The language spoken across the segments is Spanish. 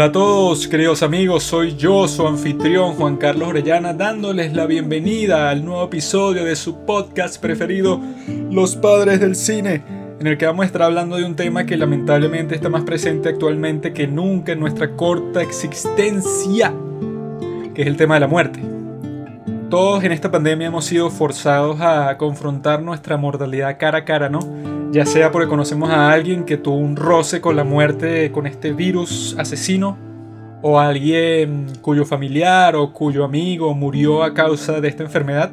Hola a todos, queridos amigos, soy yo, su anfitrión Juan Carlos Orellana, dándoles la bienvenida al nuevo episodio de su podcast preferido, Los Padres del Cine, en el que vamos a estar hablando de un tema que lamentablemente está más presente actualmente que nunca en nuestra corta existencia, que es el tema de la muerte. Todos en esta pandemia hemos sido forzados a confrontar nuestra mortalidad cara a cara, ¿no? Ya sea porque conocemos a alguien que tuvo un roce con la muerte, con este virus asesino, o alguien cuyo familiar o cuyo amigo murió a causa de esta enfermedad.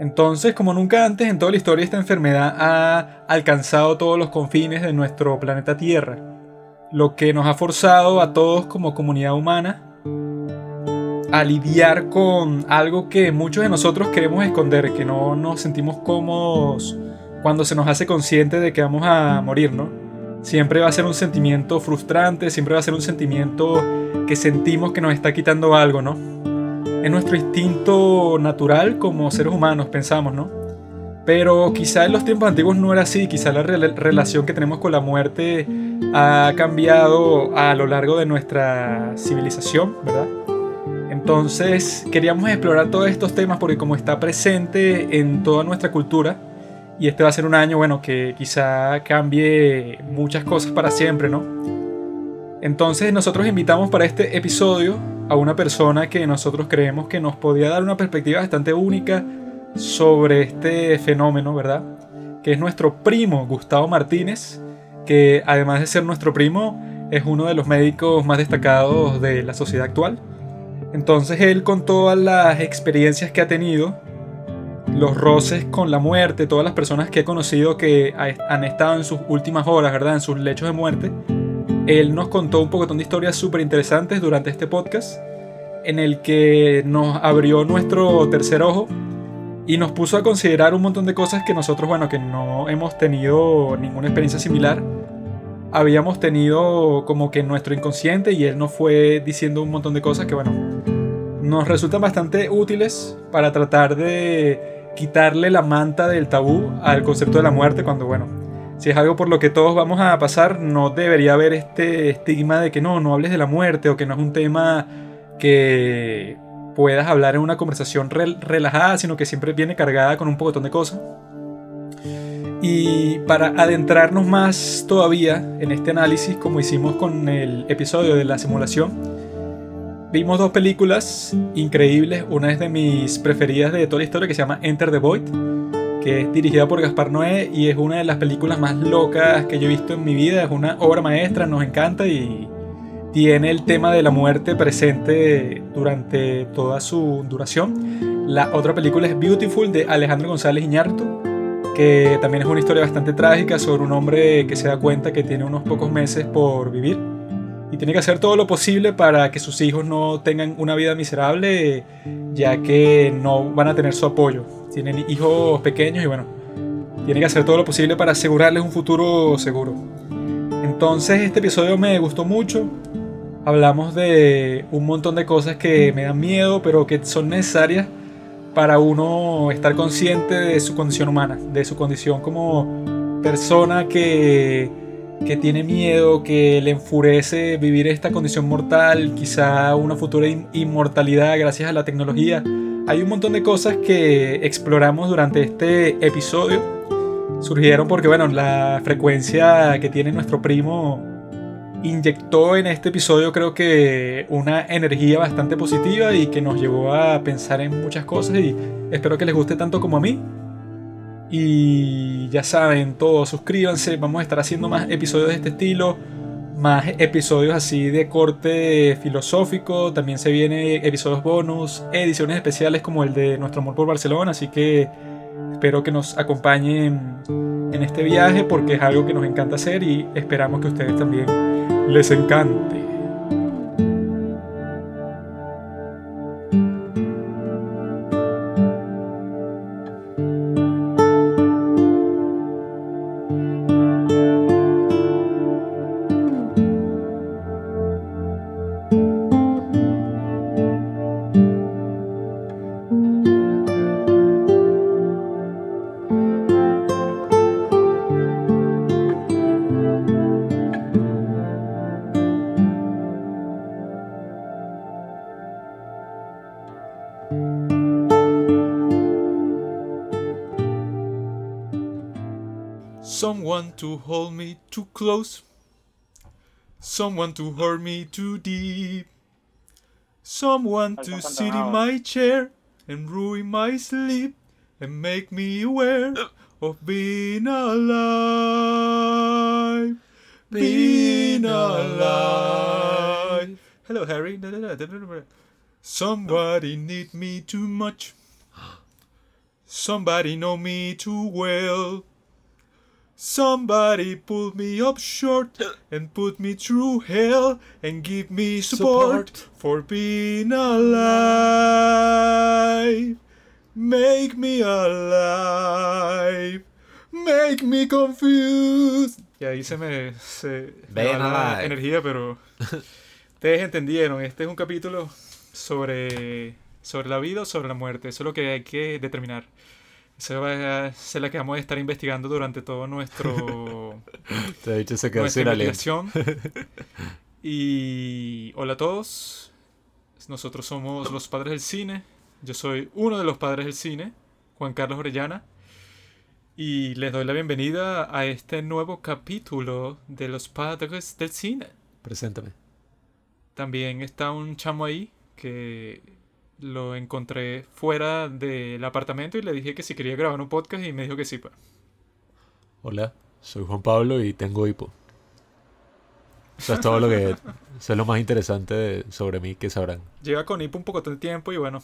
Entonces, como nunca antes en toda la historia, esta enfermedad ha alcanzado todos los confines de nuestro planeta Tierra, lo que nos ha forzado a todos como comunidad humana a lidiar con algo que muchos de nosotros queremos esconder, que no nos sentimos cómodos cuando se nos hace consciente de que vamos a morir, ¿no? Siempre va a ser un sentimiento frustrante, siempre va a ser un sentimiento que sentimos que nos está quitando algo, ¿no? Es nuestro instinto natural como seres humanos, pensamos, ¿no? Pero quizá en los tiempos antiguos no era así, quizá la relación que tenemos con la muerte ha cambiado a lo largo de nuestra civilización, ¿verdad? Entonces queríamos explorar todos estos temas porque como está presente en toda nuestra cultura, y este va a ser un año, bueno, que quizá cambie muchas cosas para siempre, ¿no? Entonces nosotros invitamos para este episodio a una persona que nosotros creemos que nos podía dar una perspectiva bastante única sobre este fenómeno, ¿verdad? Que es nuestro primo Gustavo Martínez, que además de ser nuestro primo, es uno de los médicos más destacados de la sociedad actual. Entonces él con todas las experiencias que ha tenido, los roces con la muerte, todas las personas que he conocido que han estado en sus últimas horas, ¿verdad? En sus lechos de muerte, él nos contó un poco de historias súper interesantes durante este podcast, en el que nos abrió nuestro tercer ojo y nos puso a considerar un montón de cosas que nosotros, bueno, que no hemos tenido ninguna experiencia similar, habíamos tenido como que nuestro inconsciente y él nos fue diciendo un montón de cosas que, bueno, nos resultan bastante útiles para tratar de quitarle la manta del tabú al concepto de la muerte cuando, bueno, si es algo por lo que todos vamos a pasar, no debería haber este estigma de que no, no hables de la muerte o que no es un tema que puedas hablar en una conversación relajada, sino que siempre viene cargada con un poquitón de cosas. Y para adentrarnos más todavía en este análisis, como hicimos con el episodio de la simulación, vimos dos películas increíbles. Una es de mis preferidas de toda la historia que se llama Enter the Void, que es dirigida por Gaspar Noé y es una de las películas más locas que yo he visto en mi vida. Es una obra maestra, nos encanta y tiene el tema de la muerte presente durante toda su duración. La otra película es Beautiful de Alejandro González Iñárritu que también es una historia bastante trágica sobre un hombre que se da cuenta que tiene unos pocos meses por vivir y tiene que hacer todo lo posible para que sus hijos no tengan una vida miserable, ya que no van a tener su apoyo. Tienen hijos pequeños y bueno, tiene que hacer todo lo posible para asegurarles un futuro seguro. Entonces este episodio me gustó mucho. Hablamos de un montón de cosas que me dan miedo, pero que son necesarias para uno estar consciente de su condición humana, de su condición como persona que, que tiene miedo, que le enfurece vivir esta condición mortal, quizá una futura inmortalidad gracias a la tecnología. Hay un montón de cosas que exploramos durante este episodio. Surgieron porque, bueno, la frecuencia que tiene nuestro primo inyectó en este episodio creo que una energía bastante positiva y que nos llevó a pensar en muchas cosas y espero que les guste tanto como a mí. Y ya saben, todos suscríbanse, vamos a estar haciendo más episodios de este estilo, más episodios así de corte filosófico, también se vienen episodios bonus, ediciones especiales como el de Nuestro Amor por Barcelona, así que espero que nos acompañen en este viaje porque es algo que nos encanta hacer y esperamos que ustedes también les encante. Someone to hold me too close. Someone to hurt me too deep. Someone to sit in my chair and ruin my sleep and make me aware of being alive. Being alive. Hello, Harry. Somebody need me too much. Somebody know me too well. Somebody pull me up short and put me through hell and give me support, Support. for being alive. Make me alive. Make me confused. Y ahí se me, se me va la energía, pero ustedes entendieron. Este es un capítulo sobre, sobre la vida o sobre la muerte. Eso es lo que hay que determinar. Esa va a ser la que vamos a estar investigando durante todo nuestro Te he dicho se quedó nuestra investigación. Y hola a todos. Nosotros somos los padres del cine. Yo soy uno de los padres del cine, Juan Carlos Orellana. Y les doy la bienvenida a este nuevo capítulo de los padres del cine. Preséntame. También está un chamo ahí que lo encontré fuera del apartamento y le dije que si quería grabar un podcast y me dijo que sí. pues. Hola, soy Juan Pablo y tengo hipo. Eso es todo lo que... Eso es lo más interesante de- sobre mí que sabrán. Lleva con hipo un poco de tiempo y bueno,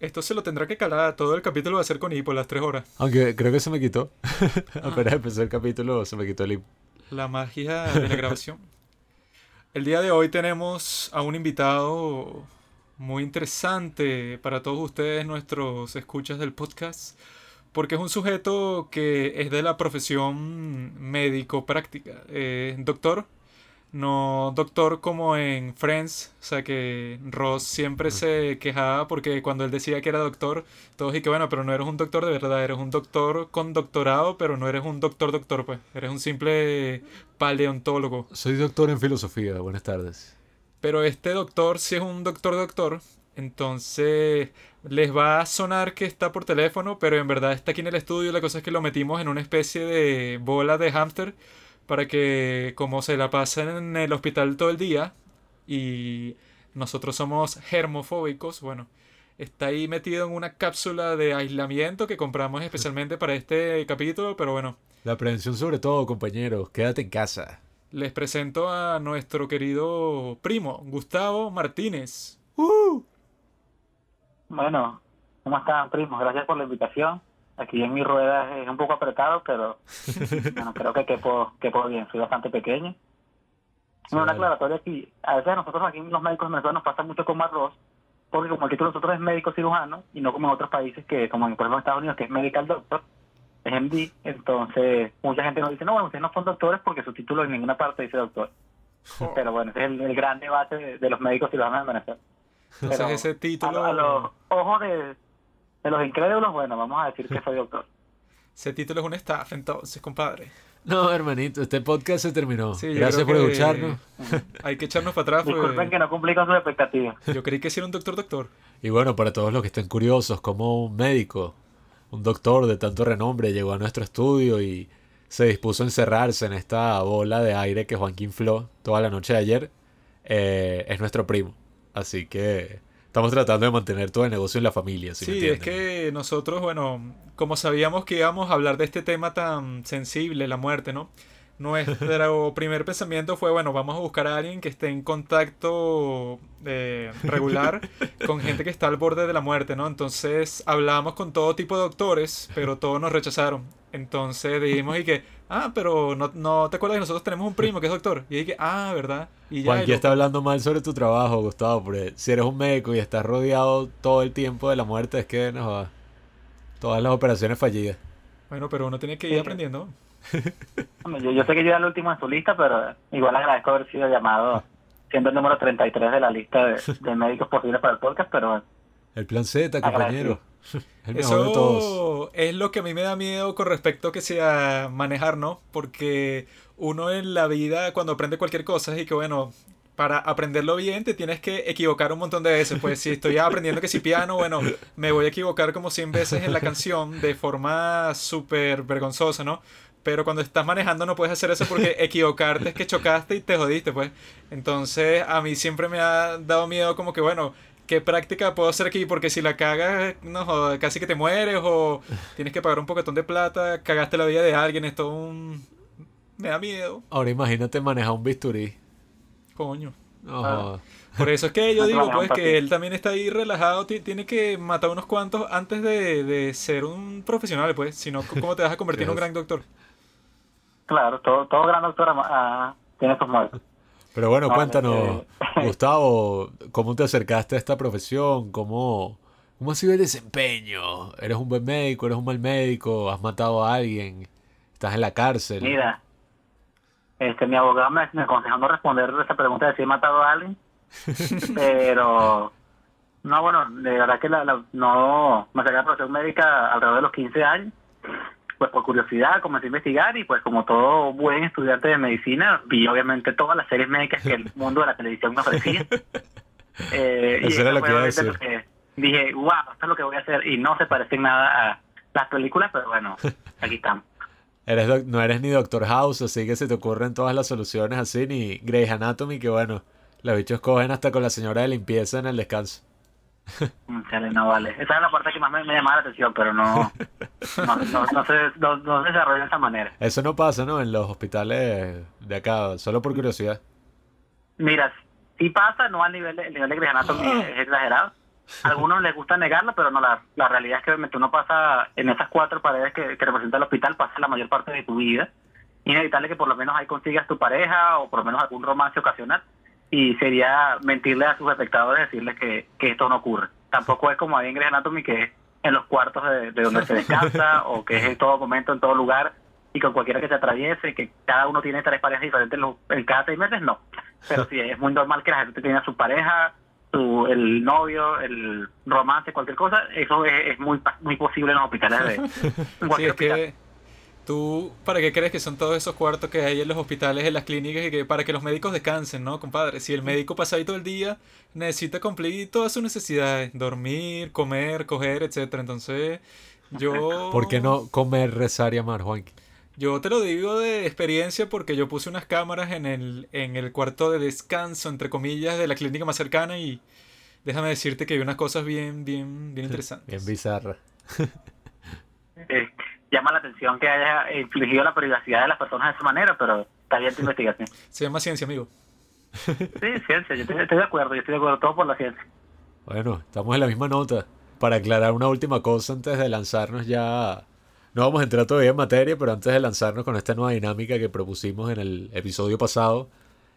esto se lo tendrá que calar. Todo el capítulo va a ser con hipo, las tres horas. Aunque creo que se me quitó. Apenas empezó el capítulo se me quitó el hipo. La magia de la grabación. El día de hoy tenemos a un invitado muy interesante para todos ustedes, nuestros escuchas del podcast, porque es un sujeto que es de la profesión médico-práctica. Eh, doctor, no doctor como en Friends, o sea que Ross siempre se quejaba porque cuando él decía que era doctor, todos y que bueno, pero no eres un doctor de verdad, eres un doctor con doctorado, pero no eres un doctor doctor, pues, eres un simple paleontólogo. Soy doctor en filosofía. Buenas tardes. Pero este doctor sí es un doctor doctor, entonces les va a sonar que está por teléfono, pero en verdad está aquí en el estudio, la cosa es que lo metimos en una especie de bola de hámster para que como se la pasen en el hospital todo el día y nosotros somos germofóbicos, bueno, está ahí metido en una cápsula de aislamiento que compramos especialmente para este capítulo, pero bueno, La prevención sobre todo, compañeros. Quédate en casa. Les presento a nuestro querido primo, Gustavo Martínez. Bueno, ¿cómo están, primos? Gracias por la invitación. Aquí en mi rueda es un poco apretado, pero bueno, creo que quepo, quepo bien. Soy bastante pequeño. Bueno, una vale. aclaratoria aquí. A veces a nosotros aquí los médicos venezolanos nos pasa mucho con arroz, porque como el título de nosotros es médico cirujano, y no como en otros países que, como en, por ejemplo en Estados Unidos, que es medical doctor, es MD, entonces mucha gente nos dice, no, bueno, ustedes no son doctores porque su título en ninguna parte dice doctor. Pero bueno, ese es el, el gran debate de, de los médicos cirujanos en Venezuela. Entonces Pero ese título, lo- a los ojos de, de los incrédulos, bueno, vamos a decir que soy doctor. ese título es un staff, entonces, compadre. No, hermanito, este podcast se terminó. Sí, Gracias por escucharnos. Hay que echarnos para atrás. porque Disculpen que no cumplí con sus expectativas. Yo creí que sí era un doctor doctor. Y bueno, para todos los que estén curiosos, como un médico, un doctor de tanto renombre llegó a nuestro estudio y se dispuso a encerrarse en esta bola de aire que Joaquín infló toda la noche de ayer, eh, es nuestro primo. Así que estamos tratando de mantener todo el negocio en la familia. si Sí, es que nosotros, bueno, como sabíamos que íbamos a hablar de este tema tan sensible, la muerte, ¿no? Nuestro primer pensamiento fue, bueno, vamos a buscar a alguien que esté en contacto eh, regular con gente que está al borde de la muerte, ¿no? Entonces hablamos con todo tipo de doctores, pero todos nos rechazaron. Entonces dijimos y que, ah, pero no, no te acuerdas que nosotros tenemos un primo que es doctor. Y dije, ah, ¿verdad? Y ya, y está hablando mal sobre tu trabajo, Gustavo, porque si eres un médico y estás rodeado todo el tiempo de la muerte, es que no. Todas las operaciones fallidas. Bueno, pero uno tiene que ir aprendiendo. Yo, yo sé que yo era el último en su lista, pero igual agradezco haber sido llamado siendo el número 33 de la lista de, de médicos posibles para el podcast, pero El plan Z, compañero. El Eso de todos. es lo que a mí me da miedo con respecto a que sea manejar, ¿no? Porque uno en la vida cuando aprende cualquier cosa es que bueno, para aprenderlo bien te tienes que equivocar un montón de veces. Pues si estoy aprendiendo que si piano, bueno, me voy a equivocar como 100 veces en la canción de forma súper vergonzosa, ¿no? Pero cuando estás manejando no puedes hacer eso porque equivocarte es que chocaste y te jodiste, pues. Entonces a mí siempre me ha dado miedo como que, bueno, ¿qué práctica puedo hacer aquí? Porque si la cagas, no joder, casi que te mueres o tienes que pagar un poquetón de plata, cagaste la vida de alguien, esto un... me da miedo. Ahora imagínate manejar un bisturí. Coño. Ah. Por eso es que yo digo, pues, que él también está ahí relajado, ti- tiene que matar unos cuantos antes de, de ser un profesional, pues. Si no, ¿cómo te vas a convertir en un gran doctor? Claro, todo, todo gran doctor ah, tiene sus muertos. Pero bueno, No, cuéntanos, eh, Gustavo, ¿cómo te acercaste a esta profesión? ¿Cómo, ¿Cómo ha sido el desempeño? ¿Eres un buen médico? ¿Eres un mal médico? ¿Has matado a alguien? ¿Estás en la cárcel? Mira, este, mi abogado me, me aconsejó no responder esa pregunta de si he matado a alguien, pero no, bueno, de verdad que la, la- no me saqué la profesión médica alrededor de los 15 años, pues por curiosidad comencé a investigar y pues como todo buen estudiante de medicina vi obviamente todas las series médicas que el mundo de la televisión me ofrecía. Eh, y Eso era eso lo que iba a decir. dije, wow, esto es lo que voy a hacer y no se parece en nada a las películas, pero bueno, aquí estamos. Eres no eres ni Doctor House, así que se te ocurren todas las soluciones así, ni Grey's Anatomy, que bueno, los bichos cogen hasta con la señora de limpieza en el descanso. Mm, chale, no vale. Esa es la parte que más me, me llamaba la atención, pero no, no, no, no se, no, no se desarrolla de esa manera. Eso no pasa, ¿no? En los hospitales de acá, solo por curiosidad. Mira, sí pasa, no al nivel el nivel de Grey's Anatomy es exagerado. A algunos les gusta negarlo, pero no, la, la realidad es que obviamente uno pasa en esas cuatro paredes que, que representa el hospital, pasa la mayor parte de tu vida. Inevitable que por lo menos ahí consigas tu pareja o por lo menos algún romance ocasional. Y sería mentirle a sus espectadores decirles que, que esto no ocurre. Tampoco es como ahí en Grey's Anatomy que es en los cuartos de, de donde se descansa o que es en todo momento, en todo lugar y con cualquiera que se atraviese, que cada uno tiene tres parejas diferentes en, cada seis meses, no. Pero sí, es muy normal que la gente tenga su pareja, su, el novio, el romance, cualquier cosa. Eso es, es muy muy posible en los hospitales de en Sí, cualquier es hospital. que tú, ¿para qué crees que son todos esos cuartos que hay en los hospitales, en las clínicas, y que para que los médicos descansen, ¿no, compadre? Si el médico pasa ahí todo el día, necesita cumplir todas sus necesidades, dormir, comer, coger, etcétera. Entonces, yo... ¿Por qué no comer, rezar y amar, Juanqui? Yo te lo digo de experiencia porque yo puse unas cámaras en el, en el cuarto de descanso, entre comillas, de la clínica más cercana y déjame decirte que hay unas cosas bien, bien, bien interesantes. Bien bizarra. Llama la atención que haya infligido la privacidad de las personas de esa manera, pero está bien tu investigación. Se llama ciencia, amigo. Sí, ciencia, yo estoy, estoy de acuerdo, yo estoy de acuerdo, todo por la ciencia. Bueno, estamos en la misma nota. Para aclarar una última cosa antes de lanzarnos ya... No vamos a entrar todavía en materia, pero antes de lanzarnos con esta nueva dinámica que propusimos en el episodio pasado,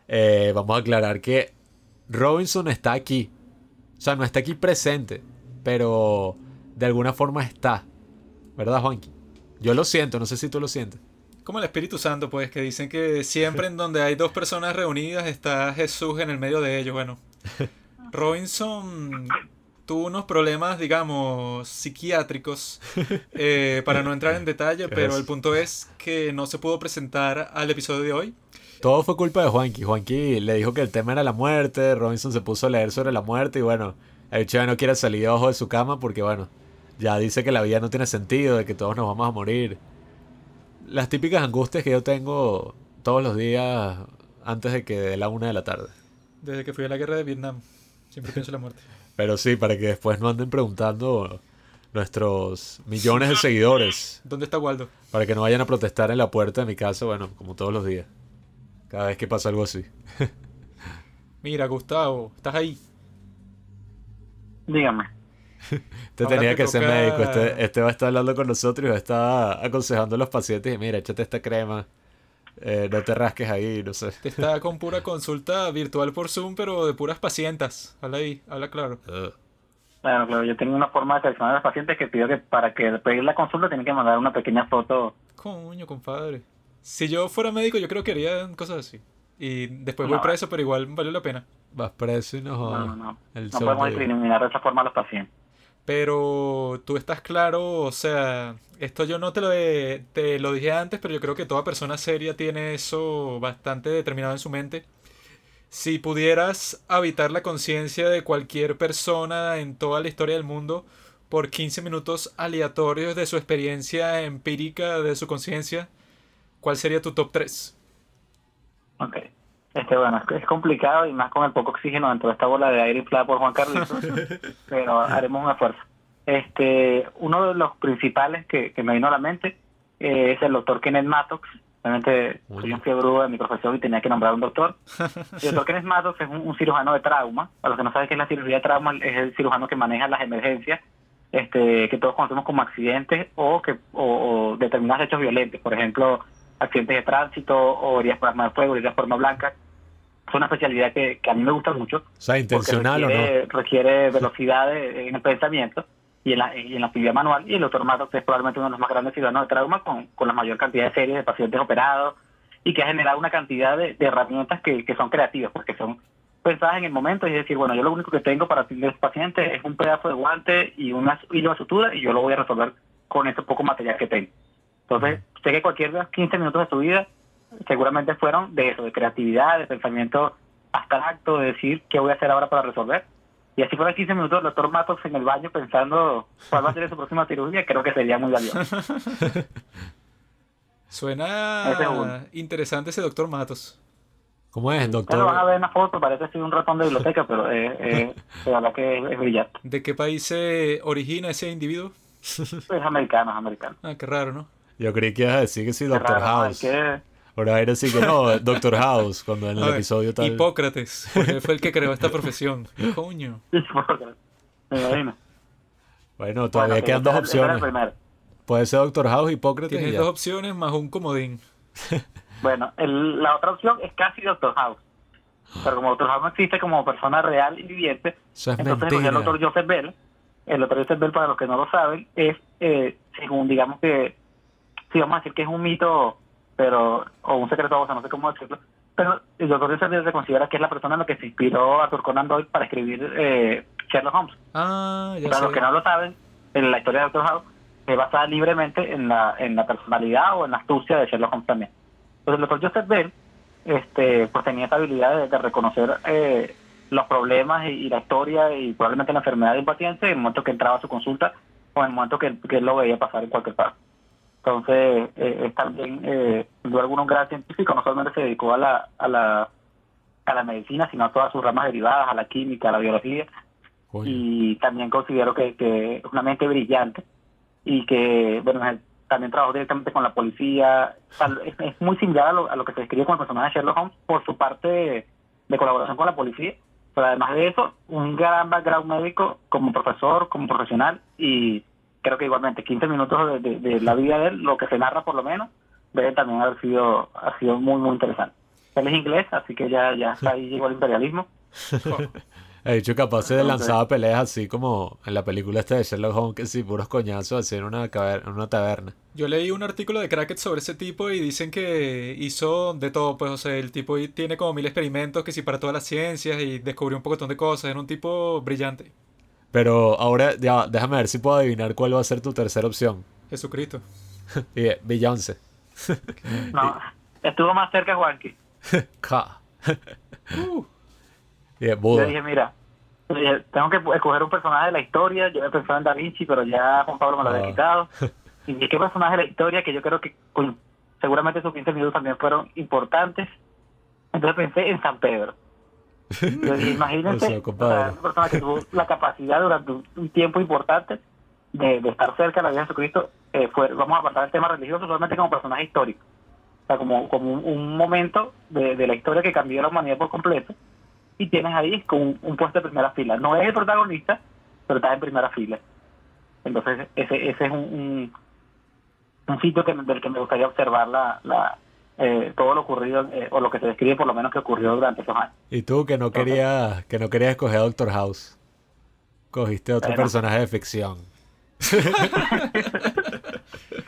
eh, vamos a aclarar que Robinson está aquí. O sea, no está aquí presente, pero de alguna forma está. ¿Verdad, Juanqui? Yo lo siento, no sé si tú lo sientes. Como el Espíritu Santo, pues, que dicen que siempre en donde hay dos personas reunidas está Jesús en el medio de ellos. Bueno, Robinson tuvo unos problemas, digamos, psiquiátricos, eh, para no entrar en detalle, pero el punto es que no se pudo presentar al episodio de hoy. Todo fue culpa de Juanqui. Juanqui le dijo que el tema era la muerte. Robinson se puso a leer sobre la muerte y bueno, el ya no quiere salir debajo de su cama porque bueno, ya dice que la vida no tiene sentido, de que todos nos vamos a morir. Las típicas angustias que yo tengo todos los días antes de que de la una de la tarde. Desde que fui a la guerra de Vietnam, siempre pienso en la muerte. Pero sí, para que después no anden preguntando nuestros millones de seguidores. ¿Dónde está Waldo? Para que no vayan a protestar en la puerta de mi casa, bueno, como todos los días. Cada vez que pasa algo así. Mira, Gustavo, estás ahí. Dígame. Te Ahora tenía te que ser médico. Este, este va a estar hablando con nosotros y va a estar aconsejando a los pacientes. Y mira, échate esta crema. eh, no te rasques ahí, no sé. Te está con pura consulta virtual por Zoom, pero de puras pacientas. Habla ahí, habla claro. Ugh. Claro, claro, yo tengo una forma de seleccionar a los pacientes que pido que para que pedir la consulta tienen que mandar una pequeña foto. Coño, compadre. Si yo fuera médico, yo creo que haría cosas así. Y después No. voy preso, pero igual valió la pena. Vas preso y no No, jodas. no, no. El No podemos discriminar de esa forma a los pacientes. Pero tú estás claro, o sea, esto yo no te lo, he- te lo dije antes, pero yo creo que toda persona seria tiene eso bastante determinado en su mente. Si pudieras habitar la conciencia de cualquier persona en toda la historia del mundo por 15 minutos aleatorios de su experiencia empírica de su conciencia, ¿Cuál sería tu top 3? Ok. Este, bueno, es, es complicado y más con el poco oxígeno dentro de esta bola de aire inflada por Juan Carlitos, pero haremos un esfuerzo. Este, uno de los principales que, que me vino a la mente eh, es el doctor Kenneth Mattox. Realmente Muy soy un fiebre de mi profesión y tenía que nombrar un doctor. El doctor Kenneth Mattox es un, un cirujano de trauma. Para los que no saben qué es la cirugía de trauma, es el cirujano que maneja las emergencias este, que todos conocemos como accidentes o que o, o determinados hechos violentos. Por ejemplo, accidentes de tránsito o heridas por arma de fuego, heridas por arma blanca. Es una especialidad que, que a mí me gusta mucho. O sea, porque intencional o requiere, no. requiere velocidad en el pensamiento y en, la, y en la actividad manual. Y el doctor Matos es probablemente uno de los más grandes ciudadanos de trauma con, con la mayor cantidad de series de pacientes operados y que ha generado una cantidad de, de herramientas que, que son creativas, porque son pensadas en el momento y es decir, bueno, yo lo único que tengo para atender a este paciente es un pedazo de guante y una hilo de sutura y yo lo voy a resolver con ese poco material que tengo. Entonces, sé que cualquier 15 minutos de tu vida seguramente fueron de eso, de creatividad, de pensamiento abstracto, de decir qué voy a hacer ahora para resolver. Y así fueron 15 minutos el doctor Matos en el baño pensando cuál va a ser su próxima cirugía, creo que sería muy valioso. Suena Ese es uno. interesante ese doctor Matos. ¿Cómo es, Ustedes lo van a doctor? ver en la foto, parece ser un ratón de biblioteca, pero eh, eh, verdad que es, es brillante. ¿De qué país se origina ese individuo? Es americano, es americano. Ah, qué raro, ¿no? Yo creí que ibas a decir que sí, Qué Doctor. House. Es que- Ahora era así que no, Doctor House, cuando en el ver, episodio tal. Hipócrates, fue el que creó esta profesión. Coño. Me imagino. Bueno, todavía Bueno, quedan dos opciones. Puede ser Doctor House, Hipócrates y Tienes ya. dos opciones más un comodín. Bueno, el- la otra opción es casi Doctor House. Pero como Doctor House no existe como persona real y viviente, Eso es entonces mentira. el doctor Joseph Bell. El doctor Joseph Bell, para los que no lo saben, es, eh, según digamos que, sí, vamos a decir que es un mito, pero o un secreto, o sea, no sé cómo decirlo, pero el doctor Joseph Bell se considera que es la persona en la que se inspiró Arthur Conan Doyle para escribir eh, Sherlock Holmes. Ah, ya Para sé. los que no lo saben, en la historia de Doctor House se basa libremente en la, en la personalidad o en la astucia de Sherlock Holmes también. Entonces el doctor Joseph Bell este, pues tenía esa habilidad de, de reconocer eh, los problemas y, y la historia y probablemente la enfermedad de un paciente en el momento que entraba a su consulta o en el momento que, que él lo veía pasar en cualquier parte. Entonces eh, es también, eh, sin duda alguna, un gran científico, no solamente se dedicó a la, a la, a la medicina, sino a todas sus ramas derivadas, a la química, a la biología, y también considero que, que es una mente brillante y que, bueno, también trabajó directamente con la policía. Es muy similar a lo, a lo que se describe con el personaje de Sherlock Holmes por su parte de, de colaboración con la policía. Pero además de eso, un gran background médico como profesor, como profesional y creo que igualmente 15 minutos de, de- de la vida de él, lo que se narra por lo menos, debe también haber sido, ha sido muy, muy interesante. Él es inglés, así que ya, ya hasta ahí llegó el imperialismo. He dicho capaz se lanzaba peleas así como en la película esta de Sherlock Holmes, que sí, puros coñazos así en una, en una taberna. Yo leí un artículo de Crackett sobre ese tipo y dicen que hizo de todo, pues, o sea, el tipo tiene como mil experimentos que sí para todas las ciencias y descubrió un poco de cosas, era un tipo brillante. Pero ahora, ya, déjame ver si puedo adivinar cuál va a ser tu tercera opción. Jesucristo. Y eh, Beyoncé. No, estuvo más cerca Juanqui. Ka. Uh, Y eh, Yo Buda. dije, mira, tengo que escoger un personaje de la historia. Yo había pensado en Da Vinci, pero ya Juan Pablo me lo había Ah. quitado. Y dije, ¿qué personaje de la historia que yo creo que seguramente esos 15 minutos también fueron importantes? Entonces pensé en San Pedro. O sea, compadre. o sea, una persona que tuvo la capacidad durante un, tiempo importante de, de estar cerca de la vida de Jesucristo. eh, fue, vamos a apartar el tema religioso solamente como personaje histórico. O sea, como, como un, un momento de, de la historia que cambió la humanidad por completo y tienes ahí con un, un puesto de primera fila. No es el protagonista, pero está en primera fila. Entonces, ese, ese es un, un, un sitio que, del que me gustaría observar la, la, eh, todo lo ocurrido, eh, o lo que se describe por lo menos que ocurrió durante esos años. Y tú que no querías, que no querías escoger a Doctor House. Cogiste otro Bueno. personaje de ficción.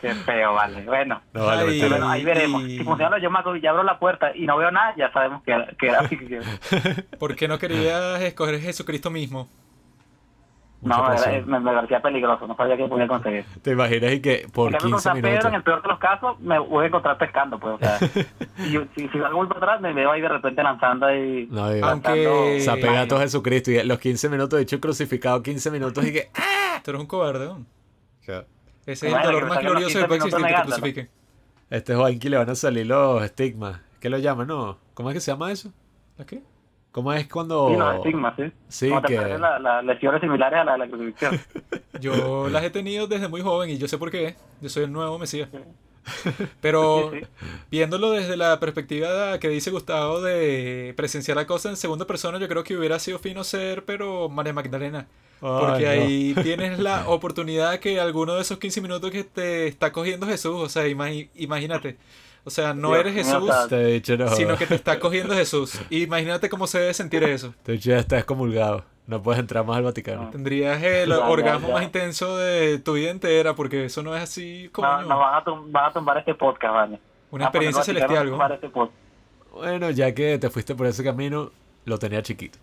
Qué feo, vale. Bueno, No, vale, Ay, mentira. bueno ahí veremos. y- Si funciona yo Marco y abro la puerta y no veo nada, ya sabemos que, que era ficción. ¿Por qué no querías escoger Jesucristo mismo? Mucha No, presión. me, me parecía peligroso, no sabía que podía conseguir. ¿Te imaginas y que por en cambio, con 15 San Pedro, minutos? en el peor de los casos, me voy a encontrar pescando, pues. O sea, y yo- si, si algo voy para atrás, me veo ahí de repente lanzando ahí. No, digo, Aunque- se apega a todo Jesucristo y los 15 minutos, de hecho crucificado 15 minutos y que... ¡ah! Tú eres un cobarde, ¿no? Ese es el dolor que más glorioso que puede 15 existir, que te minutos crucifiquen. este Juanqui le van a salir los estigmas. ¿Qué lo llaman, no? ¿Cómo es que se llama eso? ¿La qué? ¿Cómo es cuando...? Sí, los estigmas, sí. Sí, Cuando te que... aparecen la- las lesiones similares a la de la crucifixión. Yo las he tenido desde muy joven y yo sé por qué. Yo soy el nuevo Mesías. Pero Sí, sí. viéndolo desde la perspectiva que dice Gustavo de presenciar la cosa en segunda persona, yo creo que hubiera sido fino ser, pero María Magdalena. Porque no. ahí tienes la oportunidad que alguno de esos 15 minutos que te está cogiendo Jesús, o sea, imagínate. O sea, no Dios eres Jesús, no. sino que te está cogiendo Jesús. Imagínate cómo se debe sentir eso. Te he dicho ya estás excomulgado. No puedes entrar más al Vaticano. No. Tendrías el Ya, orgasmo ya. más intenso de tu vida entera, porque eso no es así como No, van a, tum- van a tumbar este podcast, vale. una Van a poner experiencia celestial. ¿no? tumbar este podcast. Bueno, ya que te fuiste por ese camino, lo tenía chiquito.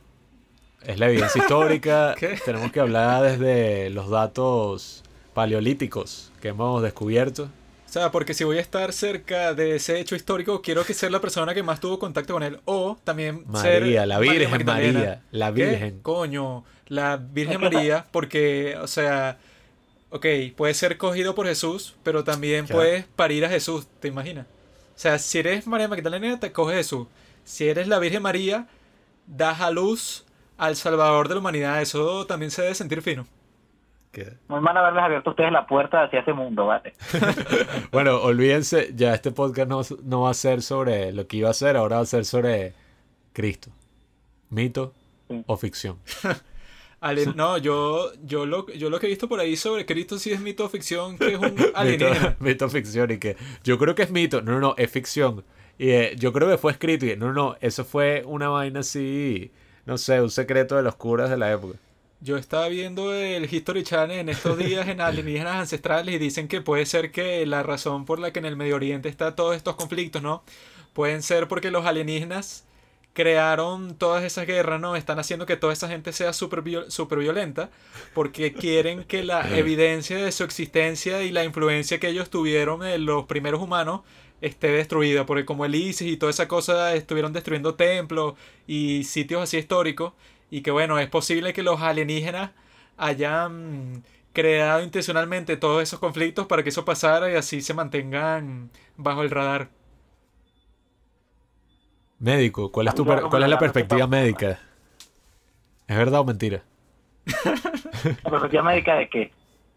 Es la evidencia histórica. ¿Qué? Tenemos que hablar desde los datos paleolíticos que hemos descubierto. O sea, porque si voy a estar cerca de ese hecho histórico, quiero que sea la persona que más tuvo contacto con él. O también ser María, la Virgen. María, la ¿Qué? Virgen. Coño, la Virgen María, porque, o sea, ok, puede ser cogido por Jesús, pero también Claro. puedes parir a Jesús, ¿te imaginas? O sea, si eres María Magdalena, te coge Jesús. Si eres la Virgen María, das a luz al Salvador de la humanidad. Eso también se debe sentir fino. Que- Muy mal haberles abierto a ustedes la puerta hacia ese mundo, ¿vale? Bueno, olvídense, ya este podcast no, no va a ser sobre lo que iba a ser, ahora va a ser sobre Cristo. Mito Sí. o ficción. Ale- no, yo, yo, lo, yo lo que he visto por ahí sobre Cristo sí es mito o ficción, que es un alienígena. Mito, mito ficción y que yo creo que es mito, no, no, no, es ficción. Y eh, yo creo que fue escrito y no, no, no, eso fue una vaina así, no sé, un secreto de los curas de la época. Yo estaba viendo el History Channel en estos días en alienígenas ancestrales y dicen que puede ser que la razón por la que en el Medio Oriente está todos estos conflictos, ¿no? Pueden ser porque los alienígenas crearon todas esas guerras, ¿no? Están haciendo que toda esa gente sea súper viol- súper violenta porque quieren que la evidencia de su existencia y la influencia que ellos tuvieron en los primeros humanos esté destruida, porque como el ISIS y toda esa cosa estuvieron destruyendo templos y sitios así históricos, y que bueno, es posible que los alienígenas hayan creado intencionalmente todos esos conflictos para que eso pasara y así se mantengan bajo el radar. Médico, ¿cuál es, tu cuál es la perspectiva médica? ¿Es verdad o mentira? ¿La perspectiva médica de qué?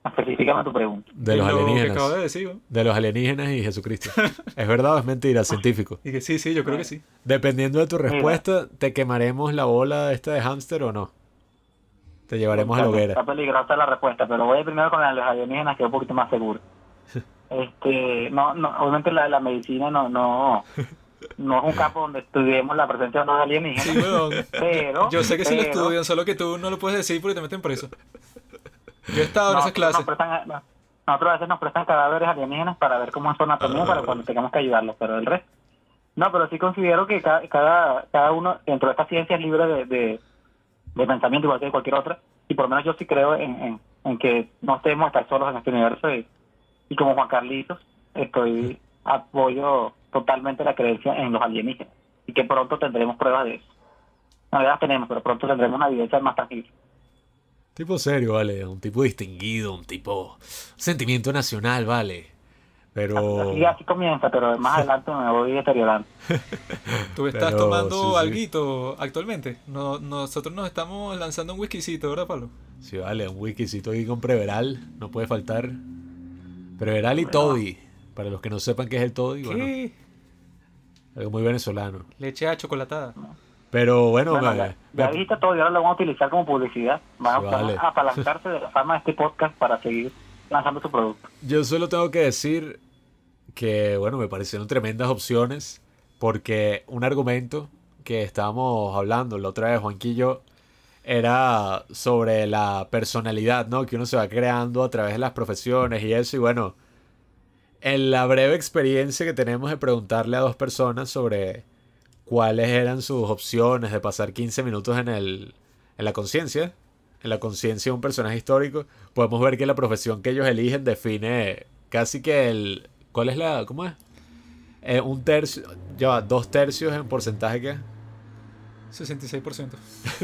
Específicame tu pregunta. De los Es lo que alienígenas. acabo de decir, ¿no? De los alienígenas y Jesucristo. ¿Es verdad o es mentira? Científico. Y que sí, sí, yo creo que sí. Dependiendo de tu respuesta, ¿te quemaremos la bola esta de hámster o no? Te llevaremos a la hoguera. Está peligrosa la respuesta, pero voy primero con la de los alienígenas, que es un poquito más seguro. Este, no, no, obviamente la, la medicina no, no, no es un campo donde estudiemos la presencia de los alienígenas, Sí, weón. pero... Yo sé que sí lo estudian, solo que tú no lo puedes decir porque te meten preso. Yo he estado en esas clases. nos prestan- no, nosotros a veces nos prestan cadáveres alienígenas para ver cómo es su anatomía para cuando tengamos que ayudarlos, pero el resto. No, pero sí considero que cada, cada, cada uno dentro de esta ciencia es libre de, de, de pensamiento igual que cualquier otra. Y por lo menos yo sí creo en, en, en que no debemos estar solos en este universo. Y, y como Juan Carlitos, estoy apoyo totalmente la creencia en los alienígenas. Y que pronto tendremos pruebas de eso. No, ya las tenemos, pero pronto tendremos una evidencia más tangible. Tipo serio, vale. Un tipo distinguido, un tipo. Sentimiento nacional, vale. Pero. Así, así comienza, pero más adelante me voy deteriorando. Tú estás Pero, tomando sí, sí. alguito actualmente. No, nosotros nos estamos lanzando un whiskycito, ¿verdad, Pablo? Sí, vale. Un wikisito aquí con Preveral. No puede faltar. Preveral y Toddy. Para los que no sepan qué es el Toddy, bueno, ¿Qué? algo muy venezolano. Leche a chocolatada. Pero bueno, Bueno, ya, ya dijiste todo y ahora lo vamos a utilizar como publicidad. Van van a vale. apalancarse de la fama de este podcast para seguir lanzando su producto. Yo solo tengo que decir que, bueno, me parecieron tremendas opciones porque un argumento que estábamos hablando la otra vez, Juanquillo, era sobre la personalidad, ¿no? Que uno se va creando a través de las profesiones y eso. Y bueno, en la breve experiencia que tenemos de preguntarle a dos personas sobre cuáles eran sus opciones de pasar 15 minutos en, el, en la conciencia, en la conciencia de un personaje histórico, podemos ver que la profesión que ellos eligen define casi que el... ¿Cuál es la...? ¿Cómo es? Eh, un tercio... Ya va, dos tercios en porcentaje que... 66%.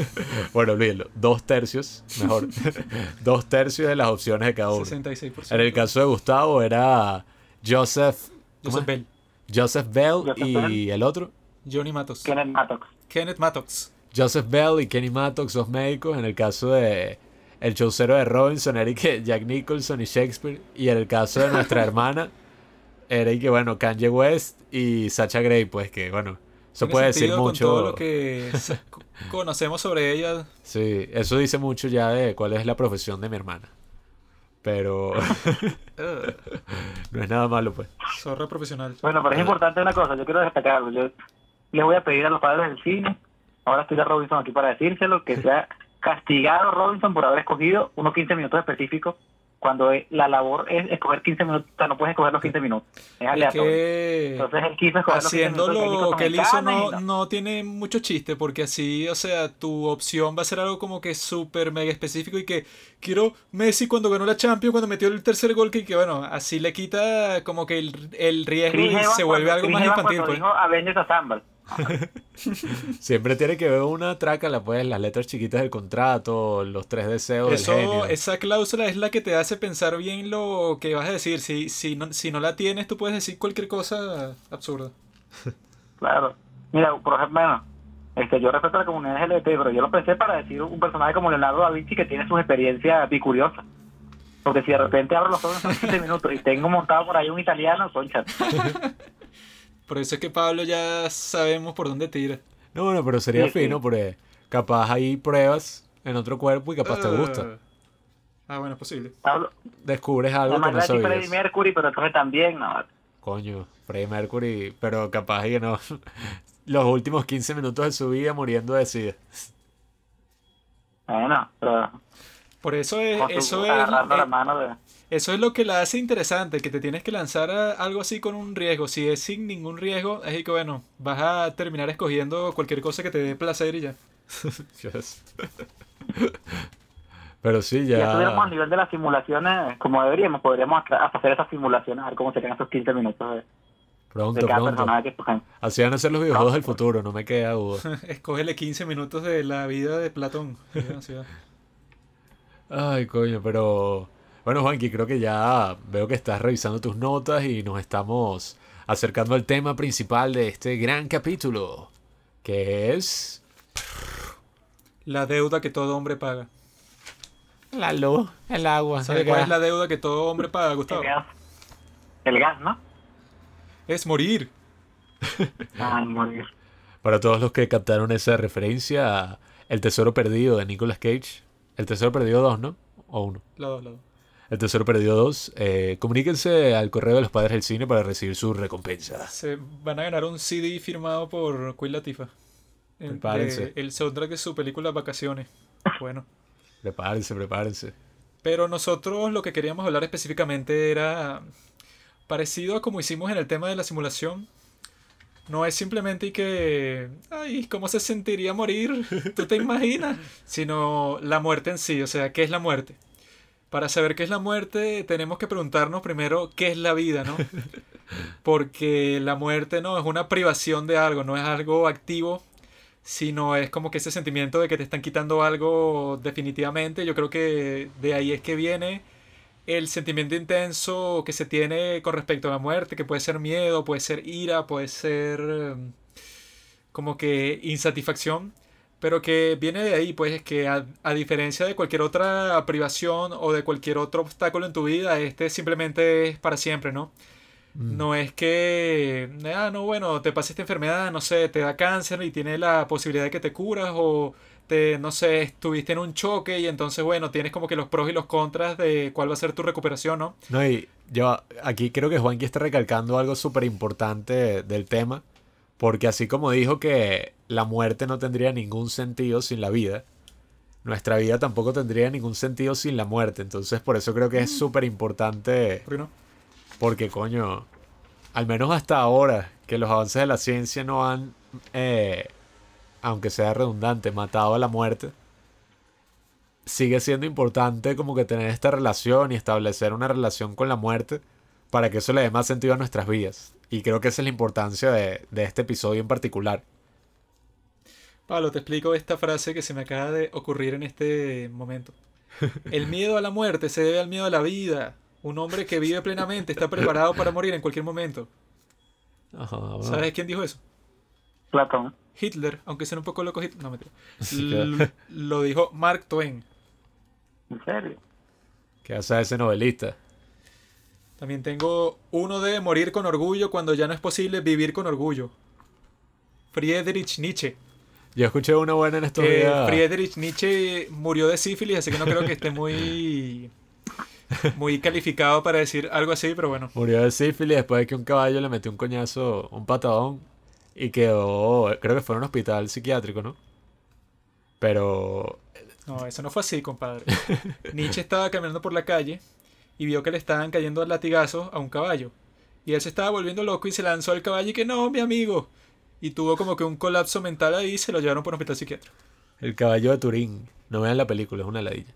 Bueno, olvídenlo. Dos tercios, mejor. dos tercios de las opciones de cada uno. 66%. En el caso de Gustavo era Joseph Joseph Bell. Joseph Bell Joseph y Bell. el otro. Johnny Matos. Kenneth Mattox. Kenneth Mattox. Joseph Bell y Kenny Mattox, dos médicos. En el caso de el chaucero de Robinson, que Jack Nicholson y Shakespeare. Y en el caso de nuestra hermana, era y que, bueno, Kanye West y Sacha Grey, pues que, bueno, eso puede decir mucho. Con todo lo que conocemos sobre ella. Sí, eso dice mucho ya de cuál es la profesión de mi hermana. Pero Ugh, no es nada malo, pues. zorra profesional. Bueno, pero es importante una cosa, yo quiero destacar. Yo les voy a pedir a los padres del cine, ahora estoy de Robinson aquí para decírselo, que sea castigado Robinson por haber escogido unos 15 minutos específicos, cuando eh, la labor es escoger 15 minutos, o sea, no puedes escoger los 15 minutos, es aleatorio. que Entonces él quiso escoger los 15 haciendo minutos lo que él hizo no, no tiene mucho chiste, porque así, o sea, tu opción va a ser algo como que súper mega específico y que quiero Messi cuando ganó la Champions, cuando metió el tercer gol, que, que bueno, así le quita como que el, el riesgo Chris y Evans se vuelve cuando- algo Chris más Evans infantil. Pues. dijo Avengers Assemble. Siempre tiene que ver una trácala, pues, las letras chiquitas del contrato, los tres deseos del Eso, genio. esa cláusula es la que te hace pensar bien lo que vas a decir. Si, si, no, si no la tienes, tú puedes decir cualquier cosa absurda. Claro. Mira, por ejemplo, bueno, este, yo respeto a la comunidad LGBT, pero yo lo pensé para decir un personaje como Leonardo da Vinci que tiene sus experiencias bicuriosas. Porque si de repente abro los ojos en 15 minutos y tengo montado por ahí un italiano, concha. Por eso es que Pablo ya sabemos por dónde tira. No, bueno, pero sería Sí, sí. fino porque capaz hay pruebas en otro cuerpo y capaz te gusta. Ah, bueno, es posible. Hablo, Descubres algo que no además de Freddie sabías. Mercury, pero entonces también, no. Coño, Freddie Mercury, pero capaz que no. Los últimos 15 minutos de su vida muriendo de sida. Bueno, pero Por eso es, eso es, la eh, mano de... eso es lo que la hace interesante, que te tienes que lanzar a algo así con un riesgo. Si es sin ningún riesgo, es que bueno, vas a terminar escogiendo cualquier cosa que te dé placer y ya. Yes. Pero sí, Si estuviéramos a ya. nivel de las simulaciones, como deberíamos, podríamos hacer esas simulaciones, a ver cómo serían esos 15 minutos de, cada pronto. que escogen. Así van a ser los videojuegos del futuro, no me queda duda. Escógele 15 minutos de la vida de Platón. Ya, va. Ay, coño, pero. Bueno, Juanqui, creo que ya veo que estás revisando tus notas y nos estamos acercando al tema principal de este gran capítulo. Que es. La deuda que todo hombre paga. La luz, el agua. ¿Sabes cuál gas. es la deuda que todo hombre paga, Gustavo? El gas. El gas, ¿no? Es morir. Ay, morir. Para todos los que captaron esa referencia, El Tesoro Perdido de Nicolas Cage. El Tesoro Perdido 2, ¿no? O 1. La dos, la dos. El Tesoro Perdido 2. Eh, comuníquense al correo de los padres del cine para recibir su recompensa. Se van a ganar un CD firmado por Queen Latifah. El, Prepárense. el soundtrack de su película Vacaciones. Bueno. Prepárense, prepárense. Pero nosotros lo que queríamos hablar específicamente era parecido a como hicimos en el tema de la simulación. No es simplemente que, ay, ¿cómo se sentiría morir? ¿Tú te imaginas? Sino la muerte en sí, o sea, ¿qué es la muerte? Para saber qué es la muerte, tenemos que preguntarnos primero qué es la vida, ¿no? Porque la muerte no es una privación de algo, no es algo activo, sino es como que ese sentimiento de que te están quitando algo definitivamente. Yo creo que de ahí es que viene el sentimiento intenso que se tiene con respecto a la muerte, que puede ser miedo, puede ser ira, puede ser eh, como que insatisfacción, pero que viene de ahí, pues es que a, a diferencia de cualquier otra privación o de cualquier otro obstáculo en tu vida, este simplemente es para siempre, ¿no? Mm. No es que, ah, no, bueno, te pasa esta enfermedad, no sé, te da cáncer y tienes la posibilidad de que te curas o te, no sé, estuviste en un choque y entonces, bueno, tienes como que los pros y los contras de cuál va a ser tu recuperación, ¿no? No, y yo aquí creo que Juanqui está recalcando algo súper importante del tema, porque así como dijo que la muerte no tendría ningún sentido sin la vida, nuestra vida tampoco tendría ningún sentido sin la muerte, entonces por eso creo que es súper importante, ¿Por qué no? porque coño, al menos hasta ahora, que los avances de la ciencia no han, eh, aunque sea redundante, matado a la muerte, sigue siendo importante como que tener esta relación y establecer una relación con la muerte para que eso le dé más sentido a nuestras vidas. Y creo que esa es la importancia de, de este episodio en particular. Pablo, te explico esta frase que se me acaba de ocurrir en este momento. El miedo a la muerte se debe al miedo a la vida. Un hombre que vive plenamente está preparado para morir en cualquier momento. Ajá, bueno. ¿Sabes quién dijo eso? Platón. Hitler, aunque sea un poco loco Hitler. No, mentira. Sí, claro. lo dijo Mark Twain. ¿En serio? ¿Qué hace ese novelista? También tengo uno de morir con orgullo cuando ya no es posible vivir con orgullo. Friedrich Nietzsche. Yo escuché una buena en estos Que días. Friedrich Nietzsche murió de sífilis, así que no creo que esté muy, muy calificado para decir algo así, pero bueno. Murió de sífilis después de que un caballo le metió un coñazo, un patadón, y quedó, creo que fue en un hospital psiquiátrico, ¿no? Pero No, eso no fue así, compadre. Nietzsche estaba caminando por la calle y vio que le estaban cayendo latigazos a un caballo. Y él se estaba volviendo loco y se lanzó al caballo y que no, mi amigo. Y tuvo como que un colapso mental ahí y se lo llevaron por un hospital psiquiátrico. el caballo de Turín, no vean la película, es una ladilla.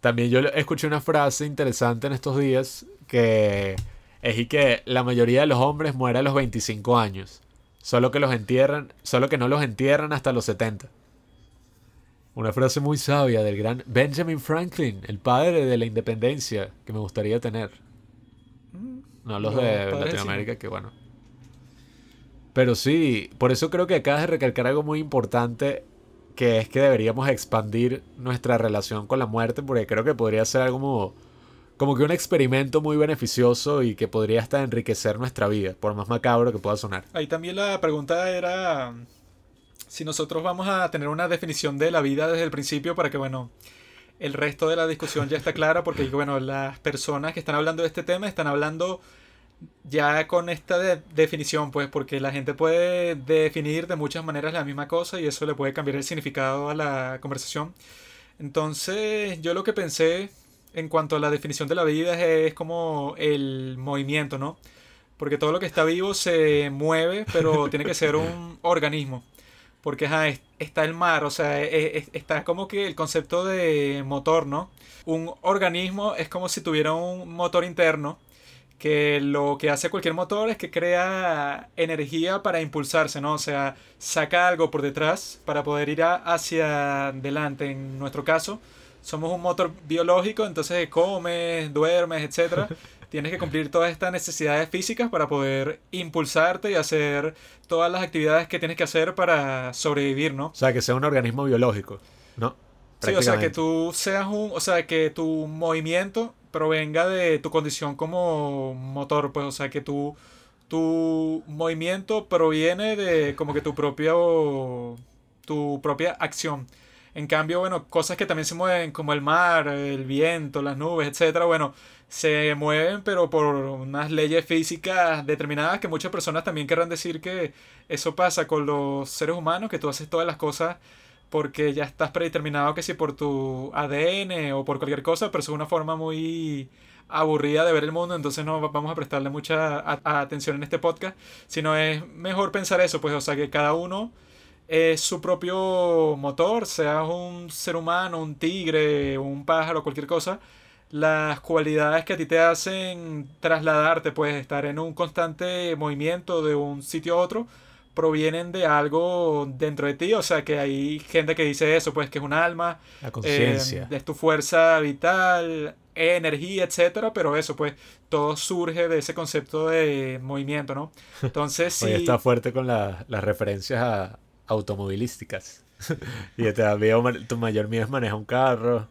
También yo escuché una frase interesante en estos días que es y que la mayoría de los hombres mueren a los 25 años. Solo que los entierran, solo que no los entierran hasta los 70. Una frase muy sabia del gran Benjamin Franklin, el padre de la independencia que me gustaría tener. No los de Latinoamérica, que bueno. Pero sí, por eso creo que acabas de recalcar algo muy importante, que es que deberíamos expandir nuestra relación con la muerte, porque creo que podría ser algo como, como que un experimento muy beneficioso y que podría hasta enriquecer nuestra vida, por más macabro que pueda sonar. Ahí también la pregunta era si nosotros vamos a tener una definición de la vida desde el principio para que, bueno, el resto de la discusión ya está clara porque, bueno, las personas que están hablando de este tema están hablando ya con esta de- definición, pues, porque la gente puede definir de muchas maneras la misma cosa y eso le puede cambiar el significado a la conversación. Entonces, yo lo que pensé en cuanto a la definición de la vida es, como el movimiento, ¿no? Porque todo lo que está vivo se mueve, pero tiene que ser un organismo. Porque ajá, es- está el mar, o sea, está como que el concepto de motor, ¿no? Un organismo es como si tuviera un motor interno, que lo que hace cualquier motor es que crea energía para impulsarse, ¿no? O sea, saca algo por detrás para poder ir a- hacia adelante. En nuestro caso, somos un motor biológico, entonces comes, duermes, etcétera. Tienes que cumplir todas estas necesidades físicas para poder impulsarte y hacer todas las actividades que tienes que hacer para sobrevivir, ¿no? O sea, que sea un organismo biológico, ¿no? Sí, o sea, que tú seas un, o sea, que tu movimiento provenga de tu condición como motor, pues, o sea, que tu, movimiento proviene de como que tu propio, tu propia acción. En cambio, bueno, cosas que también se mueven como el mar, el viento, las nubes, etcétera, bueno, se mueven pero por unas leyes físicas determinadas que muchas personas también querrán decir que eso pasa con los seres humanos, que tú haces todas las cosas porque ya estás predeterminado que si por tu ADN o por cualquier cosa, pero es una forma muy aburrida de ver el mundo, entonces no va- vamos a prestarle mucha atención en este podcast, sino es mejor pensar eso, pues, o sea, que cada uno es su propio motor, seas un ser humano, un tigre, un pájaro, cualquier cosa, las cualidades que a ti te hacen trasladarte, pues estar en un constante movimiento de un sitio a otro, provienen de algo dentro de ti, o sea que hay gente que dice eso, pues que es un alma, La eh, conciencia. es tu fuerza vital, energía, etcétera, pero eso pues todo surge de ese concepto de movimiento, ¿no? Entonces sí, Hoy está fuerte con la- las referencias a automovilísticas. y te da miedo, tu mayor miedo es manejar un carro.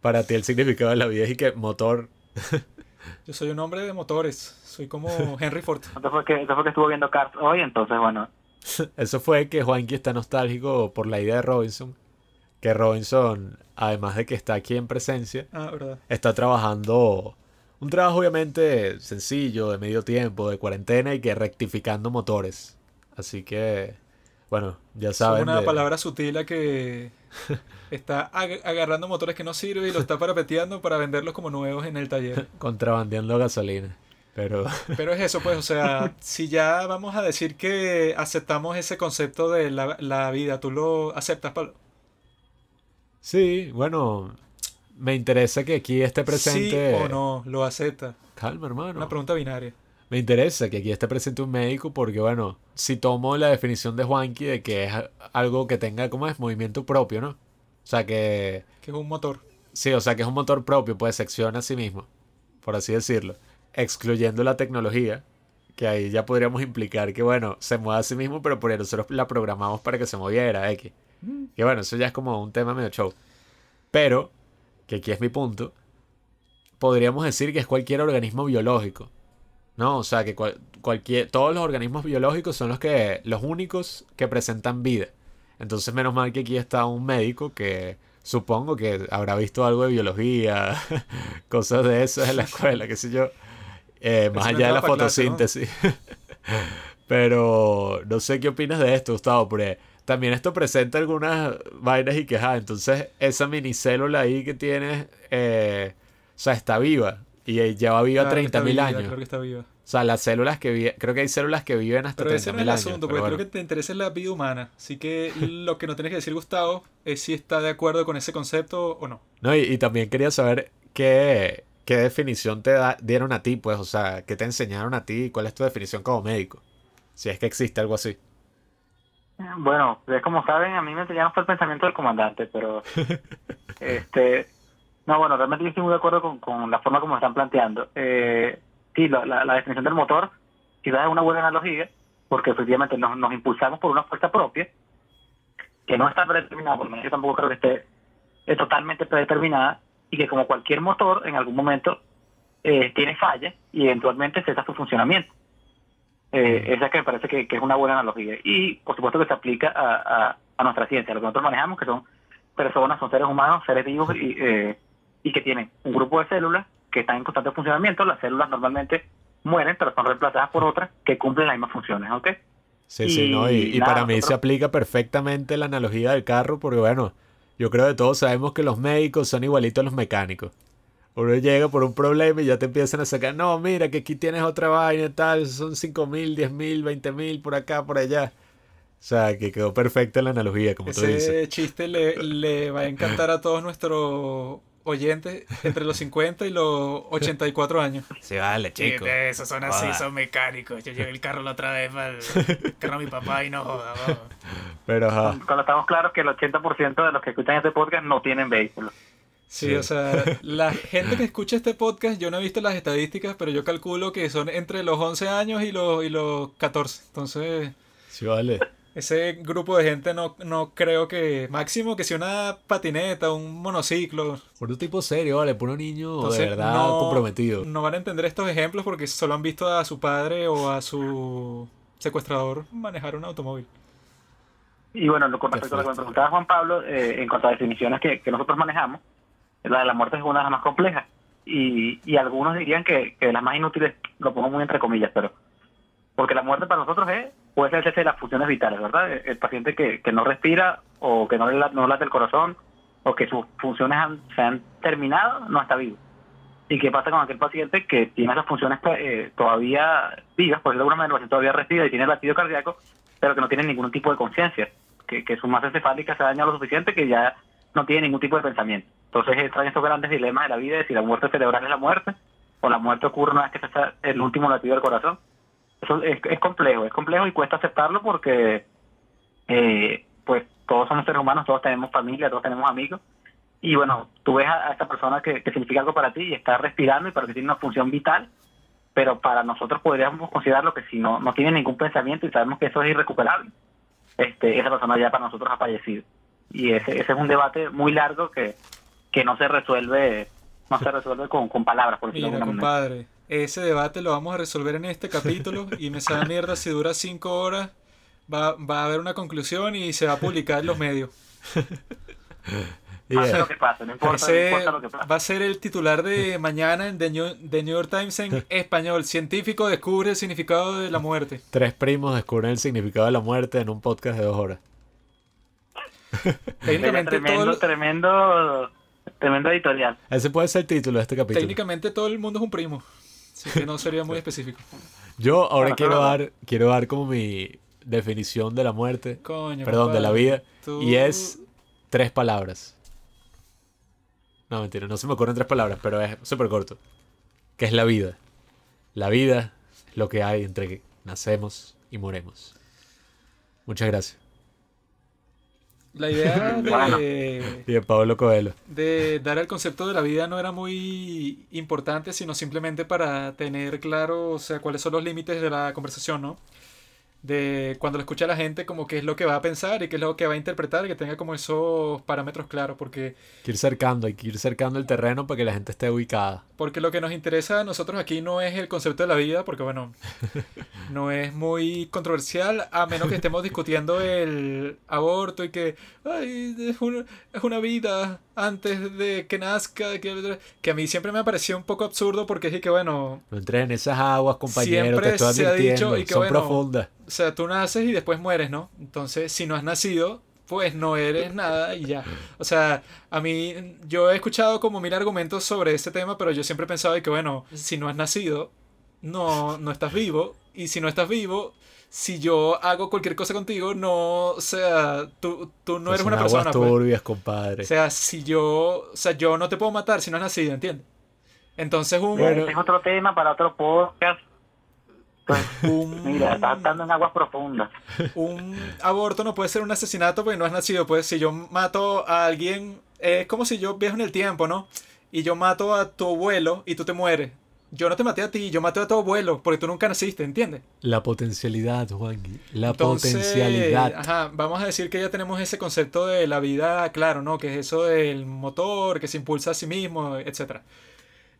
Para ti el significado de la vida es y que motor. yo soy un hombre de motores, soy como Henry Ford. Entonces fue que, entonces fue que estuvo viendo Cars hoy, entonces bueno, Eso fue que Juanqui está nostálgico por la idea de Robinson. Que Robinson, además de que está aquí en presencia, Ah, está trabajando un trabajo obviamente sencillo, de medio tiempo, de cuarentena y que rectificando motores. Así que, bueno, ya Es saben. una de- palabra sutil a que está ag- agarrando motores que no sirven y lo está parapeteando para venderlos como nuevos en el taller. Contrabandeando gasolina. Pero Pero es eso, pues, o sea, si ya vamos a decir que aceptamos ese concepto de la, la vida, ¿tú lo aceptas, Pablo? sí, bueno, me interesa que aquí esté presente. ¿Sí o no? ¿Lo acepta? Calma, hermano. Una pregunta binaria. Me interesa que aquí esté presente un médico porque, bueno, si tomo la definición de Juanqui de que es algo que tenga como es movimiento propio, ¿no? O sea que, Que es un motor. sí, o sea que es un motor propio, pues se acciona a sí mismo, por así decirlo, excluyendo la tecnología, que ahí ya podríamos implicar que, bueno, se mueve a sí mismo, pero por nosotros la programamos para que se moviera, X. Que bueno, eso ya es como un tema medio show. Pero, que aquí es mi punto, podríamos decir que es cualquier organismo biológico. ¿No? O sea, que cualquier, todos los organismos biológicos son los, que, los únicos que presentan vida. Entonces, menos mal que aquí está un médico que supongo que habrá visto algo de biología, cosas de eso en la escuela, qué sé yo. Eh, más allá de la fotosíntesis. Pero no sé qué opinas de esto, Gustavo, porque también esto presenta algunas vainas y quejas. Entonces, esa minicélula ahí que tienes, eh, o sea, está viva. Y lleva viva 30.000 años. Creo que está viva. O sea, las células que viven, creo que hay células que viven hasta 30.000 años. Pero ese no es el asunto, porque creo que te interesa la vida humana. Así que lo que no tienes que decir, Gustavo, es si está de acuerdo con ese concepto o no. No, y, también quería saber qué, qué definición te dieron a ti, pues, o sea, qué te enseñaron a ti, cuál es tu definición como médico. Si es que existe algo así. Bueno, como saben, a mí me enseñaron fue el pensamiento del comandante, pero este no, bueno, realmente yo estoy muy de acuerdo con, con la forma como están planteando. Eh, sí, la, la, definición del motor quizás es una buena analogía, porque efectivamente nos, nos impulsamos por una fuerza propia, que no está predeterminada, por lo menos yo tampoco creo que esté es totalmente predeterminada, y que como cualquier motor, en algún momento eh, tiene fallas y eventualmente cesa su funcionamiento. Eh, esa que me parece que, es una buena analogía. Y por supuesto que se aplica a, a, a, nuestra ciencia, lo que nosotros manejamos, que son personas, son seres humanos, seres vivos y, eh, y que tienen un grupo de células que están en constante funcionamiento. Las células normalmente mueren, pero son reemplazadas por otras que cumplen las mismas funciones, ¿ok? Sí, sí, no, y, para mí se aplica perfectamente la analogía del carro, porque bueno, yo creo que todos sabemos que los médicos son igualitos a los mecánicos. Uno llega por un problema y ya te empiezan a sacar, no, mira que aquí tienes otra vaina y tal, son 5 mil, 10 mil, 20 mil, por acá, por allá. O sea, que quedó perfecta la analogía, como tú dices. Ese chiste le, le va a encantar a todos nuestros oyentes entre los 50 y los 84 años. Sí, vale, chico. Esos son así, son mecánicos. Yo llevé el carro la otra vez para el carro de mi papá y no joda, Pero Cuando estamos claros que el 80% de los que escuchan este podcast no tienen vehículo. Sí, o sea, la gente que escucha este podcast, yo no he visto las estadísticas, pero yo calculo que son entre los 11 años y los, y los 14. Entonces... Sí, vale. Ese grupo de gente no, no creo que. Máximo que sea una patineta, un monociclo. Por un tipo serio, vale, puro niño de verdad comprometido. No van a entender estos ejemplos porque solo han visto a su padre o a su secuestrador manejar un automóvil. Y bueno, con respecto a lo que me preguntaba Juan Pablo, eh, en cuanto a definiciones que, que, nosotros manejamos, la de la muerte es una de las más complejas. Y, y algunos dirían que, que las más inútiles, lo pongo muy entre comillas, pero. Porque la muerte para nosotros es puede ser cese de las funciones vitales, ¿verdad? El paciente que, que no respira o que no, no late el corazón o que sus funciones se han terminado, no está vivo. ¿Y qué pasa con aquel paciente que tiene esas funciones eh, todavía vivas, por decirlo de alguna manera, el todavía respira y tiene latido cardíaco, pero que no tiene ningún tipo de conciencia, que, que su masa encefálica se ha dañado lo suficiente que ya no tiene ningún tipo de pensamiento. Entonces traen estos grandes dilemas de la vida de si la muerte cerebral es la muerte o la muerte ocurre una vez que se está el último latido del corazón eso es, es complejo, es complejo y cuesta aceptarlo porque eh, pues todos somos seres humanos, todos tenemos familia, todos tenemos amigos. Y bueno, tú ves a, esta persona que, significa algo para ti y está respirando y para que tiene una función vital, pero para nosotros podríamos considerarlo que si no, no tiene ningún pensamiento y sabemos que eso es irrecuperable, este, esa persona ya para nosotros ha fallecido. Y ese, ese es un debate muy largo que, que no se resuelve no se resuelve con, con palabras, por Mira, compadre, ese debate lo vamos a resolver en este capítulo y me sale mierda si dura cinco horas. Va, va a haber una conclusión y se va a publicar en los medios. lo que pase, no importa, lo que Va a ser el titular de mañana en The New, New, York Times en español. Científico descubre el significado de la muerte. Tres primos descubren el significado de la muerte en un podcast de dos horas. Técnicamente tremendo, tremendo, tremendo editorial. Ese puede ser el título de este capítulo. Técnicamente todo el mundo es un primo. Que no sería muy específico. Yo ahora quiero dar, quiero dar como mi definición de la muerte. perdón, de la vida. Y es tres palabras. No, mentira, no se me ocurren tres palabras, pero es súper corto. Que es la vida. La vida es lo que hay entre que nacemos y moremos. Muchas gracias. La idea Bueno. de, Y de Pablo Coelho. de dar el concepto de la vida no era muy importante, sino simplemente para tener claro, o sea, cuáles son los límites de la conversación, ¿no? De cuando lo escucha la gente, como qué es lo que va a pensar y qué es lo que va a interpretar, que tenga como esos parámetros claros, porque Hay que ir cercando, hay que ir cercando el terreno para que la gente esté ubicada. Porque lo que nos interesa a nosotros aquí no es el concepto de la vida, porque bueno, no es muy controversial, a menos que estemos discutiendo el aborto y que ay, es, una, es una vida antes de que nazca, que, que a mí siempre me ha parecido un poco absurdo porque es que bueno, No entres en esas aguas, compañero, te estoy advirtiendo. dicho y que Son bueno, profundas. O sea, tú naces y después mueres, ¿no? Entonces, si no has nacido, pues no eres nada y ya. O sea, a mí, yo he escuchado como mil argumentos sobre este tema, pero yo siempre he pensado de que, bueno, si no has nacido, no, no estás vivo. Y si no estás vivo, si yo hago cualquier cosa contigo, no, o sea, tú, tú no Pues eres una aguas persona. pues. turbias, compadre. O sea, si yo, o sea, yo no te puedo matar si no has nacido, ¿entiendes? Entonces un, Bueno. Es otro tema para otro podcast. Un, mira, estás estando en aguas profundas. un aborto no puede ser un asesinato porque no has nacido. Pues si yo mato a alguien, es como si yo viajo en el tiempo, ¿no? Y yo mato a tu abuelo y tú te mueres. Yo no te maté a ti, yo maté a tu abuelo porque tú nunca naciste, ¿entiendes? La potencialidad, Juan. La Entonces, potencialidad. Ajá, vamos a decir que ya tenemos ese concepto de la vida, claro, ¿no? Que es eso del motor, que se impulsa a sí mismo, etc.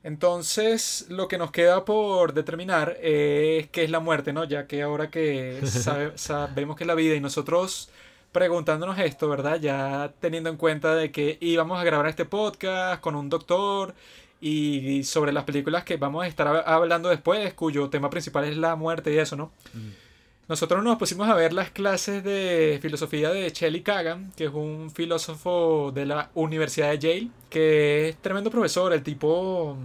Entonces, lo que nos queda por determinar es qué es la muerte, ¿no? Ya que ahora que sabe- sabemos que es la vida y nosotros preguntándonos esto, ¿verdad? Ya teniendo en cuenta de que íbamos a grabar este podcast con un doctor y sobre las películas que vamos a estar hab- hablando después, cuyo tema principal es la muerte y eso, ¿no? Nosotros nos pusimos a ver las clases de filosofía de Shelley Kagan, que es un filósofo de la Universidad de Yale, que es tremendo profesor. El tipo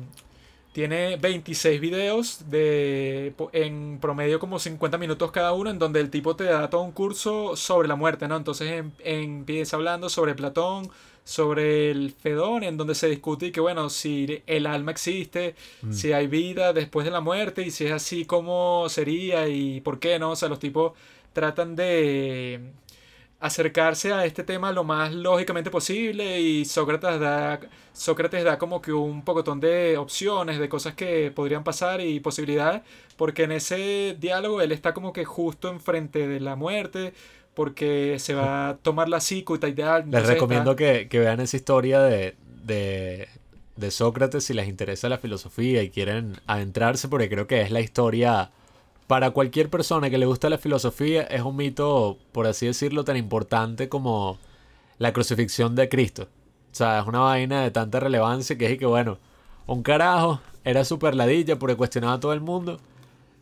tiene 26 videos de en promedio como 50 minutos cada uno, en donde el tipo te da todo un curso sobre la muerte, ¿no? Entonces em- empieza hablando sobre Platón, sobre el Fedón, en donde se discute que, bueno, si el alma existe, si hay vida después de la muerte y si es así, cómo sería y por qué, ¿no? O sea, los tipos tratan de acercarse a este tema lo más lógicamente posible y Sócrates da, Sócrates da como que un pocotón de opciones, de cosas que podrían pasar y posibilidades, porque en ese diálogo él está como que justo enfrente de la muerte, porque se va a tomar la cicuta y tal. Les recomiendo que, que vean esa historia de, de, de Sócrates si les interesa la filosofía y quieren adentrarse, porque creo que es la historia para cualquier persona que le gusta la filosofía, es un mito, por así decirlo, tan importante como la crucifixión de Cristo. O sea, es una vaina de tanta relevancia que es que, bueno, un carajo era super ladilla porque cuestionaba a todo el mundo.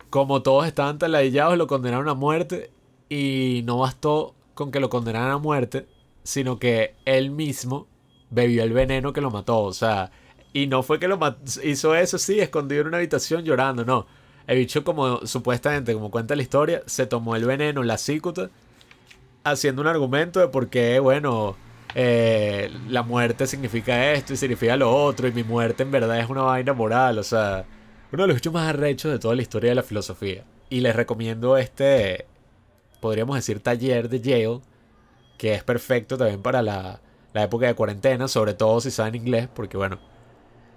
Como todos estaban tan ladillados, lo condenaron a muerte. Y no bastó con que lo condenaran a muerte, sino que él mismo bebió el veneno que lo mató. O sea, y no fue que lo hizo eso, sí, escondido en una habitación llorando, no. El bicho, como supuestamente, como cuenta la historia, se tomó el veneno, la cicuta, haciendo un argumento de por qué, bueno, eh, la muerte significa esto y significa lo otro, y mi muerte en verdad es una vaina moral, o sea, uno de los hechos más arrechos de toda la historia de la filosofía. Y les recomiendo este, podríamos decir, taller de Yale, que es perfecto también para la, la época de cuarentena, sobre todo si saben inglés, porque bueno,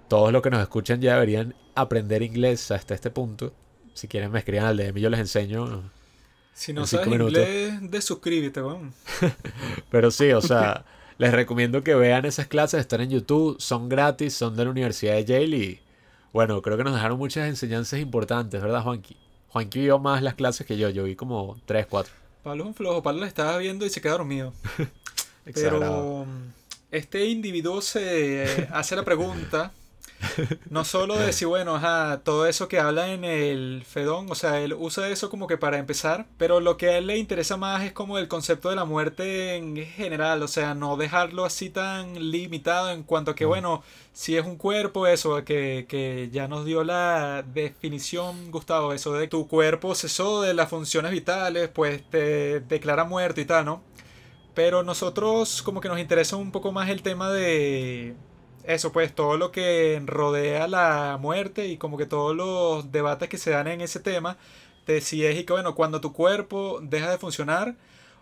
todos los que nos escuchan ya deberían aprender inglés hasta este punto. Si quieren me escriban al DM, yo les enseño. Si no en sabes minutos. inglés, de suscríbete, weón. Pero sí, o sea, les recomiendo que vean esas clases, están en YouTube, son gratis, son de la Universidad de Yale y bueno, creo que nos dejaron muchas enseñanzas importantes, ¿verdad, Juanqui? Juanqui vio más las clases que yo, yo vi como 3, 4. Pablo es un flojo, Pablo la estaba viendo y se queda dormido. Pero mm, este individuo se eh, hace la pregunta, no solo de si, bueno, ajá, todo eso que habla en el Fedón, o sea, él usa eso como que para empezar, pero lo que a él le interesa más es como el concepto de la muerte en general, o sea, no dejarlo así tan limitado en cuanto a que, bueno, si es un cuerpo, eso, que, que ya nos dio la definición, Gustavo, eso de tu cuerpo cesó de las funciones vitales, pues te declara muerto y tal, ¿no? Pero nosotros como que nos interesa un poco más el tema de eso, pues todo lo que rodea la muerte y como que todos los debates que se dan en ese tema de si es y que bueno, cuando tu cuerpo deja de funcionar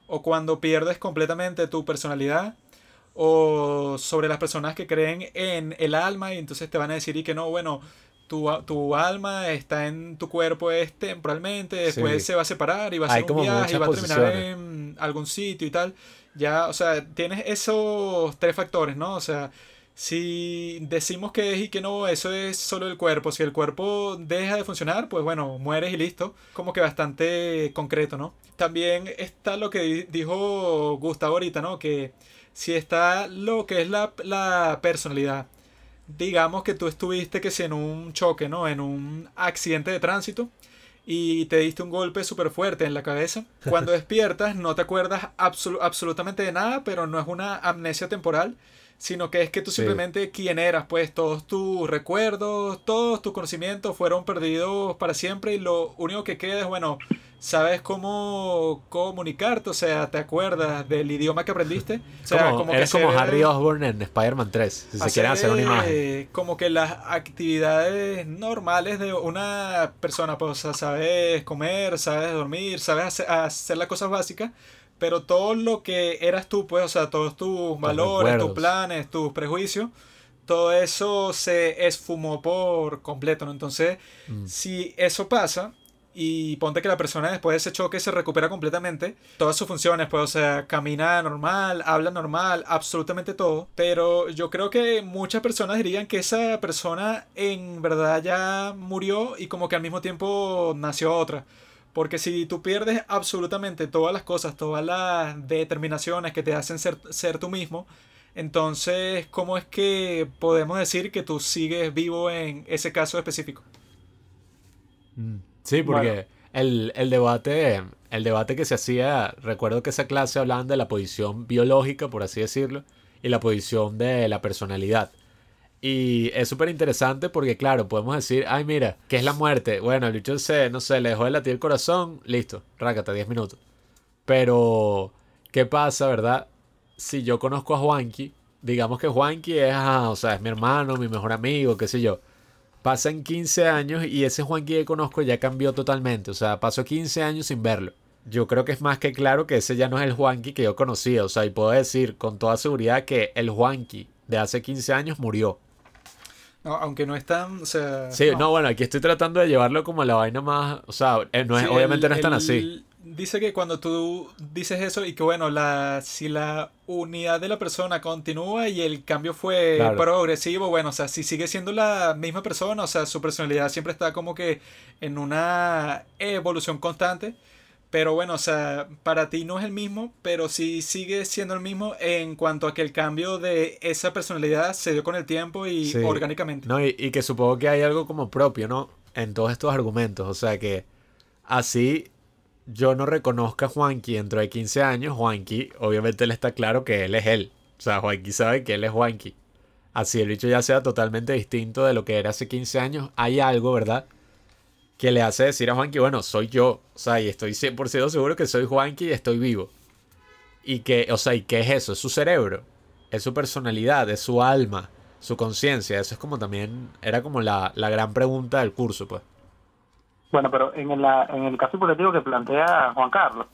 o cuando pierdes completamente tu personalidad, o sobre las personas que creen en el alma y entonces te van a decir y que no, bueno, tu, tu alma está en tu cuerpo es temporalmente, después se va a separar y va a ser un viaje y va a terminar en algún sitio y tal. Ya, o sea, tienes esos tres factores, ¿no? O sea, si decimos que es y que no, eso es solo el cuerpo. Si el cuerpo deja de funcionar, pues bueno, mueres y listo. Como que bastante concreto, ¿no? También está lo que dijo Gustavo ahorita, ¿no? Que si está lo que es la, la personalidad. Digamos que tú estuviste que si en un choque, ¿no? En un accidente de tránsito y te diste un golpe súper fuerte en la cabeza. Cuando despiertas no te acuerdas absolutamente de nada, pero no es una amnesia temporal, sino que es que tú simplemente quién eras, pues todos tus recuerdos, todos tus conocimientos fueron perdidos para siempre y lo único que queda es, bueno, sabes cómo comunicarte, o sea, te acuerdas del idioma que aprendiste. O sea, como, eres como Harry Osborn en Spider-Man 3, si se quiere hacer una imagen. Como que las actividades normales de una persona, pues, o sea, sabes comer, sabes dormir, sabes hacer las cosas básicas, pero todo lo que eras tú, pues, o sea, todos tus valores, tus planes, tus prejuicios, todo eso se esfumó por completo, ¿no? Entonces, mm. si eso pasa, y ponte que la persona después de ese choque se recupera completamente, todas sus funciones, pues, o sea, camina normal, habla normal, absolutamente todo, pero yo creo que muchas personas dirían que esa persona en verdad ya murió y como que al mismo tiempo nació otra. Porque si tú pierdes absolutamente todas las cosas, todas las determinaciones que te hacen ser, ser tú mismo, entonces, ¿cómo es que podemos decir que tú sigues vivo en ese caso específico? Mm, sí, porque el, el, debate, el debate que se hacía, recuerdo que esa clase hablaban de la posición biológica, por así decirlo, y la posición de la personalidad. Y es súper interesante porque, claro, podemos decir, ay, mira, ¿qué es la muerte? Bueno, el bicho se, no sé, le dejó de latir el corazón, listo, rácate, 10 minutos. Pero, ¿qué pasa, verdad? Si yo conozco a Juanqui, digamos que Juanqui es, o sea, es mi hermano, mi mejor amigo, qué sé yo. Pasan 15 años y ese Juanqui que conozco ya cambió totalmente, o sea, pasó 15 años sin verlo. Yo creo que es más que claro que ese ya no es el Juanqui que yo conocía, o sea, y puedo decir con toda seguridad que el Juanqui de hace 15 años murió aunque no es tan. O sea, sí, no. bueno, aquí estoy tratando de llevarlo como la vaina más. O sea, eh, no es, obviamente no es tan así. Dice que cuando tú dices eso y que bueno, la, si la unidad de la persona continúa y el cambio fue progresivo, bueno, o sea, si sigue siendo la misma persona, o sea, su personalidad siempre está como que en una evolución constante pero bueno, o sea, para ti no es el mismo, pero sí sigue siendo el mismo en cuanto a que el cambio de esa personalidad se dio con el tiempo y orgánicamente. No, y, que supongo que hay algo como propio, ¿no? En todos estos argumentos. O sea que así yo no reconozca a Juanqui dentro de 15 años, Juanqui, obviamente le está claro que él es él. O sea, Juanqui sabe que él es Juanqui. Así el bicho ya sea totalmente distinto de lo que era hace 15 años, hay algo, ¿verdad? Que le hace decir a Juanqui, bueno, soy yo, o sea, y estoy 100% seguro que soy Juanqui y estoy vivo. Y que, o sea, ¿y qué es eso? Es su cerebro, es su personalidad, es su alma, su conciencia. Eso es como también, era como la, la, gran pregunta del curso, pues. Bueno, pero en, en el caso hipotético que plantea Juan Carlos,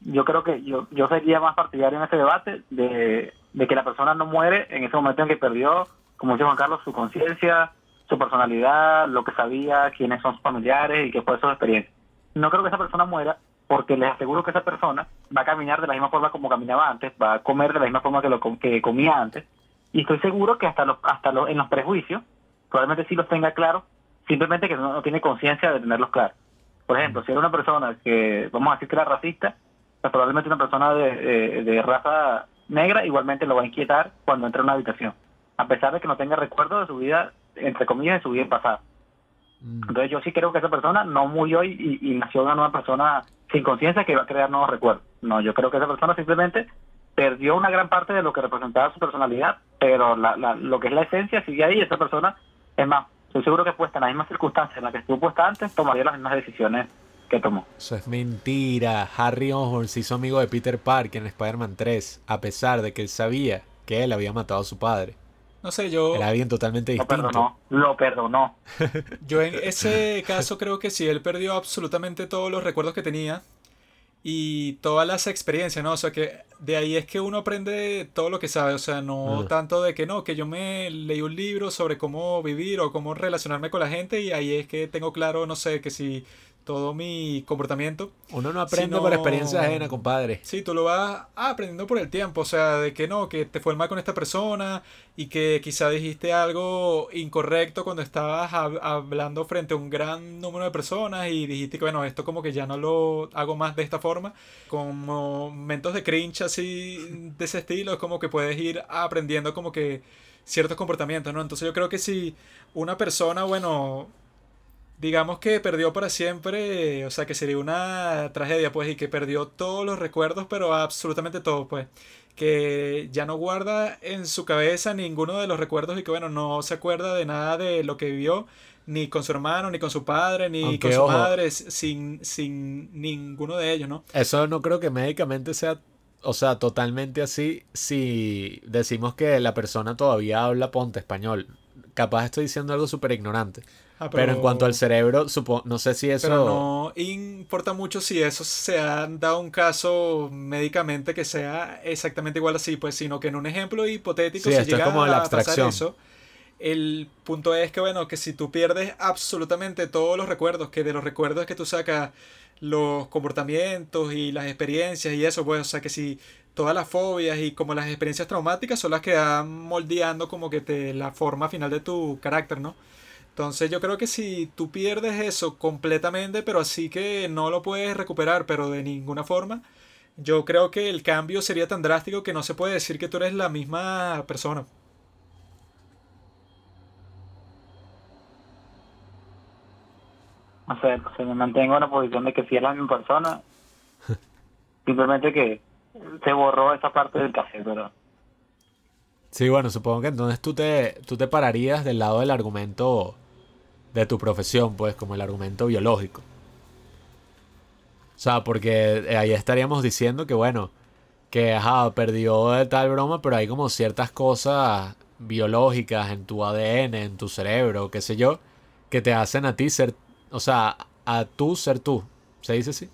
yo creo que yo, yo sería más partidario en ese debate de, de que la persona no muere en ese momento en que perdió, como dice Juan Carlos, su conciencia, su personalidad, lo que sabía, quiénes son sus familiares y qué fue su experiencia. No creo que esa persona muera porque les aseguro que esa persona va a caminar de la misma forma como caminaba antes, va a comer de la misma forma que lo que comía antes y estoy seguro que hasta los hasta los, en los prejuicios probablemente sí los tenga claros, simplemente que no, tiene conciencia de tenerlos claros. Por ejemplo, si era una persona que, vamos a decir que era racista, pues probablemente una persona de, de raza negra igualmente lo va a inquietar cuando entre a una habitación, a pesar de que no tenga recuerdo de su vida entre comillas, de su vida pasada. Mm. Entonces yo sí creo que esa persona no murió y, y, nació una nueva persona sin conciencia que va a crear nuevos recuerdos. No, yo creo que esa persona simplemente perdió una gran parte de lo que representaba su personalidad, pero la, la, lo que es la esencia sigue ahí. Esa persona, es más, estoy seguro que puesta en las mismas circunstancias en las que estuvo puesta antes, tomaría las mismas decisiones que tomó. Eso es mentira. Harry Osborn se hizo amigo de Peter Parker en Spider-Man 3, a pesar de que él sabía que él había matado a su padre. No sé, yo... Era alguien totalmente distinto. Lo perdonó, lo perdonó. yo en ese caso creo que sí, él perdió absolutamente todos los recuerdos que tenía. y todas las experiencias, ¿no? O sea que de ahí es que uno aprende todo lo que sabe, o sea, no tanto de que no, que yo me leí un libro sobre cómo vivir o cómo relacionarme con la gente y ahí es que tengo claro, no sé, que si todo mi comportamiento Uno no aprende por experiencia ajena, compadre. Sí, tú lo vas aprendiendo por el tiempo, o sea, de que no, que te fue mal con esta persona y que quizá dijiste algo incorrecto cuando estabas hab- hablando frente a un gran número de personas y dijiste que bueno, esto como que ya no lo hago más de esta forma, con momentos de cringe así de ese estilo, es como que puedes ir aprendiendo como que ciertos comportamientos, ¿no? Entonces yo creo que si una persona, bueno, digamos que perdió para siempre, o sea, que sería una tragedia, pues, y que perdió todos los recuerdos, pero absolutamente todo, pues, que ya no guarda en su cabeza ninguno de los recuerdos y que, bueno, no se acuerda de nada de lo que vivió, ni con su hermano, ni con su padre, ni Aunque, con su ojo. madre, sin, sin ninguno de ellos, ¿no? Eso no creo que médicamente sea, o sea, totalmente así si decimos que la persona todavía habla ponte español. Capaz estoy diciendo algo súper ignorante. Ah, Pero en cuanto al cerebro, supo- no sé si eso... Pero no importa mucho si eso se ha dado un caso médicamente que sea exactamente igual así, pues, sino que en un ejemplo hipotético, Sí, si llega como la a pasar abstracción. eso, el punto es que, bueno, que si tú pierdes absolutamente todos los recuerdos, que de los recuerdos que tú sacas los comportamientos y las experiencias y eso, pues, o sea, que si todas las fobias y como las experiencias traumáticas son las que van moldeando como que te la forma final de tu carácter, ¿no? Entonces yo creo que si tú pierdes eso completamente, pero así que no lo puedes recuperar, pero de ninguna forma, yo creo que el cambio sería tan drástico que no se puede decir que tú eres la misma persona. No sé, pues, me mantengo en la posición de que si es la misma persona, simplemente que se borró esa parte del café, pero Sí, bueno, supongo que entonces tú te, tú te pararías del lado del argumento de tu profesión, pues, como el argumento biológico. O sea, porque eh, ahí estaríamos diciendo que, bueno, que, ajá, perdió de tal broma, pero hay como ciertas cosas biológicas en tu ADN, en tu cerebro, qué sé yo, que te hacen a ti ser, o sea, a tú ser tú. ¿Se dice así?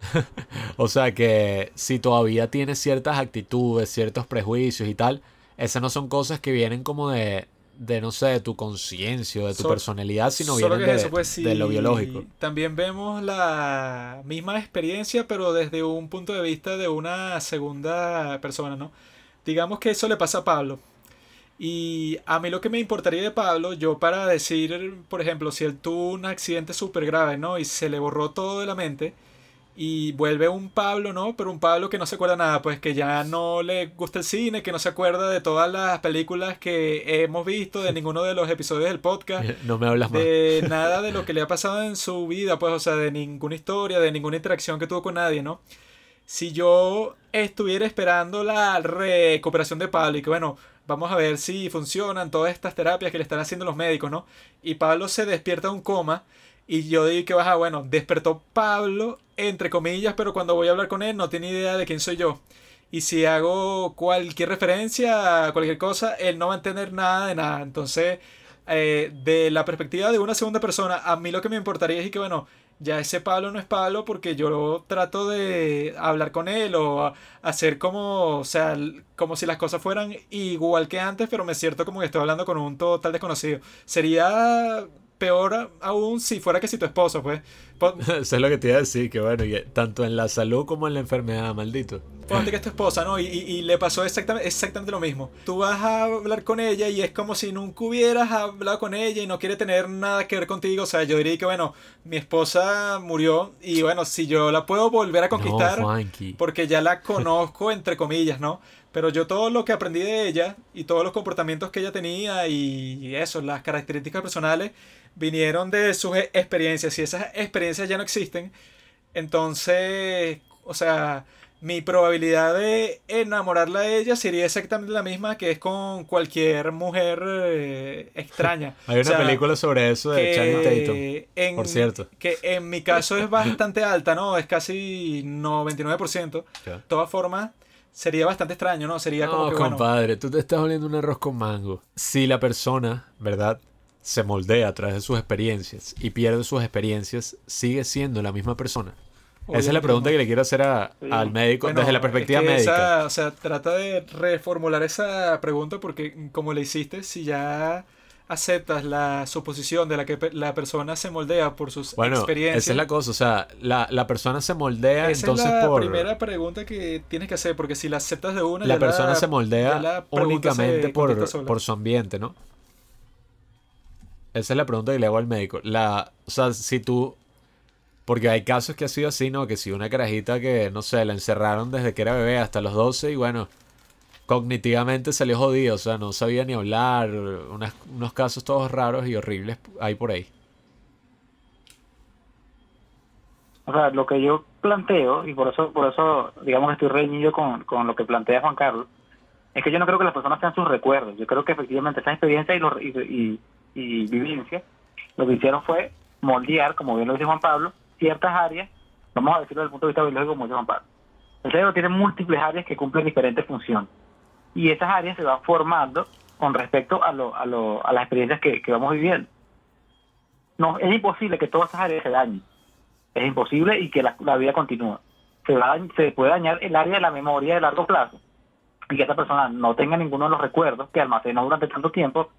o sea que si todavía tienes ciertas actitudes, ciertos prejuicios y tal, esas no son cosas que vienen como de, de no sé, de tu conciencia o de tu So- personalidad, sino Solo vienen que de, eso, pues, de lo biológico. También vemos la misma experiencia, pero desde un punto de vista de una segunda persona, ¿no? Digamos que eso le pasa a Pablo. Y a mí lo que me importaría de Pablo, yo para decir, por ejemplo, si él tuvo un accidente súper grave, ¿no? Y se le borró todo de la mente. Y vuelve un Pablo, ¿no? Pero un Pablo que no se acuerda nada, pues que ya no le gusta el cine, que no se acuerda de todas las películas que hemos visto, de ninguno de los episodios del podcast No me hablas más. de nada de lo que le ha pasado en su vida, pues, o sea, de ninguna historia, de ninguna interacción que tuvo con nadie, ¿no? Si yo estuviera esperando la recuperación de Pablo y que, bueno, vamos a ver si funcionan todas estas terapias que le están haciendo los médicos, ¿no? Y Pablo se despierta de un coma y yo digo que, baja, bueno, despertó Pablo, entre comillas, pero cuando voy a hablar con él no tiene idea de quién soy yo. Y si hago cualquier referencia a cualquier cosa, él no va a entender nada de nada. Entonces, eh, de la perspectiva de una segunda persona, a mí lo que me importaría es que, bueno, ya ese Pablo no es Pablo porque yo trato de hablar con él o hacer como, o sea, como si las cosas fueran igual que antes, pero me siento como que estoy hablando con un total desconocido. Sería peor aún si fuera que si tu esposo, pues. Pon- Eso es lo que te iba a decir, que bueno, y tanto en la salud como en la enfermedad, maldito. Ponte que es tu esposa, ¿no? Y, y- y le pasó exactamente, exactamente lo mismo. Tú vas a hablar con ella y es como si nunca hubieras hablado con ella y no quiere tener nada que ver contigo. O sea, yo diría que, bueno, mi esposa murió y, bueno, si yo la puedo volver a conquistar, No, porque ya la conozco, entre comillas, ¿no? Pero yo todo lo que aprendí de ella y todos los comportamientos que ella tenía y eso, las características personales, vinieron de sus e- experiencias. Si esas experiencias ya no existen, entonces, o sea, mi probabilidad de enamorarla de ella sería exactamente la misma que es con cualquier mujer eh, extraña. Hay una O sea, película sobre eso de Channing Tatum. por cierto. Que en mi caso es bastante alta, ¿no? Es casi 99%. Ya. De todas formas, sería bastante extraño, ¿no? Sería como bueno, compadre, tú te estás oliendo un arroz con mango. Si la persona, ¿verdad? Se moldea a través de sus experiencias y pierde sus experiencias, sigue siendo la misma persona. Esa es la pregunta que le quiero hacer a- Sí. al médico Bueno, desde la perspectiva es que médica. esa- o sea, trata de reformular esa pregunta porque como le hiciste, si ya aceptas la suposición de la que la persona se moldea por sus Bueno, experiencias, esa es la cosa, o sea, la, la persona se moldea, esa entonces es la por... primera pregunta que tienes que hacer porque si la aceptas de una, la persona se moldea se únicamente por, por su ambiente, ¿no? Esa es la pregunta que le hago al médico. La, o sea, si tú... Porque hay casos que ha sido así, ¿no? Que si una carajita que, no sé, la encerraron desde que era bebé hasta los 12 y bueno, cognitivamente salió jodido, o sea, no sabía ni hablar, unas- unos casos todos raros y horribles hay por ahí. O sea, lo que yo planteo, y por eso, por eso digamos estoy reñido con, con lo que plantea Juan Carlos, es que yo no creo que las personas sean sus recuerdos. Yo creo que efectivamente esas experiencias y, los- y, y, y vivencias lo que hicieron fue moldear, como bien lo dice Juan Pablo, ciertas áreas, vamos a decirlo desde el punto de vista biológico, como dice Juan Pablo. El cerebro tiene múltiples áreas que cumplen diferentes funciones. Y esas áreas se van formando con respecto a, lo, a, lo, a las experiencias que, vamos viviendo. No, es imposible que todas esas áreas se dañen es imposible y que la, vida continúa. Se, va se puede dañar el área de la memoria de largo plazo y que esa persona no tenga ninguno de los recuerdos que almacenó durante tanto tiempo,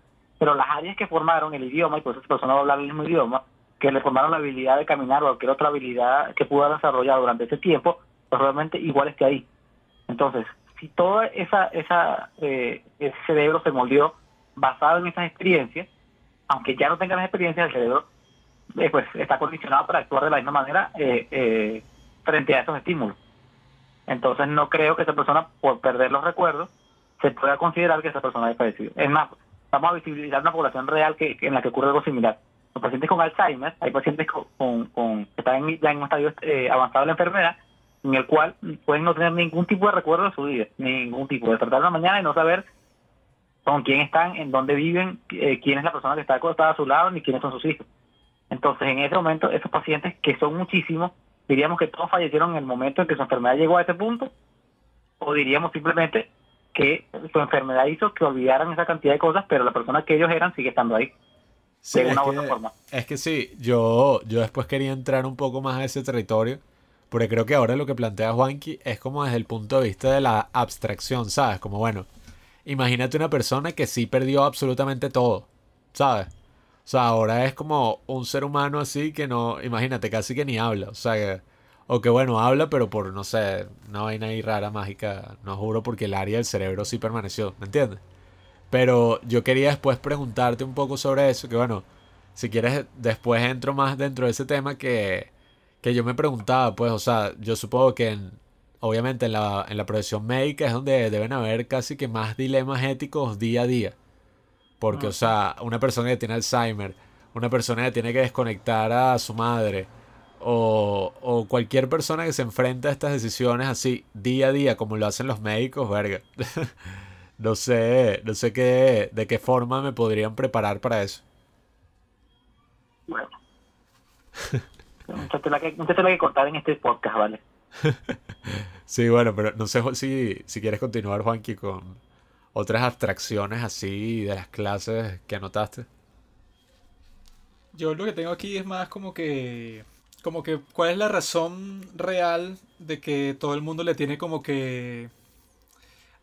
pero las áreas que formaron el idioma, y por eso esa persona va a hablar el mismo idioma, que le formaron la habilidad de caminar o cualquier otra habilidad que pudo haber desarrollado durante ese tiempo, pues realmente iguales que ahí. Entonces, si toda esa, esa eh, ese cerebro se moldeó basado en esas experiencias, aunque ya no tenga las experiencias, el cerebro eh, pues está condicionado para actuar de la misma manera eh, eh, frente a esos estímulos. Entonces no creo que esa persona, por perder los recuerdos, se pueda considerar que esa persona haya fallecido. Es más, vamos a visibilizar una población real que, en la que ocurre algo similar. Los pacientes con Alzheimer, hay pacientes con, con, que están en- ya en un estadio eh, avanzado de la enfermedad, en el cual pueden no tener ningún tipo de recuerdo de su vida, ningún tipo, de en la mañana y no saber con quién están, en dónde viven, eh, quién es la persona que está acostada a su lado, ni quiénes son sus hijos. Entonces, en ese momento, esos pacientes, que son muchísimos, diríamos que todos fallecieron en el momento en que su enfermedad llegó a ese punto, o diríamos simplemente que su enfermedad hizo que olvidaran esa cantidad de cosas, pero la persona que ellos eran sigue estando ahí, Sí, de es una u que- otra forma. Es que sí, yo, yo después quería entrar un poco más a ese territorio, porque creo que ahora lo que plantea Juanqui es como desde el punto de vista de la abstracción, ¿sabes? Como bueno, imagínate una persona que sí perdió absolutamente todo, ¿sabes? O sea, ahora es como un ser humano así que no, imagínate, casi que ni habla, o sea, que, o que bueno, habla, pero por, no sé, una vaina ahí rara, mágica, no juro, porque el área del cerebro sí permaneció, ¿me entiendes? Pero yo quería después preguntarte un poco sobre eso, que bueno, si quieres después entro más dentro de ese tema que, que yo me preguntaba, pues, o sea, yo supongo que en- obviamente en la, en la profesión médica es donde deben haber casi que más dilemas éticos día a día. Porque, o sea, una persona que tiene Alzheimer, una persona que tiene que desconectar a su madre, o, o cualquier persona que se enfrenta a estas decisiones así día a día, como lo hacen los médicos, verga. No sé, no sé qué, de qué forma me podrían preparar para eso. Bueno. mucha, tela que, mucha tela que cortar en este podcast, ¿vale? Sí, bueno, pero no sé si, si quieres continuar, Juanqui, con otras abstracciones así de las clases que anotaste. Yo lo que tengo aquí es más como que. Como que. ¿Cuál es la razón real de que todo el mundo le tiene como que.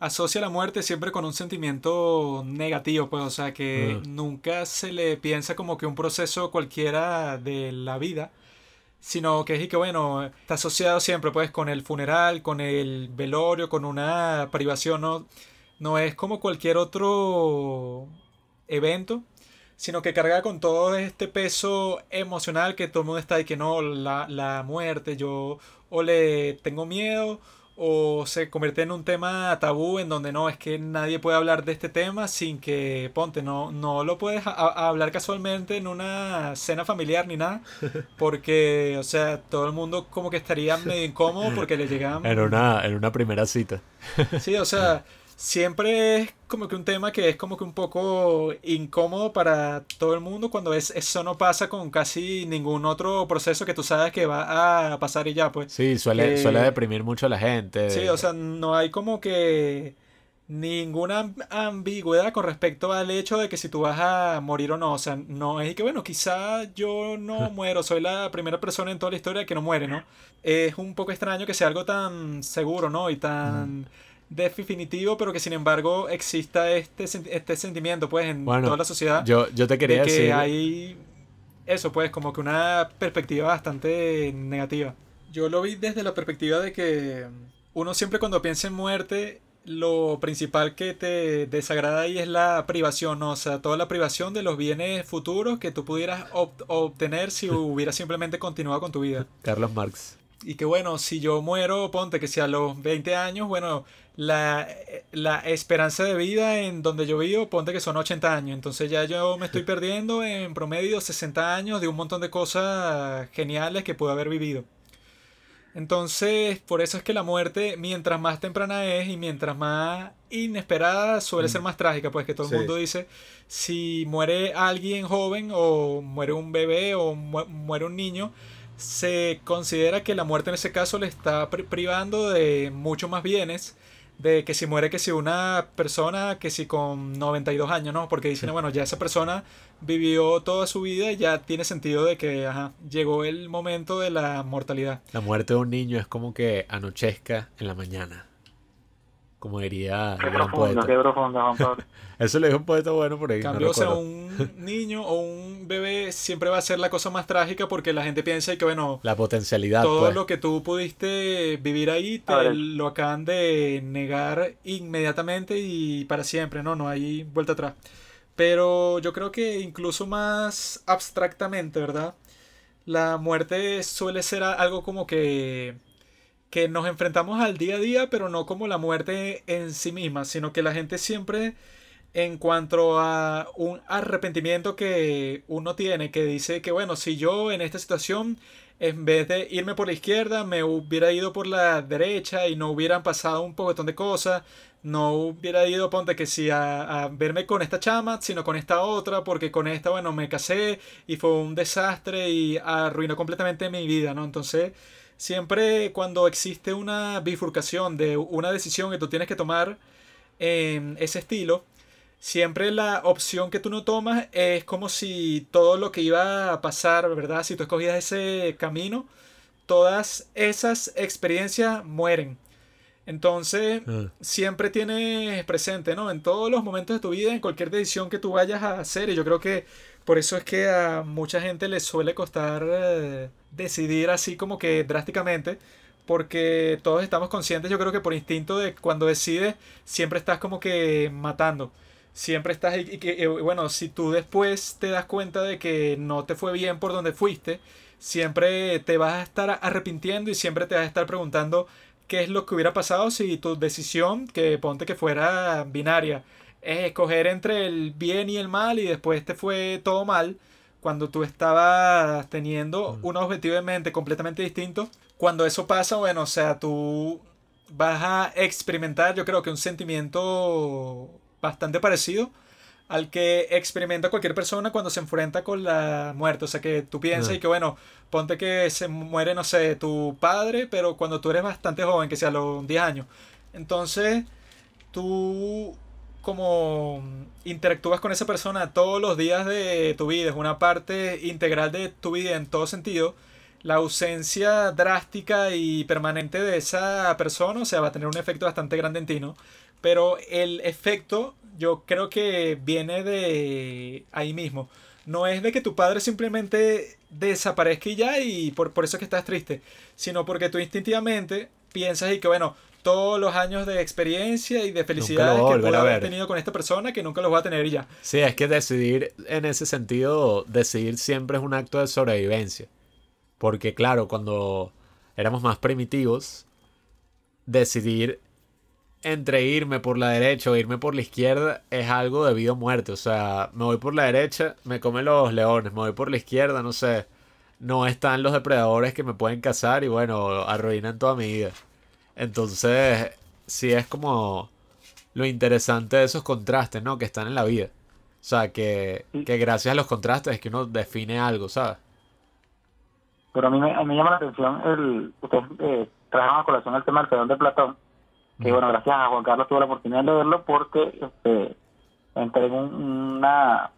Asocia la muerte siempre con un sentimiento negativo, pues, o sea, que Mm. nunca se le piensa como que un proceso cualquiera de la vida, sino que es y que, bueno, está asociado siempre, pues, con el funeral, con el velorio, con una privación, ¿no? No es como cualquier otro evento, sino que carga con todo este peso emocional que todo el mundo está y que no, la, la muerte, yo o le tengo miedo o se convierte en un tema tabú en donde no, es que nadie puede hablar de este tema sin que, ponte, no, no lo puedes a- a- hablar casualmente en una cena familiar ni nada, porque, o sea, todo el mundo como que estaría medio incómodo porque le llegan... En una, en una primera cita. Sí, o sea, siempre es como que un tema que es como que un poco incómodo para todo el mundo cuando es, eso no pasa con casi ningún otro proceso que tú sabes que va a pasar y ya, pues. Sí, suele, Eh, suele deprimir mucho a la gente. Sí, o sea, no hay como que ninguna ambigüedad con respecto al hecho de que si tú vas a morir o no. O sea, no es que, bueno, quizá yo no muero, soy la primera persona en toda la historia que no muere, ¿no? Es un poco extraño que sea algo tan seguro, ¿no? Y tan definitivo, pero que sin embargo exista este, este sentimiento, pues, en toda la sociedad. Yo, yo te quería de que decir... hay eso, pues, como que una perspectiva bastante negativa. Yo lo vi desde la perspectiva de que uno siempre cuando piensa en muerte lo principal que te desagrada ahí es la privación, ¿no? o sea, toda la privación de los bienes futuros que tú pudieras obtener si hubieras simplemente continuado con tu vida. Carlos Marx. Y que bueno, si yo muero, ponte que si a los 20 años, bueno, la, la, esperanza de vida en donde yo vivo, ponte que son 80 años. Entonces ya yo me estoy perdiendo en promedio 60 años de un montón de cosas geniales que pude haber vivido. Entonces, por eso es que la muerte, mientras más temprana es y mientras más inesperada, suele ser mm. más trágica, pues que todo el mundo dice, si muere alguien joven o muere un bebé o muere un niño, se considera que la muerte en ese caso le está privando de muchos más bienes de que si muere que si una persona que si con 92 años, ¿no? Porque dicen, bueno, ya esa persona vivió toda su vida y ya tiene sentido de que ajá, llegó el momento de la mortalidad. La muerte de un niño es como que anochezca en la mañana. Como diría qué profundo, Qué profundo, Juan Pablo. Eso le dijo un poeta bueno por ahí. Cambio, o sea, un niño o un bebé siempre va a ser la cosa más trágica porque la gente piensa que, bueno, la potencialidad. Todo pues. lo que tú pudiste vivir ahí te lo acaban de negar inmediatamente y para siempre, ¿no? No hay vuelta atrás. Pero yo creo que incluso más abstractamente, ¿verdad? La muerte suele ser algo como que que nos enfrentamos al día a día, pero no como la muerte en sí misma, sino que la gente siempre en cuanto a un arrepentimiento que uno tiene, que dice que bueno, si yo en esta situación, en vez de irme por la izquierda, me hubiera ido por la derecha y no hubieran pasado un poquetón de cosas, no hubiera ido, ponte que si a, a, verme con esta chama, sino con esta otra, porque con esta, bueno, me casé y fue un desastre y arruinó completamente mi vida, ¿no? Entonces Siempre cuando existe una bifurcación de una decisión que tú tienes que tomar en ese estilo, siempre la opción que tú no tomas es como si todo lo que iba a pasar, ¿verdad? Si tú escogías ese camino, todas esas experiencias mueren. Entonces, ah. siempre tienes presente, ¿no? En todos los momentos de tu vida, en cualquier decisión que tú vayas a hacer, y yo creo que por eso es que a mucha gente le suele costar eh, decidir así como que drásticamente. Porque todos estamos conscientes, yo creo que por instinto de cuando decides, siempre estás como que matando. Siempre estás y que, eh, bueno, si tú después te das cuenta de que no te fue bien por donde fuiste, siempre te vas a estar arrepintiendo y siempre te vas a estar preguntando qué es lo que hubiera pasado si tu decisión, que ponte que fuera binaria, es escoger entre el bien y el mal y después te fue todo mal cuando tú estabas teniendo mm. un objetivo en mente completamente distinto. Cuando eso pasa, bueno, o sea, tú vas a experimentar, yo creo que un sentimiento bastante parecido al que experimenta cualquier persona cuando se enfrenta con la muerte. O sea, que tú piensas y que, bueno, ponte que se muere, no sé, tu padre, pero cuando tú eres bastante joven, que sea a los 10 años. Entonces, tú como interactúas con esa persona todos los días de tu vida, es una parte integral de tu vida en todo sentido, la ausencia drástica y permanente de esa persona, o sea, va a tener un efecto bastante grande en ti, ¿no? Pero el efecto yo creo que viene de ahí mismo. No es de que tu padre simplemente desaparezca y ya y por, por eso es que estás triste, sino porque tú instintivamente piensas y que bueno, todos los años de experiencia y de felicidad que puedo haber tenido con esta persona que nunca los voy a tener y ya. Sí, es que decidir en ese sentido, decidir siempre es un acto de sobrevivencia. Porque claro, cuando éramos más primitivos, decidir entre irme por la derecha o irme por la izquierda es algo de vida o muerte. O sea, me voy por la derecha, me comen los leones, me voy por la izquierda, no sé. No están los depredadores que me pueden cazar y bueno, arruinan toda mi vida. Entonces, sí es como lo interesante de esos contrastes, ¿no? Que están en la vida. O sea, que, que gracias a los contrastes es que uno define algo, ¿sabes? Pero a mí me, a mí llama la atención el... Ustedes eh, trajeron a colación el tema del perdón de Platón. que bueno, gracias a Juan Carlos tuve la oportunidad de verlo porque este, entré en un- una,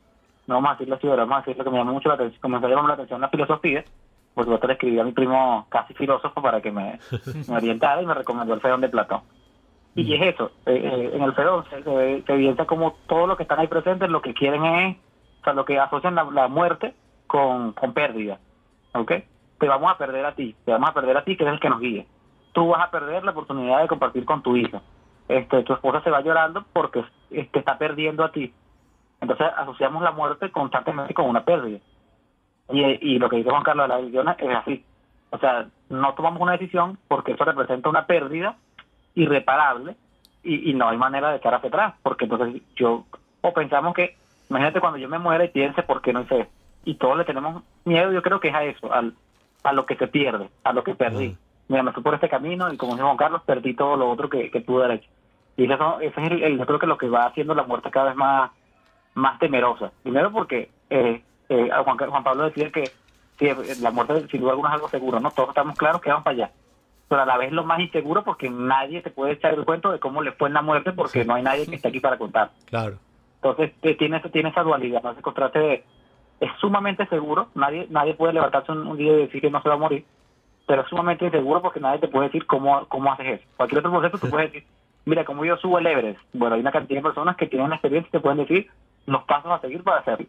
no vamos a decirlo así, pero vamos a decirlo que me llamó mucho la atención, comenzó a llamar la atención la filosofía, porque yo le escribí a mi primo casi filósofo para que me, me orientara y me recomendó el Fedón de Platón. Y es eso, eh, eh, en el Fedón se, se, se evidencia como todos los que están ahí presentes lo que quieren es, o sea, lo que asocian la, la muerte con, con pérdida, ¿ok? Te vamos a perder a ti, te vamos a perder a ti que eres el que nos guíe. Tú vas a perder la oportunidad de compartir con tu hija. Este, tu esposa se va llorando porque te está perdiendo a ti. Entonces asociamos la muerte constantemente con una pérdida. Y, y lo que dice Juan Carlos de la religión es así. O sea, no tomamos una decisión porque eso representa una pérdida irreparable y, y no hay manera de echar hacia atrás. Porque entonces yo, o pensamos que, imagínate cuando yo me muera y piense por qué no hice esto. Y todos le tenemos miedo, yo creo que es a eso, al, a lo que se pierde, a lo que perdí. Mira, me fui por este camino y como dice Juan Carlos, perdí todo lo otro que, que pude haber hecho. Y eso, ese es el, el- yo creo que lo que va haciendo la muerte cada vez más, más temerosa. Primero porque eh, eh, a Juan, Juan Pablo decía que sí, la muerte sin duda alguna es algo seguro, ¿no? Todos estamos claros que vamos para allá. Pero a la vez lo más inseguro porque nadie te puede echar el cuento de cómo le fue en la muerte porque Sí. no hay nadie que esté aquí para contar. Claro. Entonces eh, tiene, tiene esa dualidad, no se contraste de- es sumamente seguro, nadie nadie puede levantarse un, un día y decir que no se va a morir, pero es sumamente inseguro porque nadie te puede decir cómo, cómo haces eso. Cualquier otro proceso tú puedes decir, mira, como yo subo el Everest, bueno, hay una cantidad de personas que tienen la experiencia y te pueden decir los pasos a seguir para hacerlo.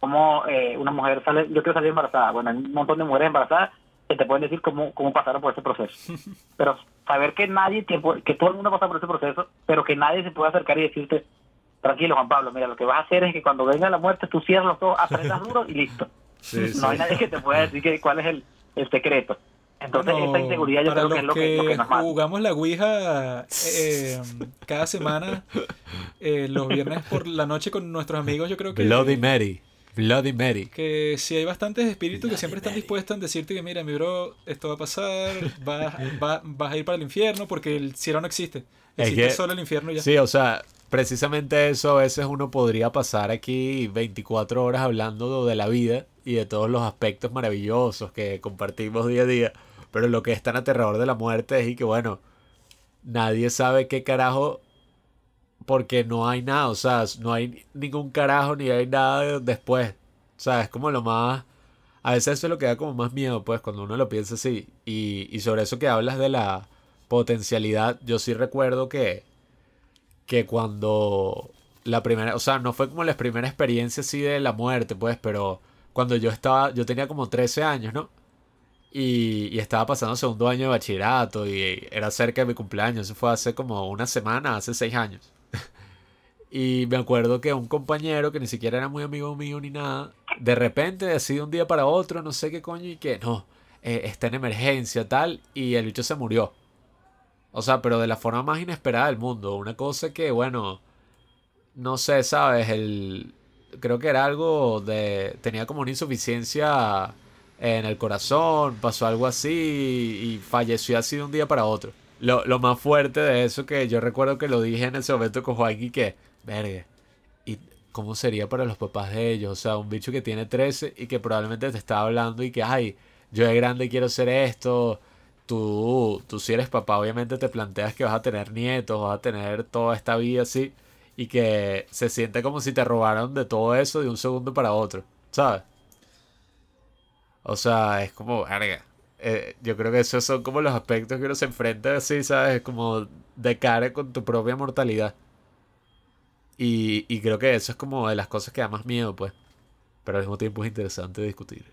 Como eh, una mujer sale, yo quiero salir embarazada, bueno, hay un montón de mujeres embarazadas que te pueden decir cómo, cómo pasaron por ese proceso. Pero saber que nadie, te puede- que todo el mundo pasa por ese proceso, pero que nadie se puede acercar y decirte, tranquilo Juan Pablo, mira, lo que vas a hacer es que cuando venga la muerte tú cierras los ojos, apretas duro y listo. Sí, sí. No hay nadie que te pueda decir que, cuál es el, el secreto. Entonces Bueno, esa inseguridad yo creo que es lo que, lo que nos mata. jugamos la Ouija eh, cada semana, eh, los viernes por la noche con nuestros amigos, yo creo que... Bloody Mary. Bloody Mary. que si hay bastantes espíritus que siempre están dispuestos en decirte que mira, mi bro, esto va a pasar, vas, va- vas a ir para el infierno porque el cielo no existe. Es Existe que- solo el infierno y ya. Sí, o sea, precisamente eso a veces uno podría pasar aquí 24 horas hablando de la vida y de todos los aspectos maravillosos que compartimos día a día. Pero lo que es tan aterrador de la muerte es y que, bueno, nadie sabe qué carajo porque no hay nada, o sea, no hay ningún carajo ni hay nada después. O sea, es como lo más... A veces eso es lo que da como más miedo, pues, cuando uno lo piensa así. Y, y sobre eso que hablas de la potencialidad, yo sí recuerdo que, que cuando la primera, o sea, no fue como la primera experiencia así de la muerte, pues, pero cuando yo estaba, yo tenía como 13 años, ¿no? Y, y estaba pasando segundo año de bachillerato y era cerca de mi cumpleaños, eso fue hace como una semana, hace seis años. Y me acuerdo que un compañero que ni siquiera era muy amigo mío ni nada, de repente decidió un día para otro, no sé qué coño, y que no, eh, está en emergencia, tal, y el bicho se murió. O sea, pero de la forma más inesperada del mundo. Una cosa que, bueno, no sé, ¿sabes? El, creo que era algo de... Tenía como una insuficiencia en el corazón, pasó algo así y falleció así de un día para otro. Lo, lo más fuerte de eso que yo recuerdo que lo dije en ese momento con Joaquín que, verga, ¿y cómo sería para los papás de ellos? O sea, un bicho que tiene 13 y que probablemente te está hablando y que, ay, yo de grande quiero ser esto. Tú, tú si eres papá, obviamente te planteas que vas a tener nietos, vas a tener toda esta vida así y que se siente como si te robaran de todo eso de un segundo para otro, ¿sabes? O sea, es como, verga. Eh, yo creo que esos son como los aspectos que uno se enfrenta así, ¿sabes? Como de cara con tu propia mortalidad. Y, y creo que eso es como de las cosas que da más miedo, pues. Pero al mismo tiempo es interesante discutir.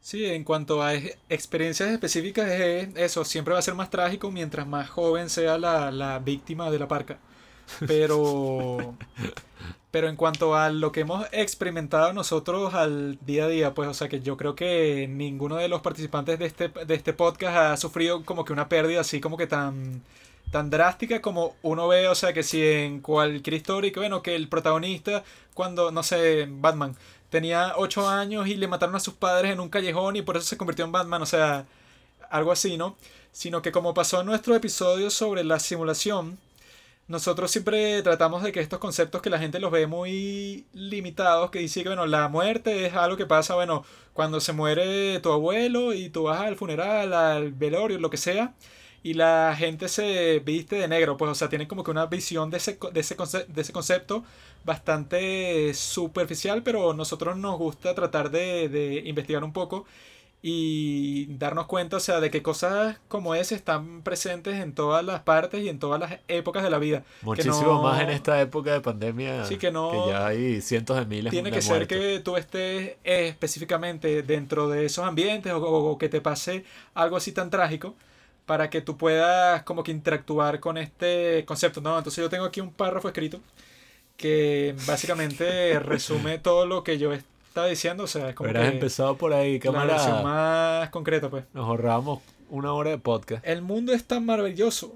Sí, en cuanto a ex- experiencias específicas, es eso, siempre va a ser más trágico mientras más joven sea la, la víctima de la parca. Pero, pero en cuanto a lo que hemos experimentado nosotros al día a día, pues, o sea que yo creo que ninguno de los participantes de este, de este podcast ha sufrido como que una pérdida así como que tan, tan drástica como uno ve, o sea que si en cualquier historia, que bueno, que el protagonista, cuando, no sé, Batman, tenía 8 años y le mataron a sus padres en un callejón y por eso se convirtió en Batman, o sea, algo así, ¿no? Sino que como pasó en nuestro episodio sobre la simulación, nosotros siempre tratamos de que estos conceptos que la gente los ve muy limitados, que dice que, bueno, la muerte es algo que pasa, bueno, cuando se muere tu abuelo y tú vas al funeral, al velorio, lo que sea, y la gente se viste de negro, pues, o sea, tienen como que una visión de ese, de ese, de ese concepto bastante superficial, pero nosotros nos gusta tratar de, de investigar un poco y darnos cuenta, o sea, de que cosas como ese están presentes en todas las partes y en todas las épocas de la vida. Muchísimo más en esta época de pandemia. Sí, que no. ya hay cientos de miles Tiene que ser que tú estés específicamente dentro de esos ambientes o, que te pase algo así tan trágico para que tú puedas como que interactuar con este concepto, ¿no? Entonces yo tengo aquí un párrafo escrito que básicamente resume todo lo que yo estaba diciendo, o sea, es como Hubieras empezado por ahí, cámara. La más concreta, pues. Nos ahorramos una hora de podcast. El mundo es tan maravilloso,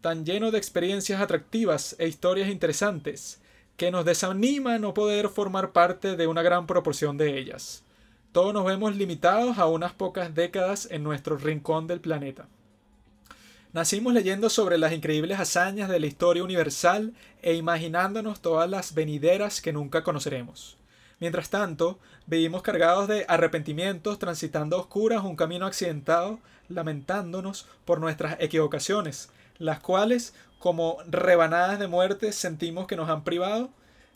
tan lleno de experiencias atractivas e historias interesantes, que nos desanima no poder formar parte de una gran proporción de ellas. Todos nos vemos limitados a unas pocas décadas en nuestro rincón del planeta. Nacimos leyendo sobre las increíbles hazañas de la historia universal e imaginándonos todas las venideras que nunca conoceremos. Mientras tanto, vivimos cargados de arrepentimientos, transitando a oscuras un camino accidentado, lamentándonos por nuestras equivocaciones, las cuales, como rebanadas de muerte, sentimos que nos han privado,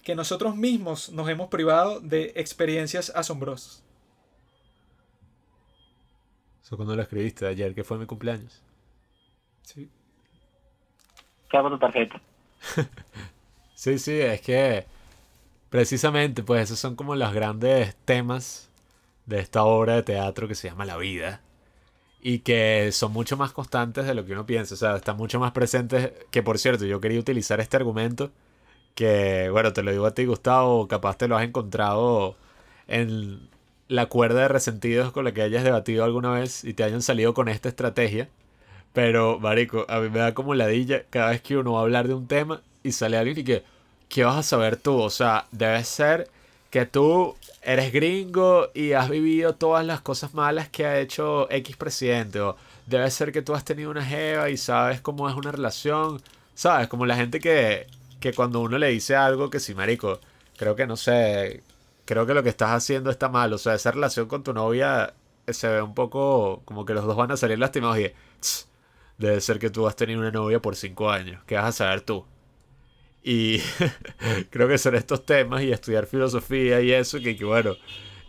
que nosotros mismos nos hemos privado de experiencias asombrosas. Eso cuando lo escribiste ayer, que fue mi cumpleaños. Sí. ¿Qué hago tu tarjeta? sí, sí, es que Precisamente, pues esos son como los grandes temas de esta obra de teatro que se llama La vida. Y que son mucho más constantes de lo que uno piensa. O sea, están mucho más presentes. Que por cierto, yo quería utilizar este argumento. Que, bueno, te lo digo a ti, Gustavo. Capaz te lo has encontrado en la cuerda de resentidos con la que hayas debatido alguna vez y te hayan salido con esta estrategia. Pero, Marico, a mí me da como ladilla cada vez que uno va a hablar de un tema y sale alguien y que ¿qué vas a saber tú? O sea, debe ser que tú eres gringo y has vivido todas las cosas malas que ha hecho X presidente. O debe ser que tú has tenido una jeva y sabes cómo es una relación. ¿Sabes? Como la gente que, que cuando uno le dice algo que sí, marico, creo que no sé, creo que lo que estás haciendo está mal. O sea, esa relación con tu novia se ve un poco como que los dos van a salir lastimados y debe ser que tú has tenido una novia por cinco años. ¿Qué vas a saber tú? Y creo que son estos temas y estudiar filosofía y eso, que, bueno,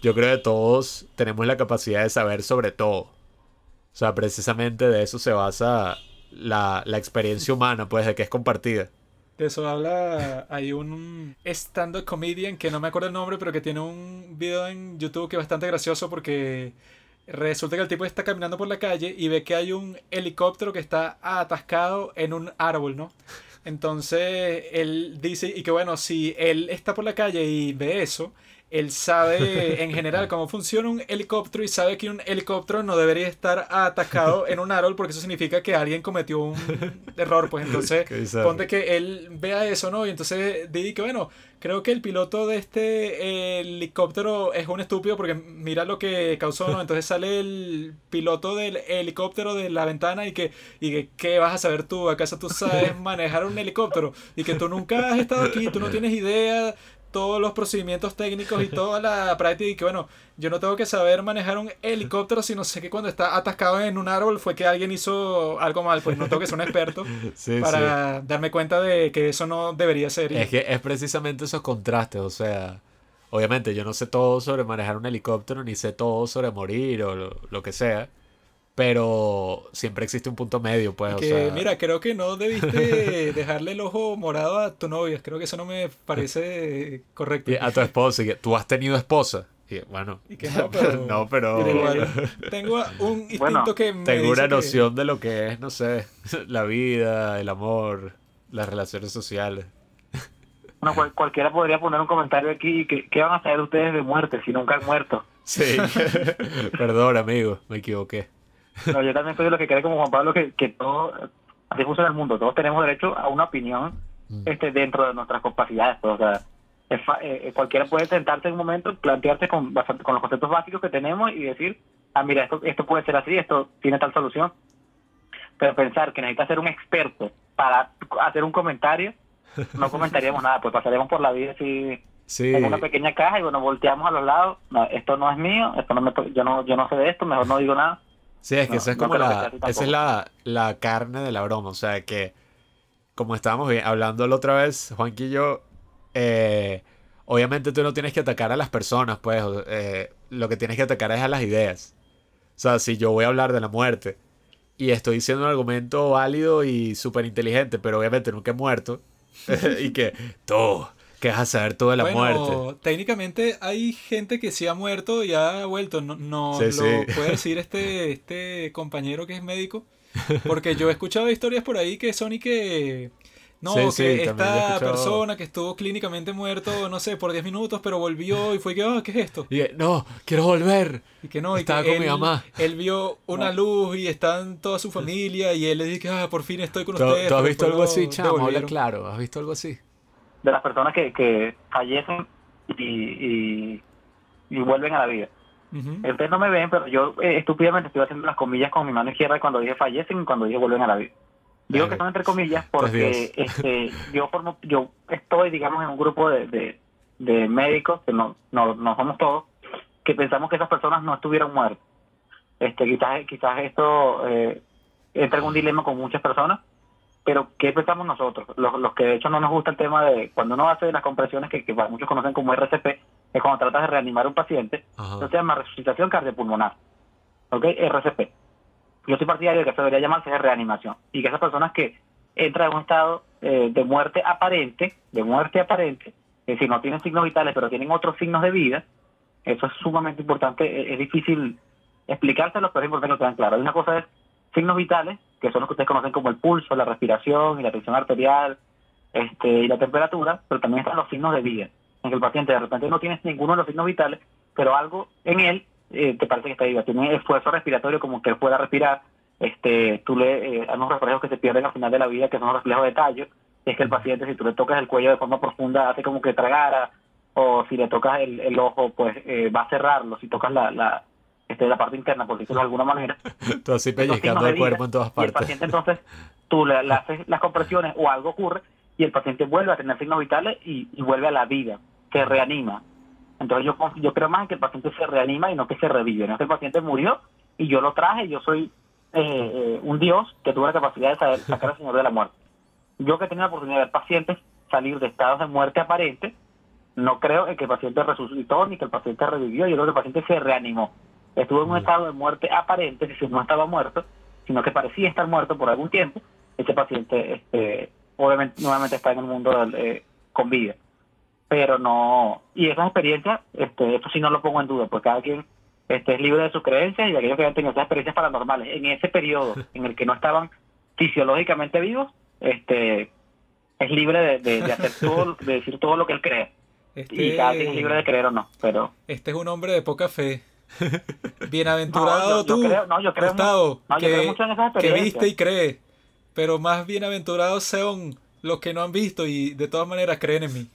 yo creo que todos tenemos la capacidad de saber sobre todo. O sea, precisamente de eso se basa la, la experiencia humana, pues, de que es compartida. De eso habla, hay un stand-up comedian que no me acuerdo el nombre, pero que tiene un video en YouTube que es bastante gracioso porque resulta que el tipo está caminando por la calle y ve que hay un helicóptero que está atascado en un árbol, ¿no? Entonces él dice, y que bueno, si él está por la calle y ve eso, él sabe en general cómo funciona un helicóptero y sabe que un helicóptero no debería estar atacado en un árbol porque eso significa que alguien cometió un error. Pues entonces, ponte que él vea eso, ¿no? Y entonces dice que, bueno, creo que el piloto de este helicóptero es un estúpido porque mira lo que causó, ¿no? Entonces sale el piloto del helicóptero de la ventana y que, y que ¿qué vas a saber tú? ¿Acaso tú sabes manejar un helicóptero? Y que tú nunca has estado aquí, tú no tienes idea todos los procedimientos técnicos y toda la práctica y que bueno, yo no tengo que saber manejar un helicóptero, sino sé que cuando está atascado en un árbol fue que alguien hizo algo mal, pues no tengo que ser un experto para darme cuenta de que eso no debería ser. Es que es precisamente esos contrastes, o sea, obviamente yo no sé todo sobre manejar un helicóptero, ni sé todo sobre morir o lo que sea. Pero siempre existe un punto medio, pues. Que, mira, creo que no debiste dejarle el ojo morado a tu novia. Creo que eso no me parece correcto. a tu esposa. Y tú has tenido esposa. Y bueno, no, pero, tengo un instinto que me Tengo una noción de lo que es, no sé, la vida, el amor, las relaciones sociales. Bueno, cualquiera podría poner un comentario aquí. Que, ¿Qué van a saber ustedes de muerte si nunca han muerto? Sí, perdón, amigo, me equivoqué. No, yo también soy de lo que cree como Juan Pablo que, que todo, así funciona el mundo, todos tenemos derecho a una opinión mm. este dentro de nuestras capacidades. Pues, o sea, eh, eh, cualquiera puede sentarse en un momento, plantearse con, con los conceptos básicos que tenemos y decir, ah, mira, esto, esto puede ser así, esto tiene tal solución. Pero pensar que necesita ser un experto para hacer un comentario, no comentaríamos nada, pues pasaremos por la vida así en una pequeña caja y bueno, volteamos a los lados, no, esto no es mío, esto no me, yo no yo no sé de esto, mejor no digo nada Sí, es que No, esa es no como que la, esa es la, la carne de la broma. O sea, que como estábamos bien- hablando la otra vez, Juanqui y yo, eh, obviamente tú no tienes que atacar a las personas, pues, eh, lo que tienes que atacar es a las ideas. O sea, si yo voy a hablar de la muerte y estoy diciendo un argumento válido y súper inteligente, pero obviamente nunca he muerto, y que tú, ¿qué vas a saber tú de la bueno, muerte? técnicamente hay gente que sí ha muerto y ha vuelto. No, no Sí, lo sí. puede decir este, este compañero que es médico. Porque yo he escuchado historias por ahí que son y que. No, Sí, que sí, esta persona que estuvo clínicamente muerto, no sé, por 10 minutos, pero volvió y fue que, ah, ¿qué es esto? Y que, no, quiero volver. Y que no, y que con mi él, mamá. él vio una luz y están toda su familia y él le dice, ah, por fin estoy con ¿Tú, ustedes. tú has visto algo así, chamo? Habla claro, ¿has visto algo así? De las personas que, que fallecen y, y, y vuelven a la vida. Ujú. Ustedes no me ven, pero yo eh, estúpidamente estoy haciendo las comillas con mi mano izquierda cuando dije fallecen y cuando dije vuelven a la vida. Digo que son entre comillas porque este, yo formo, yo estoy, digamos, en un grupo de, de, de médicos, que no, no, no somos todos, que pensamos que esas personas no estuvieron muertas. Este, quizás, quizás esto eh, entra en un dilema con muchas personas, pero ¿qué pensamos nosotros? Los, los que de hecho no nos gusta el tema de cuando uno hace las compresiones que, muchos conocen como RCP, es cuando tratas de reanimar a un paciente, Ajá. eso se llama resucitación cardiopulmonar. ¿Ok? RCP. Yo soy partidario de que eso debería llamarse reanimación. Y que esas personas que entran en un estado eh, de muerte aparente, de muerte aparente, es decir, no tienen signos vitales, pero tienen otros signos de vida, eso es sumamente importante. Es, es difícil explicárselos, pero es importante que lo tengan claro. Hay una cosa es signos vitales, que son los que ustedes conocen como el pulso, la respiración y la tensión arterial este, y la temperatura, pero también están los signos de vida, en que el paciente de repente no tiene ninguno de los signos vitales, pero algo en él eh, te parece que está viva. Tiene esfuerzo respiratorio como que pueda respirar, este, tú le, eh, hay unos reflejos que se pierden al final de la vida, que son los reflejos de tallo, es que el paciente si tú le tocas el cuello de forma profunda hace como que tragara, o si le tocas el, el ojo, pues eh, va a cerrarlo, si tocas la, la, este, la parte interna, por decirlo de alguna manera, Tú así pellizcando el cuerpo en todas Y el partes. paciente entonces, tú le, le haces las compresiones o algo ocurre y el paciente vuelve a tener signos vitales y, y vuelve a la vida, se reanima. Entonces yo, yo creo más en que el paciente se reanima y no que se revive. No que el paciente murió y yo lo traje, yo soy eh, eh, un Dios que tuvo la capacidad de saber- sacar al Señor de la muerte. Yo que he tenido la oportunidad de ver pacientes salir de estados de muerte aparente, no creo en que el paciente resucitó ni que el paciente revivió, yo creo que el paciente se reanimó. Estuvo en un Mm. estado de muerte aparente, decir, no estaba muerto, sino que parecía estar muerto por algún tiempo. Ese paciente, este, obviamente, nuevamente está en el mundo del, eh, con vida. Pero no, y esas experiencias, este, eso sí no lo pongo en duda, pues cada quien este, es libre de sus creencias y aquellos que hayan tenido esas experiencias paranormales en ese periodo en el que no estaban fisiológicamente vivos, este, es libre de, de- de hacer todo, de decir todo lo que él cree. Y cada quien es libre de Este, creer o no, pero este es un hombre de poca fe. Bienaventurado yo tú, creo- no, yo creo Gustavo, mu- no, yo que, creo mucho en esas que experiencias. viste y cree. Pero más bienaventurados son los que no han visto y de todas maneras creen en mí.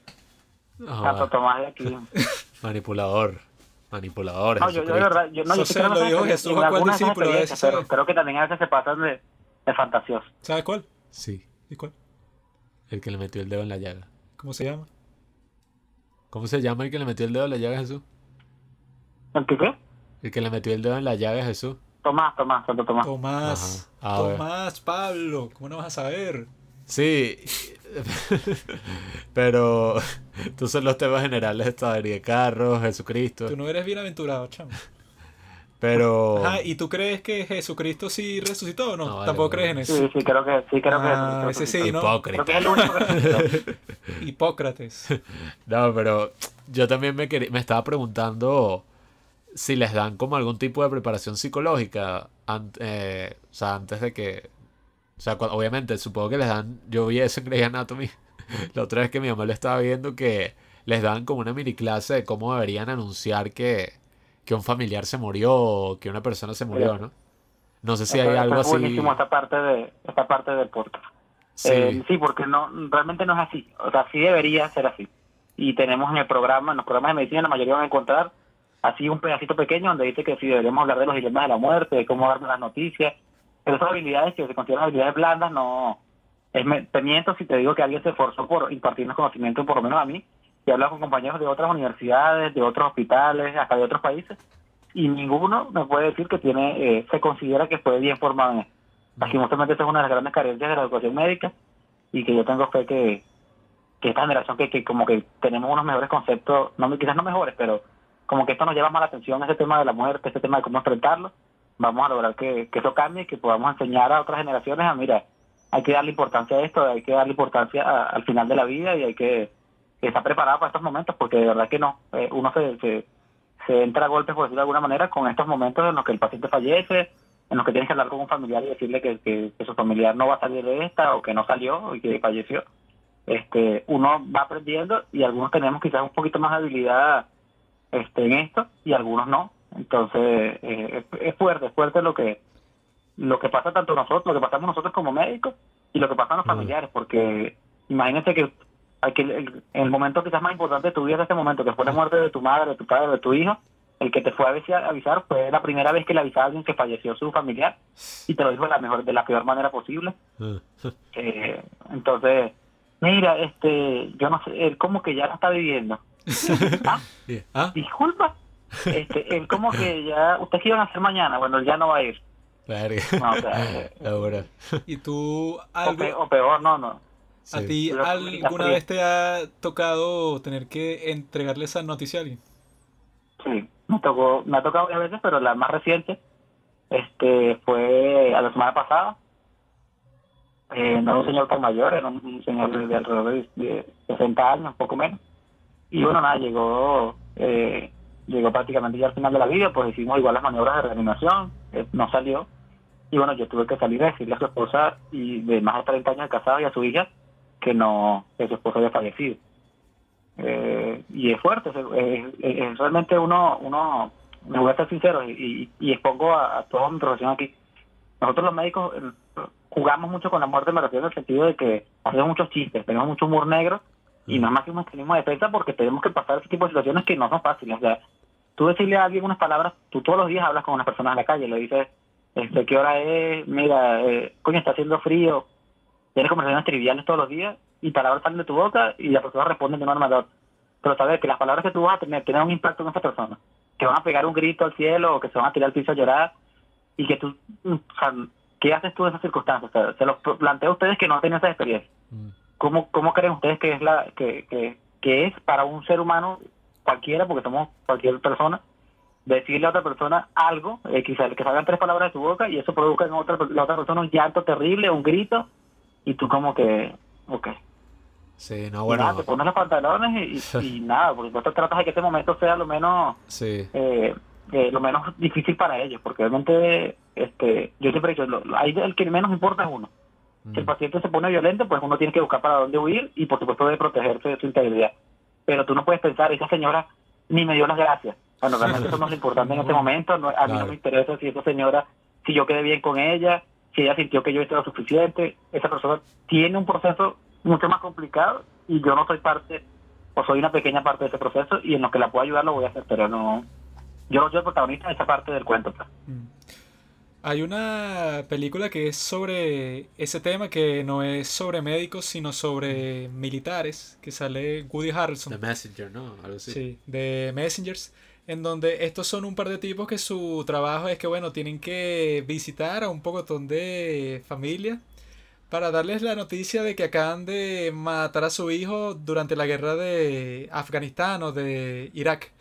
Ah, Santo Tomás de aquí. manipulador. Manipulador. No, yo, yo de verdad, yo, no, yo sí lo dijo Jesús a cuál discípulo, pero sabe. creo que también a veces se pasan de, de fantasiosos. ¿Sabes cuál? Sí, ¿Y cuál? el que le metió el dedo en la llaga. ¿Cómo se llama? ¿Cómo se llama el que le metió el dedo en la llaga a Jesús? ¿El qué qué? El que le metió el dedo en la llaga a Jesús. Tomás, Tomás, Santo Tomás. Tomás. Ah. Tomás, Pablo. ¿Cómo no vas a saber? Sí, pero entonces los temas generales estaría de carros, Jesucristo, Tú no eres bienaventurado, chamo. pero Ajá, ¿y tú crees que Jesucristo sí resucitó o no? No, vale, Tampoco bueno. crees en eso. Sí, sí, creo que sí, creo Ah, que ese sí, ¿no? Creo que hipócrita. es el único que resucitó. Hipócrates. No, pero yo también me, quería- me estaba preguntando si les dan como algún tipo de preparación psicológica eh, o sea, antes de que... O sea, obviamente, supongo que les dan... Yo vi eso en Grey's Anatomy la otra vez que mi mamá lo estaba viendo que les dan como una mini clase de cómo deberían anunciar que, que un familiar se murió o que una persona se murió, ¿no? No sé si hay algo así... buenísimo esta parte de esta parte del podcast. Sí, Eh, sí, porque no realmente no es así. O sea, sí debería ser así. Y tenemos en el programa, en los programas de medicina, la mayoría van a encontrar así un pedacito pequeño donde dice que sí deberíamos hablar de los dilemas de la muerte, de cómo darnos las noticias. Pero esas habilidades que se consideran habilidades blandas, no. Es, me, te miento si te digo que alguien se esforzó por impartirnos conocimiento, por lo menos a mí, y he hablado con compañeros de otras universidades, de otros hospitales, hasta de otros países, y ninguno me puede decir que tiene, eh, se considera que fue bien formado en esto. Lastimosamente, esa es una de las grandes carencias de la educación médica y que yo tengo fe que, que esta generación que, que como que tenemos unos mejores conceptos, no quizás no mejores, pero como que esto nos lleva más la atención, ese tema de la muerte, ese tema de cómo enfrentarlo, vamos a lograr que, que eso cambie y que podamos enseñar a otras generaciones a, mira, hay que darle importancia a esto, hay que darle importancia al final de la vida y hay que, estar preparado para estos momentos, porque de verdad que no, eh, uno se, se, entra a golpes, por decirlo de alguna manera, con estos momentos en los que el paciente fallece, en los que tienes que hablar con un familiar y decirle que, que, su familiar no va a salir de esta o que no salió y que falleció. Este, uno va aprendiendo y algunos tenemos quizás un poquito más de habilidad este, en esto y algunos no. Entonces, eh, es, fuerte, es fuerte lo que lo que pasa tanto nosotros, lo que pasamos nosotros como médicos y lo que pasa en los mm. familiares, porque imagínense que, que el momento quizás más importante de tu vida es este momento, que fue la muerte de tu madre, de tu padre, de tu hijo, el que te fue a avisar fue la primera vez que le avisaba a alguien que falleció su familiar y te lo dijo de la mejor de la peor manera posible mm. eh, entonces mira este yo no sé él como que ya lo está viviendo ¿Ah? ¿Ah? disculpa. Este él como que ya ustedes iban a hacer mañana bueno ya no va a ir. No, o eh, y tú algo o, peor no no. ¿A ti alguna vez te ha tocado tener que entregarle esa noticia a alguien? Sí, me tocó, me ha tocado varias veces, pero la más reciente este fue a la semana pasada. Eh, no era un señor tan mayor, era un señor de, alrededor de, 60 años, poco menos. Y bueno, nada, llegó eh, llegó prácticamente ya al final de la vida, pues hicimos igual las maniobras de reanimación, eh, no salió. Y bueno, yo tuve que salir a decirle a su esposa y de más de 30 años de casado y a su hija que no, que su esposo había fallecido. Eh, y es fuerte, es, realmente uno, uno, me voy a ser sincero y, y, expongo a, toda mi profesión aquí. Nosotros los médicos eh, jugamos mucho con la muerte, me refiero en el sentido de que hacemos muchos chistes, tenemos mucho humor negro y más que un mecanismo de defensa porque tenemos que pasar ese tipo de situaciones que no son fáciles. O sea, tú decirle a alguien unas palabras, tú todos los días hablas con unas personas en la calle, le dices, este, ¿qué hora es? Mira, eh, coño, está haciendo frío. Tienes conversaciones triviales todos los días y palabras salen de tu boca y la persona responde de una manera pero sabes que las palabras que tú vas a tener tienen un impacto en esa persona, que van a pegar un grito al cielo o que se van a tirar al piso a llorar y que tú, o sea, ¿qué haces tú en esas circunstancias? se los planteo a ustedes que no han tenido esa experiencia. Mm. ¿Cómo, ¿Cómo creen ustedes que es la que, que, que es para un ser humano cualquiera, porque somos cualquier persona, decirle a otra persona algo, eh, quizás que salgan tres palabras de tu boca y eso produzca en otra, la otra persona un llanto terrible, un grito, y tú como que, ok, Sí, no, bueno. te pones los pantalones y, nada, porque tú tratas de que este momento sea lo menos, sí. eh, eh, lo menos difícil para ellos, porque realmente, este, yo siempre he dicho, lo, ahí el que menos importa es uno. Si el paciente se pone violento, pues uno tiene que buscar para dónde huir y por supuesto de protegerse de su integridad. Pero tú no puedes pensar, esa señora ni me dio las gracias. Bueno, realmente eso no es lo importante en este momento. a mí no me interesa si esa señora, si yo quedé bien con ella, si ella sintió que yo estaba suficiente. Esa persona tiene un proceso mucho más complicado y yo no soy parte o soy una pequeña parte de ese proceso y en lo que la puedo ayudar lo voy a hacer, pero no, yo no soy el protagonista de esa parte del cuento. Pues. Mm. Hay una película que es sobre ese tema, que no es sobre médicos, sino sobre militares, que sale Woody Harrelson. The Messenger, ¿no? Sí, de Messengers, en donde estos son un par de tipos que su trabajo es que, bueno, tienen que visitar a un pocotón de familia para darles la noticia de que acaban de matar a su hijo durante la guerra de Afganistán o de Irak.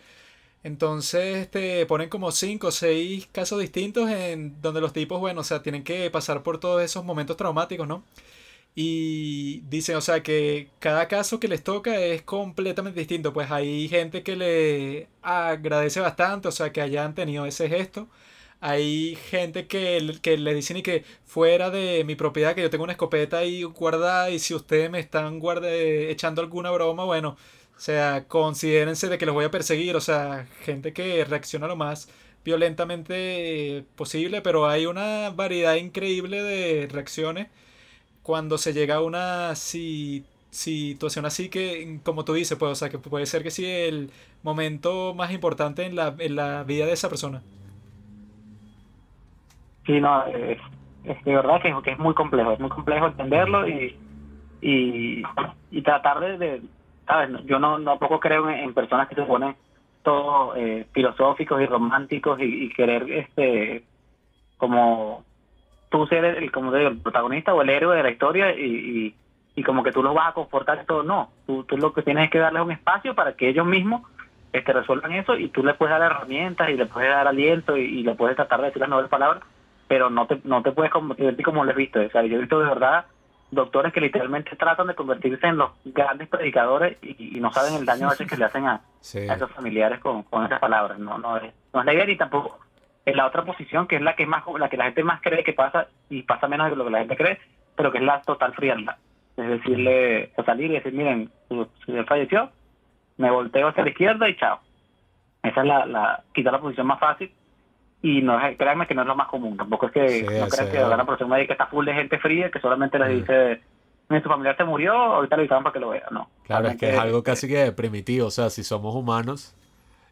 Entonces te ponen como cinco o seis casos distintos en donde los tipos, bueno, o sea, tienen que pasar por todos esos momentos traumáticos, ¿no? Y dicen, o sea, que cada caso que les toca es completamente distinto. Pues hay gente que le agradece bastante, o sea, que hayan tenido ese gesto hay gente que, que le dicen y que fuera de mi propiedad, que yo tengo una escopeta ahí guardada y si ustedes me están echando alguna broma, bueno, o sea, considérense de que los voy a perseguir, o sea, gente que reacciona lo más violentamente posible, pero hay una variedad increíble de reacciones cuando se llega a una situación así que, como tú dices, pues, o sea, que puede ser que sí el momento más importante en la, en la vida de esa persona. Sí, no, es, de verdad que, es muy complejo, es muy complejo entenderlo y, y, tratar de, ¿sabes? Yo no, no poco creo en, personas que se ponen todos eh, filosóficos y románticos y, querer este como tú ser el, como digo, el protagonista o el héroe de la historia y, y, como que tú los vas a confortar todo. No, tú, tú lo que tienes es que darles un espacio para que ellos mismos este, resuelvan eso y tú les puedes dar herramientas y les puedes dar aliento y, y le puedes tratar de decir las mejores palabras, pero no te, no te puedes convertir como lo he visto. O sea, yo he visto de verdad doctores que literalmente tratan de convertirse en los grandes predicadores y, y no saben el daño a veces que le hacen a, Sí. a esos familiares con, con esas palabras. No, no, es, no es la idea ni tampoco es la otra posición que es la que es más la que la gente más cree que pasa y pasa menos de lo que la gente cree, pero que es la total frialdad. Es decirle, o salir y decir, miren, su señor falleció, me volteo hacia la izquierda y chao. Esa es la, la quizá la posición más fácil y no es, créanme que no es lo más común. Tampoco es que Sí, no crean que la profesión médica está full de gente fría que solamente les Mm. dice, "Mira, tu familiar se murió, ahorita le avisaron para que lo vea. No. Claro, es que es algo casi que primitivo. O sea, si somos humanos,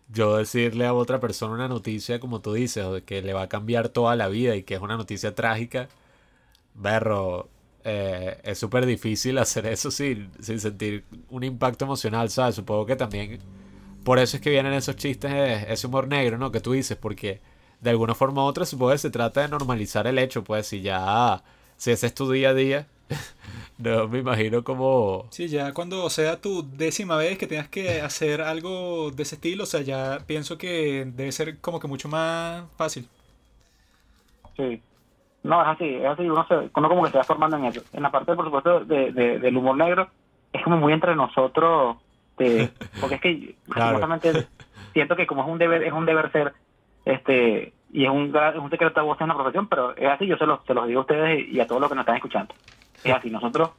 yo decirle a otra persona una noticia, como tú dices, que le va a cambiar toda la vida y que es una noticia trágica, berro, eh, es súper difícil hacer eso sin, sin sentir un impacto emocional, ¿sabes? Supongo que también por eso es que vienen esos chistes, eh, ese humor negro, ¿no? Que tú dices, porque de alguna forma u otra supongo que se trata de normalizar el hecho, pues si ya, si ese es tu día a día, no me imagino como... Sí, ya cuando sea tu décima vez que tengas que hacer algo de ese estilo, o sea, ya pienso que debe ser como que mucho más fácil. Sí. No, es así, es así, uno, se, uno como que se va formando en eso. En la parte, por supuesto, de, de- del humor negro, es como muy entre nosotros, de- porque es que, Claro. siento que como es un deber, es un deber ser, este, y es un, es un secreto de voz en la profesión, pero es así, yo se los, se los digo a ustedes y a todos los que nos están escuchando. Es así, nosotros,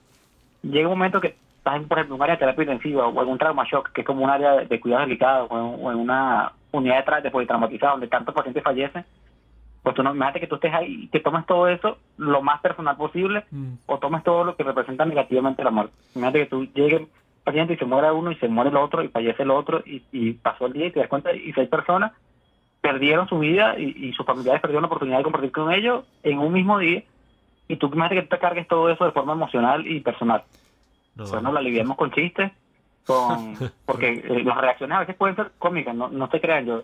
llega un momento que estás en, por ejemplo, un área de terapia intensiva o un trauma shock, que es como un área de, cuidados delicados, o en, o en una unidad de, de politraumatizado donde tantos pacientes fallecen, pues tú no, imagínate que tú estés ahí y que tomes todo eso lo más personal posible Mm. o tomes todo lo que representa negativamente la muerte. Imagínate que tú llegues el paciente y se muera uno y se muere el otro y fallece el otro y, y pasó el día y te das cuenta y seis personas perdieron su vida y, y sus familiares perdieron la oportunidad de compartir con ellos en un mismo día y tú imagínate que te cargues todo eso de forma emocional y personal. No. Pues nos lo aliviamos con chistes, con porque eh, las reacciones a veces pueden ser cómicas, no, no se crean. Yo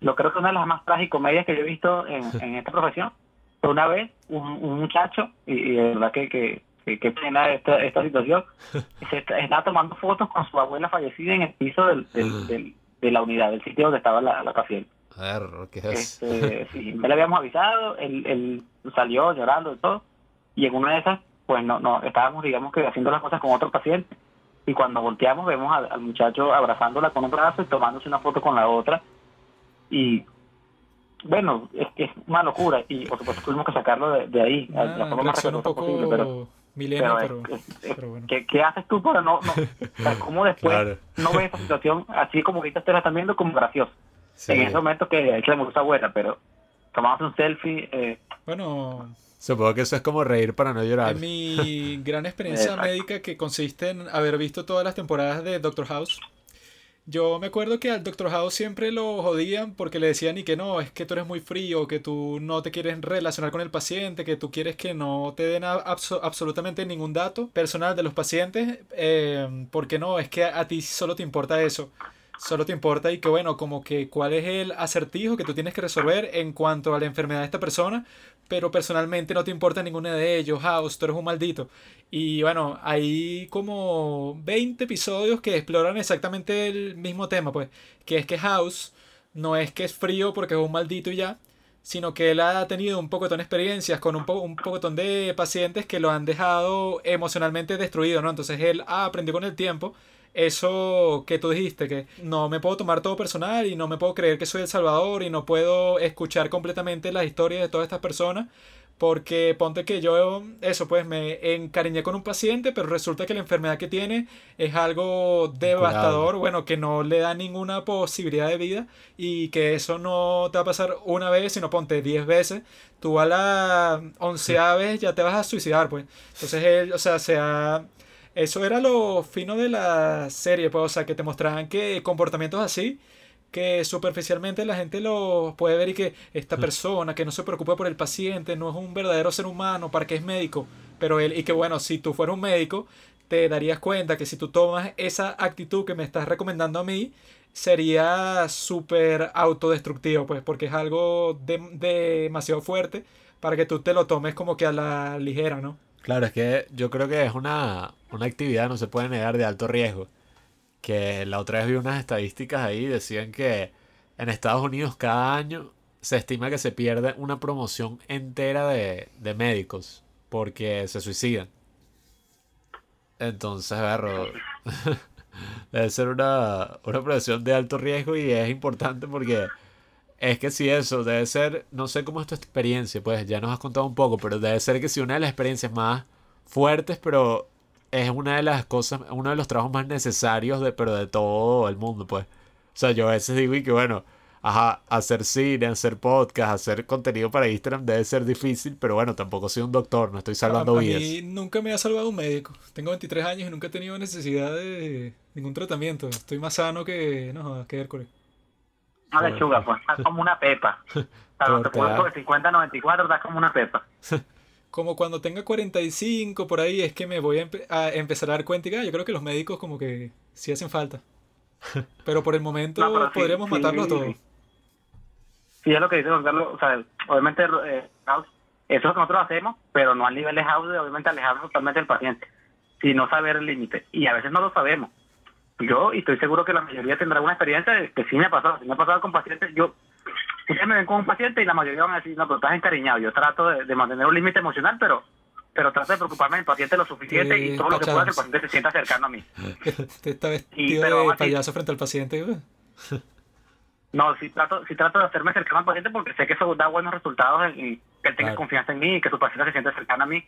lo creo que una de las más tragicomedias que yo he visto en, en esta profesión fue una vez un, un muchacho, y, y de verdad que, que, que, que pena esta, esta situación, se está- estaba tomando fotos con su abuela fallecida en el piso del, del- del- de la unidad, del sitio donde estaba la, la paciente. Berro, ¿qué es? Este, sí, no le habíamos avisado, él, él salió llorando y todo, y en una de esas, pues no, no, estábamos, digamos que haciendo las cosas con otro paciente, y cuando volteamos vemos al, al muchacho abrazándola con un brazo y tomándose una foto con la otra, y bueno, es que es una locura, y por supuesto tuvimos que sacarlo de, de ahí, de la Ah, forma más un poco posible, pero, milenio, pero pero, es- es- es- pero bueno. ¿qué, qué haces tú para no, no o sea, cómo después Claro. no ves esa situación así como ahorita ustedes la están viendo como gracioso? Sí. en ese momento que es que le gusta buena, pero tomamos un selfie, eh, Bueno, Supongo que eso es como reír para no llorar. en mi gran experiencia médica que consiste en haber visto todas las temporadas de Doctor House, yo me acuerdo que al Doctor House siempre lo jodían porque le decían y que no, es que tú eres muy frío, que tú no te quieres relacionar con el paciente, que tú quieres que no te den absolutamente ningún dato personal de los pacientes, eh, porque no, es que a ti solo te importa eso. Solo te importa y que bueno, como que cuál es el acertijo que tú tienes que resolver en cuanto a la enfermedad de esta persona, pero personalmente no te importa ninguno de ellos, House, tú eres un maldito. Y bueno, hay como 20 episodios que exploran exactamente el mismo tema, pues, que es que House no es que es frío porque es un maldito y ya, sino que él ha tenido un poco de experiencias con un, po un de pacientes que lo han dejado emocionalmente destruido, ¿no? Entonces él ha aprendido con el tiempo eso que tú dijiste, que no me puedo tomar todo personal y no me puedo creer que soy el Salvador y no puedo escuchar completamente las historias de todas estas personas. Porque ponte que yo, eso pues, me encariñé con un paciente, pero resulta que la enfermedad que tiene es algo devastador, bueno, que no le da ninguna posibilidad de vida y que eso no te va a pasar una vez, sino ponte 10 veces. Tú a la onceava vez ya te vas a suicidar, pues. Entonces él, o sea, sea eso era lo fino de la serie, pues, o sea, que te mostraban que comportamientos así, que superficialmente la gente los puede ver y que esta persona que no se preocupa por el paciente no es un verdadero ser humano, para que es médico, pero él, y que bueno, si tú fueras un médico, te darías cuenta que si tú tomas esa actitud que me estás recomendando a mí, sería súper autodestructivo, pues, porque es algo demasiado fuerte para que tú te lo tomes como que a la ligera, ¿no? Claro, es que yo creo que es una, una actividad, no se puede negar, de alto riesgo. Que la otra vez vi unas estadísticas ahí, decían que en Estados Unidos cada año se estima que se pierde una promoción entera de, de médicos porque se suicidan. Entonces, verro, debe ser una, una profesión de alto riesgo y es importante porque es que si eso debe ser, no sé cómo es tu experiencia, pues ya nos has contado un poco, pero debe ser que si una de las experiencias más fuertes, pero es una de las cosas, uno de los trabajos más necesarios de, pero de todo el mundo, pues. O sea, yo a veces digo y que bueno, ajá, hacer cine, hacer podcast, hacer contenido para Instagram debe ser difícil, pero bueno, tampoco soy un doctor, no estoy salvando a, a vidas. mí nunca me ha salvado un médico. Tengo 23 años y nunca he tenido necesidad de ningún tratamiento. Estoy más sano que, no, que Hércules. Una lechuga, pues, estás como una pepa. Claro, te pones de 50 a 94, estás como una pepa. Como cuando tenga 45 por ahí es que me voy a, empe a empezar a dar cuenta y ah, yo creo que los médicos como que sí hacen falta. Pero por el momento No, sí, podríamos sí. matarlos a todos. Sí, es lo que dice Juan Carlos. O sea, obviamente, eh, House, eso es lo que nosotros hacemos, pero no al nivel de House, obviamente alejarnos totalmente del paciente, sino saber el límite. Y a veces no lo sabemos. Yo, y estoy seguro que la mayoría tendrá una experiencia de que sí me ha pasado. Sí me ha pasado con pacientes. Yo, ustedes me ven con un paciente y la mayoría van a decir, no, pero estás encariñado. Yo trato de, de mantener un límite emocional, pero pero trato de preocuparme del paciente lo suficiente y todo lo que pueda que el paciente se sienta cercano a mí. Usted está vestido pero aún de payaso frente al paciente. No, sí trato, sí trato de hacerme cercano al paciente porque sé que eso da buenos resultados y que él tenga Claro. confianza en mí y que su paciente se sienta cercano a mí,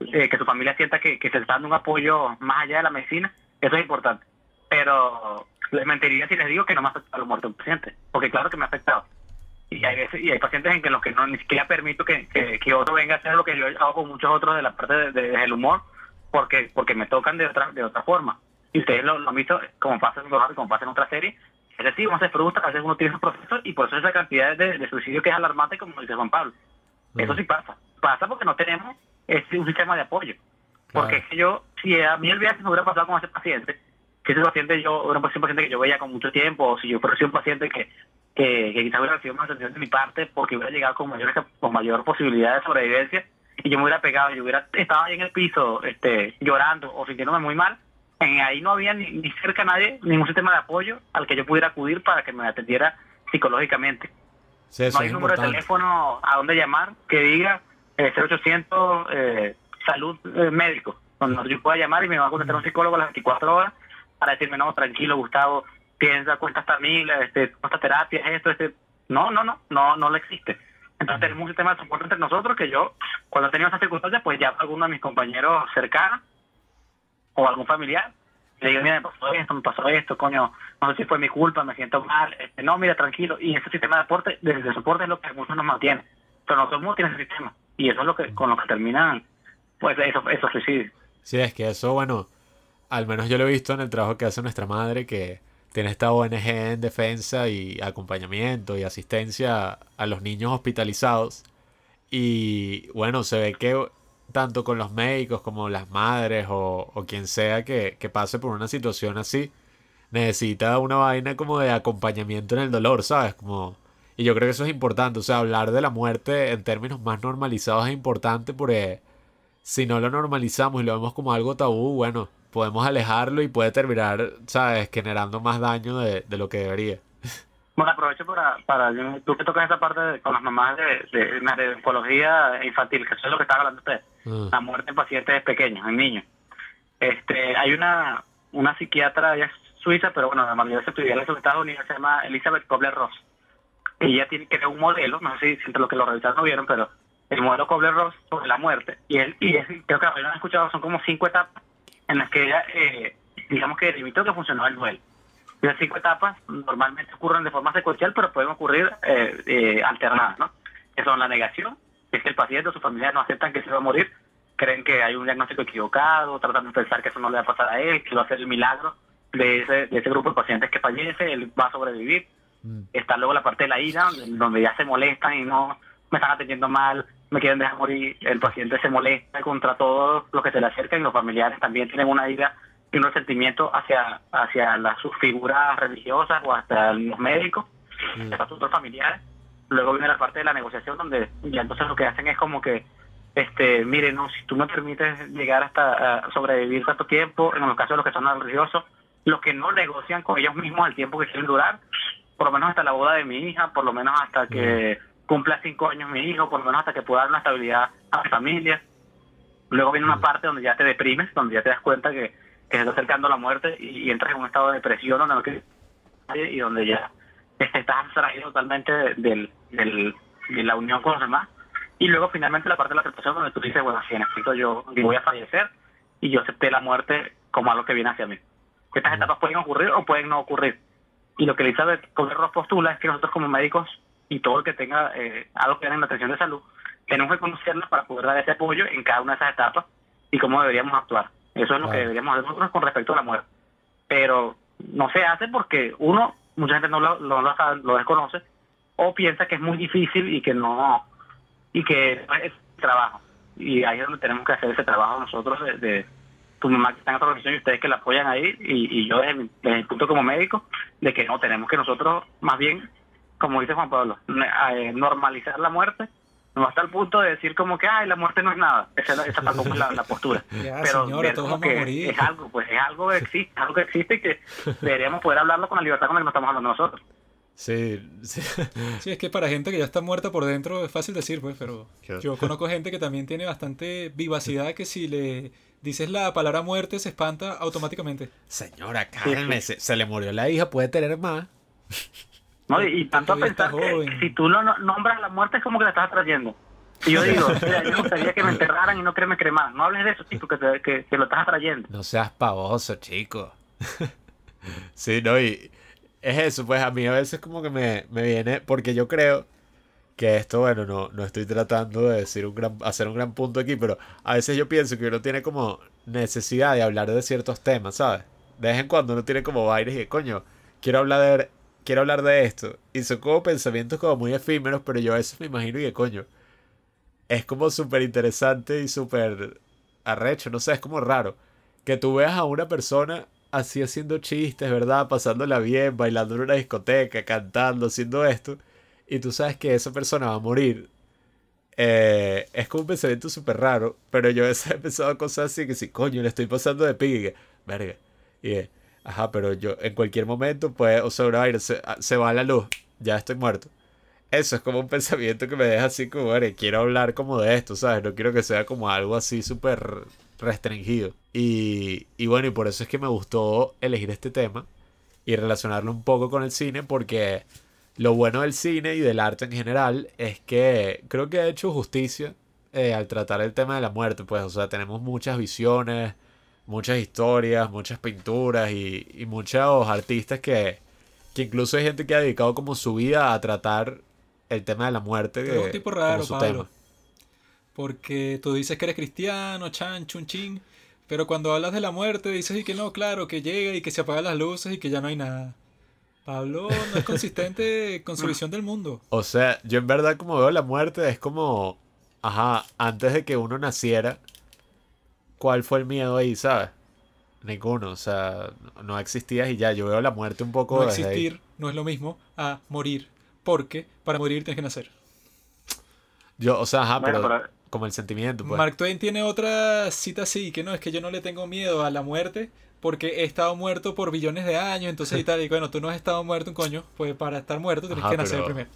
eh, que su familia sienta que, que se está dando un apoyo más allá de la medicina. Eso es importante. Pero les mentiría si les digo que no me ha afectado la muerte de un paciente, porque claro que me ha afectado. Y hay veces, y hay pacientes en que los que no ni siquiera permito que, que, que otro venga a hacer lo que yo hago con muchos otros de la parte de- de- del humor, porque porque me tocan de otra de otra forma. Y ustedes lo, lo han visto como pasa en como pasa en otra serie, es decir, uno se frustra, a veces uno tiene su proceso y por eso esa cantidad de, de suicidio que es alarmante, como dice Juan Pablo. Eso sí pasa. Pasa porque no tenemos este, un sistema de apoyo. Porque es que yo, si a mí el viaje me hubiera pasado con ese paciente, que ese paciente yo, era un paciente que yo veía con mucho tiempo, o si yo fuera un paciente que, que, que quizás hubiera recibido más atención de mi parte porque hubiera llegado con mayor, con mayor posibilidad de sobrevivencia, y yo me hubiera pegado, yo hubiera estado ahí en el piso este, llorando o sintiéndome muy mal, en ahí no había ni, ni cerca nadie, ningún sistema de apoyo al que yo pudiera acudir para que me atendiera psicológicamente. Sí, no hay es número de teléfono a donde llamar que diga eh, 0800 eh, salud eh, médico, donde yo pueda llamar y me va a contestar un psicólogo a las 24 horas para decirme, no, tranquilo, Gustavo, piensa, cuenta esta mil, este, cuesta terapias, esto, este. No, no, no, no, no lo existe. Entonces tenemos un sistema de soporte entre nosotros que yo, cuando he tenido esas circunstancias, pues llamo a alguno de mis compañeros cercanos o algún familiar le digo, mira, me pasó esto, me pasó esto, coño, no sé si fue mi culpa, me siento mal, este, no, mira, tranquilo, y ese sistema de aporte, de, de soporte es lo que muchos nos mantiene, pero no todo el mundo tiene ese sistema, y eso es lo que, con lo que terminan, pues, esos, esos suicidios. Sí, es que eso, bueno, al menos yo lo he visto en el trabajo que hace nuestra madre, que tiene esta ONG en defensa y acompañamiento y asistencia a los niños hospitalizados. Y bueno, se ve que tanto con los médicos como las madres o, quien sea que, que pase por una situación así, necesita una vaina como de acompañamiento en el dolor, ¿sabes? Como... Y yo creo que eso es importante, o sea, hablar de la muerte en términos más normalizados es importante porque si no lo normalizamos y lo vemos como algo tabú, bueno, podemos alejarlo y puede terminar, ¿sabes?, generando más daño de, de lo que debería. Bueno, aprovecho para, para tú que tocas esa parte de- con las mamás de, de, de oncología infantil, que eso es lo que estaba hablando usted, Ah, la muerte en pacientes pequeños, en niños. Este, hay una, una psiquiatra, ella es suiza, pero bueno, la mayoría se estudia en los Estados Unidos, se llama Elizabeth Kobler-Ross. Ella tiene que un modelo, no sé si entre los que lo revisaron no vieron, pero el modelo Kobler-Ross sobre la muerte. Y él, y es- creo que lo han escuchado, son como cinco etapas en las que ella, eh, digamos que limitó que funcionó el duelo. Las cinco etapas normalmente ocurren de forma secuencial, pero pueden ocurrir eh, eh, alternadas, ¿no? Que son la negación, que es que el paciente o su familia no aceptan que se va a morir, creen que hay un diagnóstico equivocado, tratan de pensar que eso no le va a pasar a él, que va a ser el milagro de ese, de ese grupo de pacientes que fallece, él va a sobrevivir. mm, Está luego la parte de la ira, donde ya se molestan y no me están atendiendo mal, me quieren dejar morir, el paciente se molesta contra todos los que se le acercan y los familiares también tienen una ira y un resentimiento hacia, hacia las, sus figuras religiosas o hasta los médicos, Mm. otros familiares. Luego viene la parte de la negociación donde ya entonces lo que hacen es como que, este, mire, no, si tú me permites llegar hasta a sobrevivir tanto tiempo, en el caso de los que son religiosos, los que no negocian con ellos mismos el tiempo que quieren durar, por lo menos hasta la boda de mi hija, por lo menos hasta que cumpla cinco años mi hijo, por lo menos hasta que pueda dar una estabilidad a mi familia. Luego viene una parte donde ya te deprimes, donde ya te das cuenta que, que se está acercando la muerte y, y entras en un estado de depresión donde no quieres nadie y donde ya estás abstraído totalmente del, del, de la unión con los demás. Y luego finalmente la parte de la aceptación donde tú dices, bueno, si en efecto yo, voy a fallecer y yo acepté la muerte como algo que viene hacia mí. Estas etapas pueden ocurrir o pueden no ocurrir. Y lo que Elizabeth Coberros postula es que nosotros como médicos y todo el que tenga eh, algo que ver en la atención de salud, tenemos que conocerlas para poder dar ese apoyo en cada una de esas etapas y cómo deberíamos actuar. Eso es lo que deberíamos hacer nosotros con respecto a la muerte. Pero no se hace porque uno, mucha gente no lo, lo sabe, lo desconoce, o piensa que es muy difícil y que no, y que es trabajo. Y ahí es donde tenemos que hacer ese trabajo nosotros de, de tu mamá que está en otra organización y ustedes que la apoyan ahí, y, y yo desde mi, desde mi punto como médico, de que no, tenemos que nosotros más bien, como dice Juan Pablo, eh, normalizar la muerte, no hasta el punto de decir como que, ay, la muerte no es nada. Esa, es la- esa tampoco es la, la postura. Ya, Pero señora, todos como vamos a que morir. es algo, pues es algo que existe, algo que existe y que deberíamos poder hablarlo con la libertad con la que nos estamos hablando nosotros. Sí, sí. Sí, es que para gente que ya está muerta por dentro es fácil decir, pues, pero yo conozco gente que también tiene bastante vivacidad que si le dices la palabra muerte se espanta automáticamente. Señora, cálmese. Se le murió la hija, puede tener más. ¿No? Y, y tanto a pensar que si tú no no- nombras la muerte es como que la estás atrayendo. Y yo digo, mira, yo me gustaría que me enterraran y no que me cremaran. No hables de eso, chico, que, te- que, que lo estás atrayendo. No seas pavoso, chico. sí, no, y es eso, pues a mí a veces como que me, me viene, porque yo creo que esto, bueno, no, no estoy tratando de decir un gran, hacer un gran punto aquí, pero a veces yo pienso que uno tiene como necesidad de hablar de ciertos temas, ¿sabes? De vez en cuando uno tiene como bailes y coño, quiero hablar de, quiero hablar de esto. Y son como pensamientos como muy efímeros, pero yo a veces me imagino y que, coño, es como súper interesante y súper arrecho, no sé, es como raro. Que tú veas a una persona así haciendo chistes, ¿verdad? Pasándola bien, bailando en una discoteca, cantando, haciendo esto. Y tú sabes que esa persona va a morir. Eh, es como un pensamiento súper raro. Pero yo a veces he pensado cosas así que si, coño, le estoy pasando de pique. Verga. Y ajá, pero yo en cualquier momento, pues, o sea, una vaina, se, se va la luz. Ya estoy muerto. Eso es como un pensamiento que me deja así como, "Verga, quiero hablar como de esto, ¿sabes? No quiero que sea como algo así súper restringido. Y, y bueno, y por eso es que me gustó elegir este tema y relacionarlo un poco con el cine, porque lo bueno del cine y del arte en general es que creo que ha hecho justicia eh, al tratar el tema de la muerte, pues, o sea, tenemos muchas visiones, muchas historias, muchas pinturas y, y muchos artistas que, que incluso hay gente que ha dedicado como su vida a tratar el tema de la muerte Tú eres un tipo raro, su Pablo. tema. Porque tú dices que eres cristiano, chan, chun, chin. Pero cuando hablas de la muerte dices y que no, claro, que llega y que se apagan las luces y que ya no hay nada. Pablo no es consistente con su visión del mundo. O sea, yo en verdad como veo la muerte es como, ajá, antes de que uno naciera, ¿cuál fue el miedo ahí, sabes? Ninguno, o sea, no- existías y ya, yo veo la muerte un poco No desde ahí. existir no es lo mismo a morir. Porque para morir tienes que nacer. Yo, o sea, ajá, Bueno, pero, pero- como el sentimiento, pues. Mark Twain tiene otra cita así, que no, es que yo no le tengo miedo a la muerte porque he estado muerto por billones de años, entonces y tal, y bueno, tú no has estado muerto un coño, pues para estar muerto tienes Ajá, que nacer pero- primero.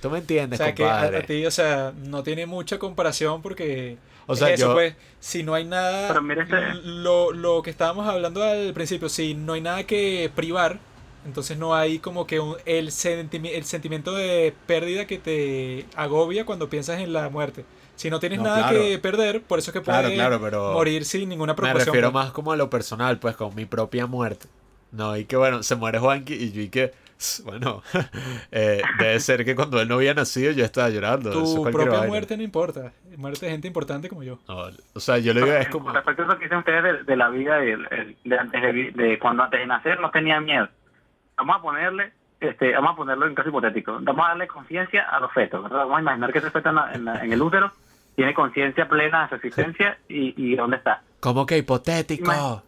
Tú me O entiendes, sea que a, compadre. a ti, o sea, no tiene mucha comparación porque O es sea, eso, yo- pues, si no hay nada, Pero mira este- lo, lo que estábamos hablando al principio, si no hay nada que privar, entonces no hay como que un- el, sentimi- el sentimiento de pérdida que te agobia cuando piensas en la muerte. Si no tienes No, nada claro. que perder, por eso es que Claro, puedes claro, pero morir sin ninguna me preocupación. refiero pues. más como a lo personal, pues, con mi propia muerte. No, y que bueno, se muere Juanqui y yo y que, bueno, eh, debe ser que cuando él no había nacido yo estaba llorando. Tu propia vaina. muerte no importa. Muerte de gente importante como yo. No, o sea, yo le digo, es como... Respecto a lo que dicen ustedes de, de la vida de, de antes de, cuando antes de nacer no tenía miedo. Vamos a ponerle, este, vamos a ponerlo en caso hipotético. Vamos a darle conciencia a los fetos, ¿verdad? Vamos a imaginar que ese feto en, la- en la- en el útero tiene conciencia plena de su existencia y, y dónde está. ¿Cómo que hipotético?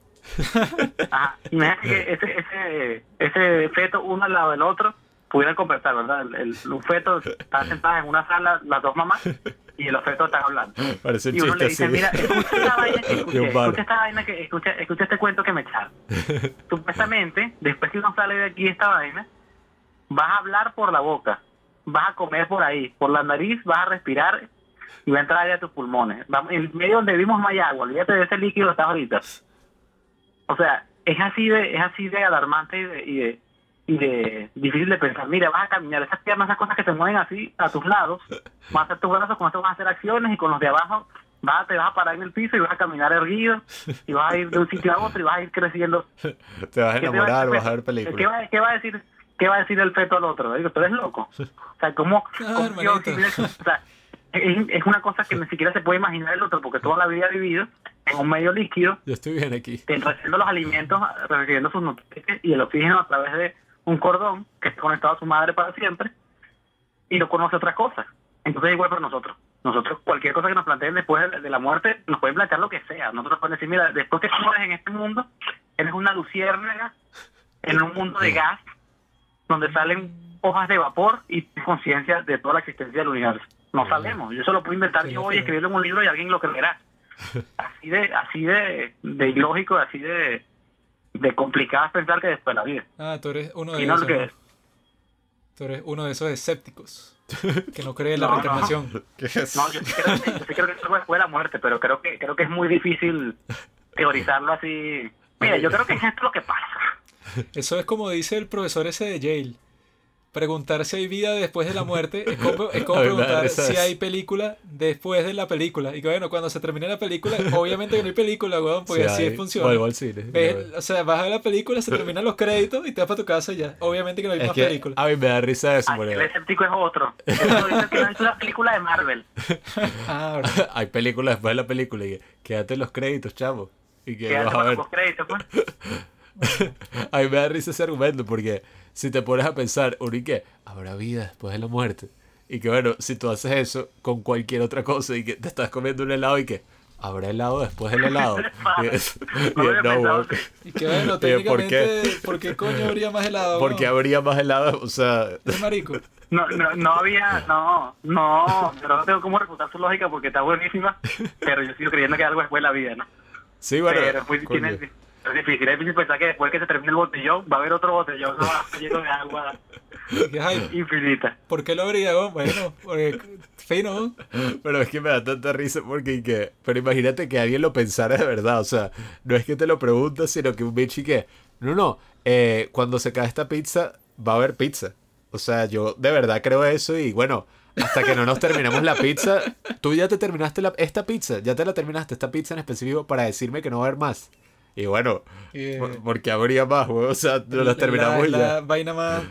Ajá. Imagínate que ese, ese, ese feto uno al lado del otro pudieran conversar, ¿verdad? El, el, un feto está sentado en una sala, las dos mamás, y los fetos están hablando. Parece Y uno le dice, así. mira, escucha esta vaina que escuché, escucha esta vaina que, escucha, escucha este cuento que me echaron. Supuestamente, después que uno sale de aquí esta vaina, vas a hablar por la boca, vas a comer por ahí, por la nariz vas a respirar y va a entrar aire a tus pulmones. En medio donde vimos no hay agua, olvídate de ese líquido que estás ahorita. O sea, es así de, es así de alarmante y de, y de, y de difícil de pensar. Mira, vas a caminar esas piernas, esas cosas que te mueven así a tus lados, vas a hacer tus brazos, con esto vas a hacer acciones y con los de abajo vas, te vas a parar en el piso y vas a caminar erguido y vas a ir de un sitio a otro y vas a ir creciendo. Te vas a ¿Qué te va enamorar, vas a ver ¿Qué películas. va, qué va a decir? ¿Qué va a decir el feto al otro? Digo, tú eres loco. O sea, ¿cómo? Cómo yo- hermanito. o sea, es, es una cosa que ni siquiera se puede imaginar el otro, porque toda la vida ha vivido en un medio líquido, Yo estoy bien aquí. recibiendo los alimentos, recibiendo sus nutrientes y el oxígeno a través de un cordón que está conectado a su madre para siempre y no conoce otras cosas. Entonces es igual para nosotros. Nosotros, cualquier cosa que nos planteen después de, la muerte, nos pueden plantear lo que sea. Nosotros pueden decir, mira, después que tú mueres en este mundo, eres una luciérnaga en un mundo de gas donde salen hojas de vapor y tienes conciencia de toda la existencia del universo. No sabemos. Yo eso lo puedo inventar yo hoy, escribirlo en un libro y alguien lo creerá. Así de, así de, de ilógico, así de, de complicado es pensar que después de la vida. Ah, tú eres uno de Y no esos. ¿no? que Tú eres uno de esos escépticos que no cree en la No, no. reencarnación. ¿Qué es? No, yo sí creo, que- yo sí creo que es algo después de la muerte, pero creo que creo que es muy difícil teorizarlo así. Mira, yo creo que es esto lo que pasa. Eso es como dice el profesor ese de Yale. Preguntar si hay vida después de la muerte es como, es como preguntar si hay película después de la película. Y que bueno, cuando se termine la película, obviamente que no hay película, weón, porque Sí, así hay- funciona. Vuelvo al cine. Ves- o sea, vas a ver la película, se terminan los créditos y te vas para tu casa y ya. Obviamente que no hay Es más que película. a mí me da risa eso, Ay, el escéptico es otro. Eso dice que no es una película de Marvel. Ah, hay películas después de la película y que quédate en los créditos, chavo. Y que Quédate vas a con ver. los créditos, pues. A mí me da risa ese argumento porque si te pones a pensar, uno y que habrá vida después de la muerte. Y que bueno, si tú haces eso con cualquier otra cosa y que te estás comiendo un helado y que habrá helado después del helado. y es- y No lo es, no. Y que bueno, Oye, ¿por qué? técnicamente, ¿por qué coño habría más helado? Porque weón? habría más helado, o sea, Es marico. No, no, no había, no, no, pero no tengo cómo refutar su lógica porque está buenísima, pero yo sigo creyendo que algo después de la vida, ¿no? sí, bueno. pero pues, tiene- es difícil, es difícil pensar que después que se termine el botellón va a haber otro botellón ¿no? lleno de agua infinita. ¿Por qué lo habría? weón? Bueno, porque fino. Pero es que me da tanta risa porque que, pero imagínate que alguien lo pensara de verdad, o sea, no es que te lo preguntas, sino que un bicho y que, no, no, eh, cuando se cae esta pizza, va a haber pizza. O sea, yo de verdad creo eso y bueno, hasta que no nos terminemos la pizza, tú ya te terminaste la, esta pizza, ya te la terminaste, esta pizza en específico para decirme que no va a haber más. Y bueno, Eh, por- porque habría más, güey, o sea, nos la terminamos la, ya. la vaina más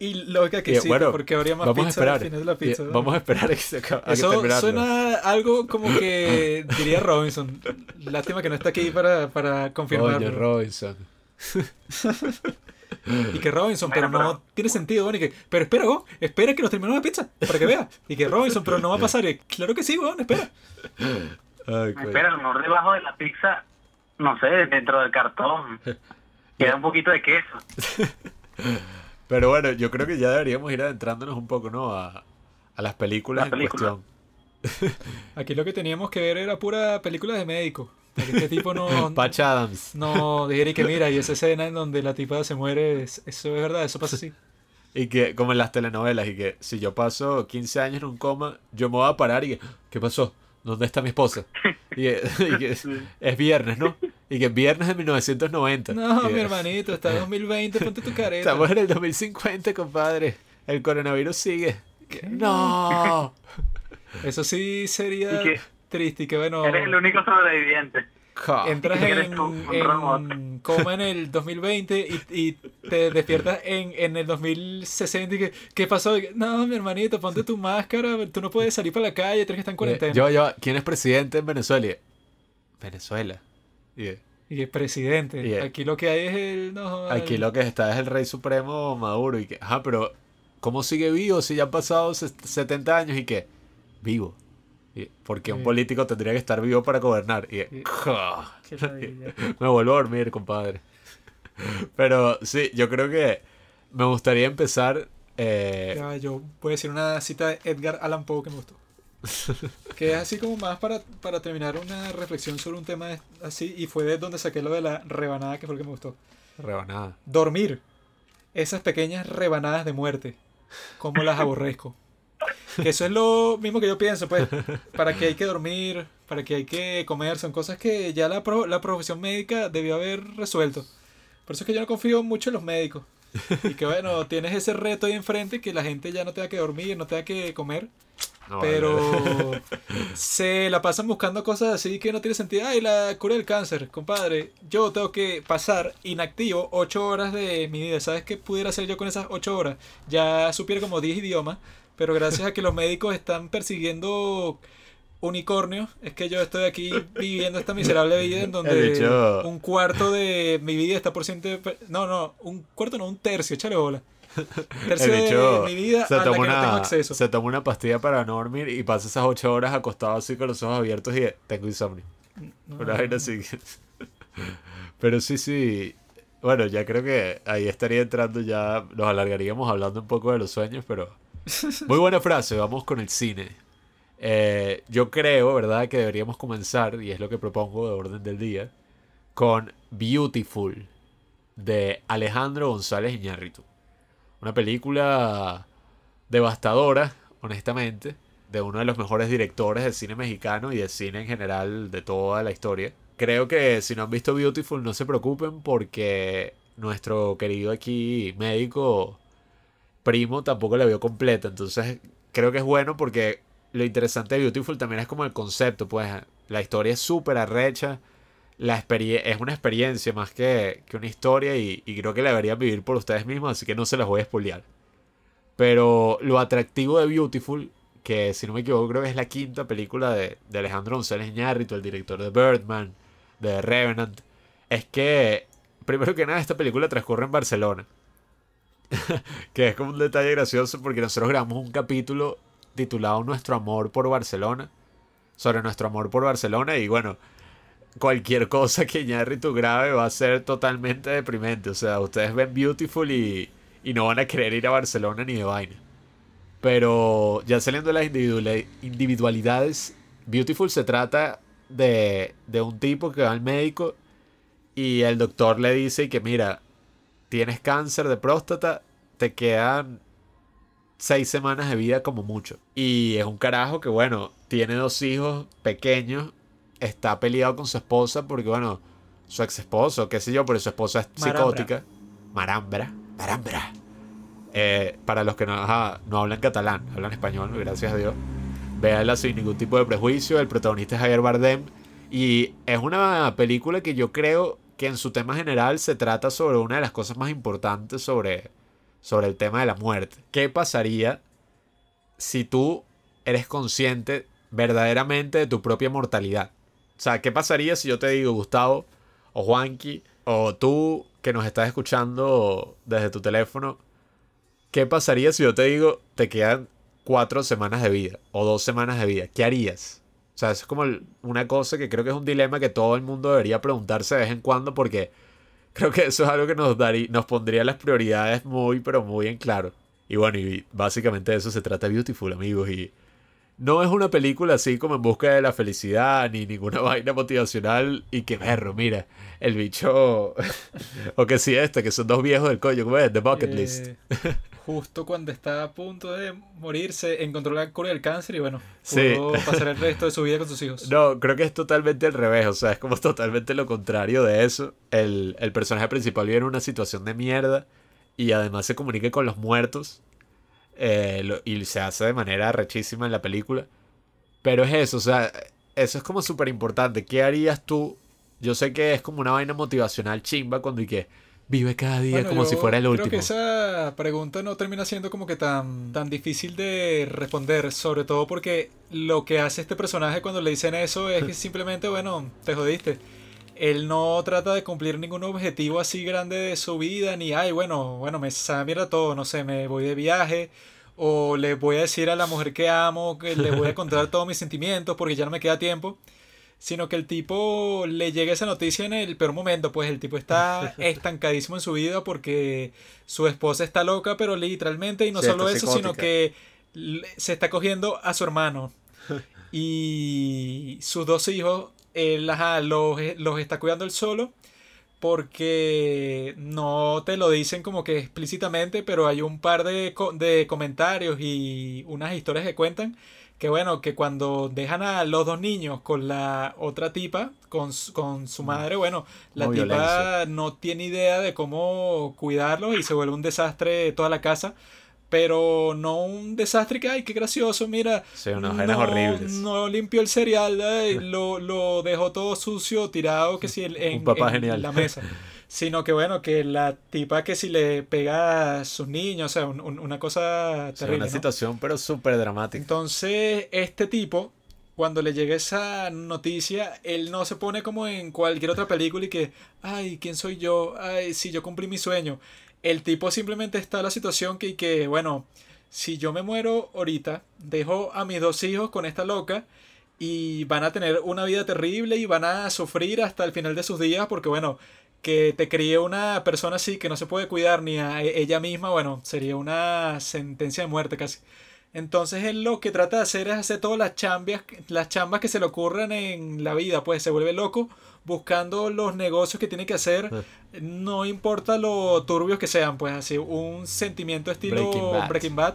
y, y lógica que Y, existe, bueno, porque habría más vamos a pizza esperar. al final de la pizza. Y, ¿no? Vamos a esperar a que se acabe. a que Eso suena algo como que diría Robinson. Lástima que no está aquí para, para Coño, confirmarlo. Robinson. y que Robinson, pero Bueno, no tiene sentido, weón, y que, pero espera, weón, espera que nos terminemos la pizza, para que vea. Y que Robinson, pero no va a pasar. Y, claro que sí, weón, espera. Ay. Espera, a lo mejor debajo de la pizza, no sé, dentro del cartón, queda un poquito de queso. Pero bueno, yo creo que ya deberíamos ir adentrándonos un poco, ¿no? A, a las películas La en película. cuestión. Aquí lo que teníamos que ver era pura película de médico. Este tipo no, Patch Adams. no dijera y que mira, y esa escena en donde la tipa se muere, es- eso es verdad, eso pasa así. Y que, como en las telenovelas, y que si yo paso 15 años en un coma, yo me voy a parar y que, ¿qué pasó? ¿Dónde está mi esposa? Y que, y que es viernes, ¿no? Y que es viernes de 1990. No, Y mi hermanito, está en 2020, ponte tu careta. Estamos en el 2050, compadre. El coronavirus sigue. ¡No! Eso sí sería Y que- triste y que bueno, Eres el único sobreviviente. Entras en, en coma en el 2020 y, y te despiertas en, en el 2060 y que, ¿qué pasó? No, mi hermanito, ponte tu máscara, tú no puedes salir para la calle, tienes que estar en cuarentena. Yo, yo, ¿quién es presidente en Venezuela? Venezuela. Y, Y que presidente, Yeah. aquí lo que hay es el... No, Aquí el- lo que está es el rey supremo Maduro y que, ajá, pero ¿cómo sigue vivo si ya han pasado ses- 70 años y que vivo? Porque un político tendría que estar vivo para gobernar. Y me vuelvo a dormir, compadre. Pero sí, yo creo que me gustaría empezar. eh, Ya, yo voy a decir una cita de Edgar Allan Poe que me gustó. que es así como más para, para terminar una reflexión sobre un tema así. Y fue de donde saqué lo de la rebanada, que fue lo que me gustó. rebanada. Dormir. Esas pequeñas rebanadas de muerte. Como las aborrezco. Que eso es lo mismo que yo pienso, pues. Para que hay que dormir, para que hay que comer, son cosas que ya la, pro- la profesión médica debió haber resuelto. Por eso es que yo no confío mucho en los médicos. Y que bueno, tienes ese reto ahí enfrente que la gente ya no tenga que dormir, no tenga que comer. No, Pero se la pasan buscando cosas así que no tiene sentido. Ay, la cura del cáncer, compadre. Yo tengo que pasar inactivo 8 horas de mi vida. ¿Sabes qué pudiera hacer yo con esas 8 horas? Ya supiera como 10 idiomas. Pero gracias a que los médicos están persiguiendo unicornios, es que yo estoy aquí viviendo esta miserable vida en donde un cuarto de mi vida está por ciento... de- No, no, un cuarto no, un tercio, échale bola. Tercio bicho de mi vida se a la que toma, no tengo una, acceso. se toma una pastilla para no dormir y pasa esas ocho horas acostado así con los ojos abiertos y tengo insomnio. No, Una vaina así. Pero sí, sí. Bueno, ya creo que ahí estaría entrando ya. Nos alargaríamos hablando un poco de los sueños, pero. Muy buena frase, vamos con el cine. Eh, yo creo, ¿verdad?, que deberíamos comenzar, y es lo que propongo de orden del día, con Beautiful, de Alejandro González Iñárritu. Una película devastadora, honestamente, de uno de los mejores directores de cine mexicano y de cine en general de toda la historia. Creo que si no han visto Beautiful no se preocupen porque nuestro querido aquí médico primo tampoco la vio completa. Entonces creo que es bueno porque lo interesante de Beautiful también es como el concepto. Pues la historia es súper arrecha. La es una experiencia más que, que una historia y, creo que la deberían vivir por ustedes mismos, así que no se las voy a spoilear. Pero lo atractivo de Beautiful, que si no me equivoco creo que es la quinta película de, de Alejandro González Iñárritu, el director de Birdman, de Revenant, es que, primero que nada, esta película transcurre en Barcelona. que es como un detalle gracioso porque nosotros grabamos un capítulo titulado Nuestro amor por Barcelona, sobre nuestro amor por Barcelona y bueno, cualquier cosa que Iñárritu grabe va a ser totalmente deprimente. O sea, ustedes ven Beautiful y, y no van a querer ir a Barcelona ni de vaina. Pero ya saliendo de las individuali- individualidades, Beautiful se trata de, de un tipo que va al médico y el doctor le dice que mira, tienes cáncer de próstata, te quedan seis semanas de vida como mucho. Y es un carajo que bueno, tiene dos hijos pequeños, está peleado con su esposa porque bueno, su ex esposo, qué sé yo, pero su esposa es psicótica. Marambra. Marambra. Eh, para los que no hablan catalán, hablan español, gracias a Dios. Véanla sin ningún tipo de prejuicio. El protagonista es Javier Bardem. Y es una película que yo creo que en su tema general se trata sobre una de las cosas más importantes sobre, sobre el tema de la muerte. ¿Qué pasaría si tú eres consciente verdaderamente de tu propia mortalidad? O sea, ¿qué pasaría si yo te digo, Gustavo, o Juanqui, o tú que nos estás escuchando desde tu teléfono, ¿qué pasaría si yo te digo, te quedan cuatro semanas de vida o dos semanas de vida? ¿Qué harías? O sea, eso es como el- una cosa que creo que es un dilema que todo el mundo debería preguntarse de vez en cuando porque creo que eso es algo que nos, daría, nos pondría las prioridades muy, pero muy en claro. Y bueno, y básicamente de eso se trata Beautiful, amigos. Y no es una película así como en busca de la felicidad, ni ninguna vaina motivacional. Y que berro, mira, el bicho. o que sí, este, que son dos viejos del coño, ¿cómo es? The Bucket List. Justo cuando está a punto de morirse, encontró la cura del cáncer y bueno, Sí. pudo pasar el resto de su vida con sus hijos. No, creo que es totalmente al revés, o sea, es como totalmente lo contrario de eso. El, el personaje principal vive en una situación de mierda y además se comunica con los muertos eh, lo- y se hace de manera rechísima en la película. Pero es eso, o sea, eso es como súper importante. ¿Qué harías tú? Yo sé que es como una vaina motivacional chimba cuando y que vive cada día Bueno, como si fuera el Creo último. que esa pregunta no termina siendo como que tan, tan difícil de responder, sobre todo porque lo que hace este personaje cuando le dicen eso es que simplemente, bueno, te jodiste. Él no trata de cumplir ningún objetivo así grande de su vida, ni, ay, bueno, bueno, me sabe mierda todo, no sé, me voy de viaje, o le voy a decir a la mujer que amo, que le voy a contar todos mis sentimientos porque ya no me queda tiempo, sino que el tipo le llega esa noticia en el peor momento, pues el tipo está estancadísimo en su vida porque su esposa está loca, pero literalmente, y no Sí, solo eso, sino que se está cogiendo a su hermano. Y sus dos hijos, él ajá, los, los está cuidando él solo porque no te lo dicen como que explícitamente, pero hay un par de, co- de comentarios y unas historias que cuentan que bueno, que cuando dejan a los dos niños con la otra tipa, con, su- con su madre, bueno, la tipa violencia. no tiene idea de cómo cuidarlos y se vuelve un desastre toda la casa. Pero no un desastre que, ay, qué gracioso, mira. Sí, unas vainas horribles. No limpió el cereal, ay, lo, lo dejó todo sucio, tirado, que si el- en, Un papá en genial. la mesa. Sino que bueno, que la tipa que si le pega a sus niños, o sea, un- un- una cosa O sea, terrible. una ¿no? situación pero súper dramática. Entonces, este tipo, cuando le llega esa noticia, él no se pone como en cualquier otra película y que, ay, ¿quién soy yo? Ay, sí, yo cumplí mi sueño. El tipo simplemente está en la situación que, que, bueno, si yo me muero ahorita, dejo a mis dos hijos con esta loca y van a tener una vida terrible y van a sufrir hasta el final de sus días porque, bueno, que te críe una persona así que no se puede cuidar ni a e- ella misma, bueno, sería una sentencia de muerte casi. Entonces él lo que trata de hacer es hacer todas las chambas, las chambas que se le ocurran en la vida, pues se vuelve loco buscando los negocios que tiene que hacer, no importa lo turbios que sean, pues así un sentimiento estilo Breaking Bad. Breaking Bad,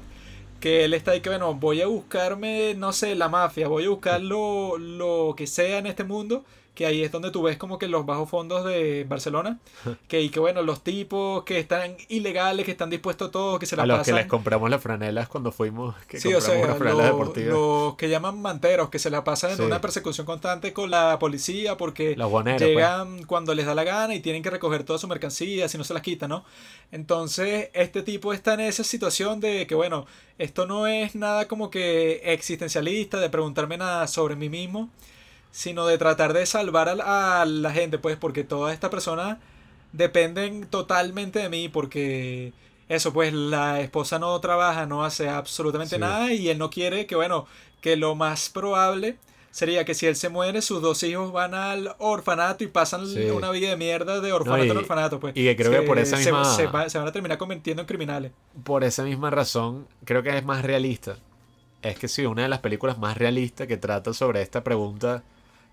que él está ahí que bueno, voy a buscarme, no sé, la mafia, voy a buscar lo, lo que sea en este mundo, que ahí es donde tú ves como que los bajos fondos de Barcelona, que y que bueno, los tipos que están ilegales, que están dispuestos a todo, que se la A los que les compramos las franelas cuando fuimos, que Sí, o compramos sea, unas franelas lo- deportivas. los que llaman manteros, que se la pasan en Sí. una persecución constante con la policía porque Los boneros, pues. llegan cuando les da la gana y tienen que recoger toda su mercancía si no se las quitan, ¿no? Entonces, este tipo está en esa situación de que, bueno, esto no es nada como que existencialista, de preguntarme nada sobre mí mismo, sino de tratar de salvar a la, a la gente, pues, porque todas estas personas dependen totalmente de mí, porque eso, pues, la esposa no trabaja, no hace absolutamente Sí. nada y él no quiere que, bueno, que lo más probable sería que si él se muere, sus dos hijos van al orfanato y pasan Sí. una vida de mierda de orfanato y- en orfanato, pues. y que creo que por esa se- misma- se, va- se van a terminar convirtiendo en criminales. Por esa misma razón, creo que es más realista. Es que sí, una de las películas más realistas que trata sobre esta pregunta,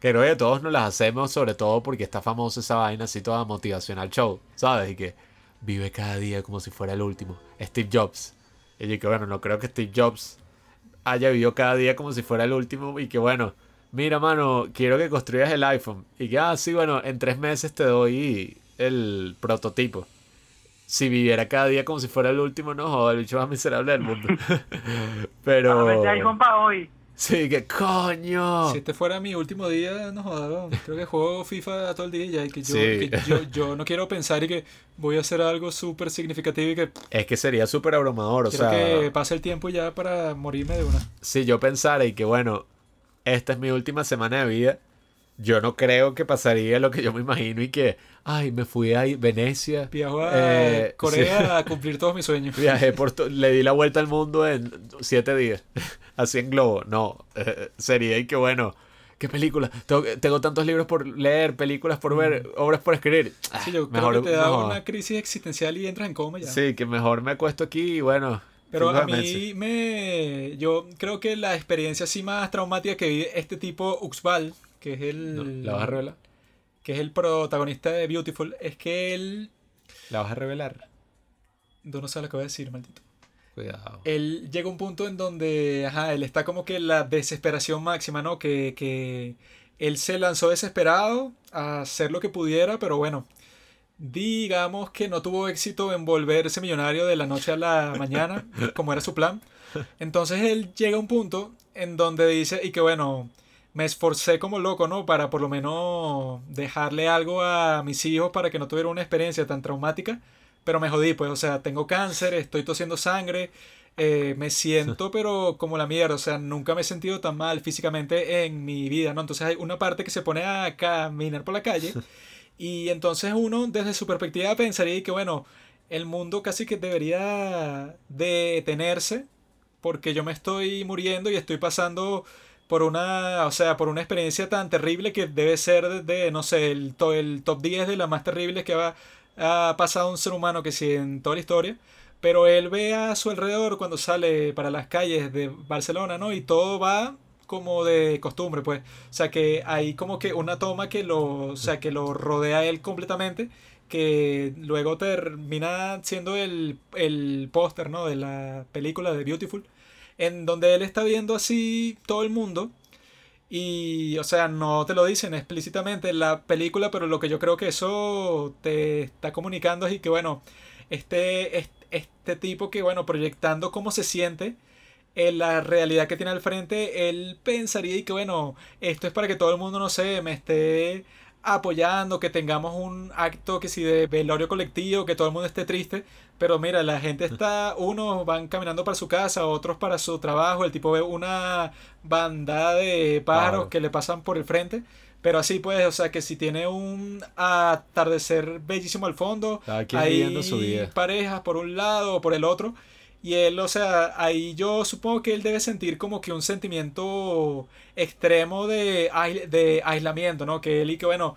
que creo que todos nos las hacemos, sobre todo porque está famosa esa vaina así toda motivacional show, ¿sabes? Y que vive cada día como si fuera el último. Steve Jobs. Y yo que bueno, no creo que Steve Jobs haya vivido cada día como si fuera el último y que bueno, mira mano, quiero que construyas el iPhone. Y que, ah, sí, bueno, en tres meses te doy el prototipo. Si viviera cada día como si fuera el último, no joder, el bicho más miserable del mundo. Pero... Hoy. Sí, que coño. Si este fuera mi último día, no jodas, creo que juego FIFA todo el día y ya, y que yo, Sí. que yo, yo no quiero pensar y que voy a hacer algo súper significativo y que Es que sería súper abrumador, o sea, que pase el tiempo ya para morirme de una. si yo pensara y que bueno, esta es mi última semana de vida, yo no creo que pasaría lo que yo me imagino y que, ay, me fui a Venecia, Viajo a Eh, Corea a cumplir todos mis sueños. viajé por, le di la vuelta al mundo en siete días, así en globo, no, eh, sería y que bueno, ¿qué película? Tengo, tengo tantos libros por leer, películas por ver, obras por escribir. Mm. Sí, yo Mejor- creo que te da no. una crisis existencial y entras en coma ya. Sí, que mejor me acuesto aquí y bueno. Pero a mí me... Yo creo que la experiencia así más traumática que vive este tipo Uxbal, que es el... No, ¿La vas a revelar? Que es el protagonista de Beautiful, es que él... ¿La vas a revelar? No, no sé lo que voy a decir, maldito. Cuidado. Él llega a un punto en donde, ajá, él está como que en la desesperación máxima, ¿no? Que, que él se lanzó desesperado a hacer lo que pudiera, pero bueno, digamos que no tuvo éxito en volverse millonario de la noche a la mañana, como era su plan. Entonces él llega a un punto en donde dice, y que bueno, me esforcé como loco, ¿no? Para por lo menos dejarle algo a mis hijos para que no tuvieran una experiencia tan traumática. Pero me jodí, pues, o sea, tengo cáncer, estoy tosiendo sangre, eh, me siento pero como la mierda, o sea, nunca me he sentido tan mal físicamente en mi vida, ¿no? Entonces hay una parte que se pone a caminar por la calle y entonces uno desde su perspectiva pensaría que, bueno, el mundo casi que debería detenerse porque yo me estoy muriendo y estoy pasando por una, o sea, por una experiencia tan terrible que debe ser de, no sé, el, el top 10 de las más terribles que ha, ha pasado un ser humano que sí en toda la historia. Pero él ve a su alrededor cuando sale para las calles de Barcelona, ¿no? Y todo va como de costumbre, pues. O sea que hay como que una toma que lo, o sea, que lo rodea a él completamente, que luego termina siendo el, el póster, ¿no? De la película de Beautiful, en donde él está viendo así todo el mundo. Y, o sea, no te lo dicen explícitamente en la película, pero lo que yo creo que eso te está comunicando es que, bueno, este, este tipo que, bueno, proyectando cómo se siente en la realidad que tiene al frente, él pensaría y que, bueno, esto es para que todo el mundo, no sé, me esté apoyando, que tengamos un acto que si de velorio colectivo, que todo el mundo esté triste, pero mira, la gente está, unos van caminando para su casa, otros para su trabajo, el tipo ve una bandada de pájaros que le pasan por el frente, pero así pues, o sea que si tiene un atardecer bellísimo al fondo, hay su vida. parejas por un lado o por el otro. Y él, o sea, ahí yo supongo que él debe sentir como que un sentimiento extremo de, de aislamiento, ¿no? Que él y que, bueno,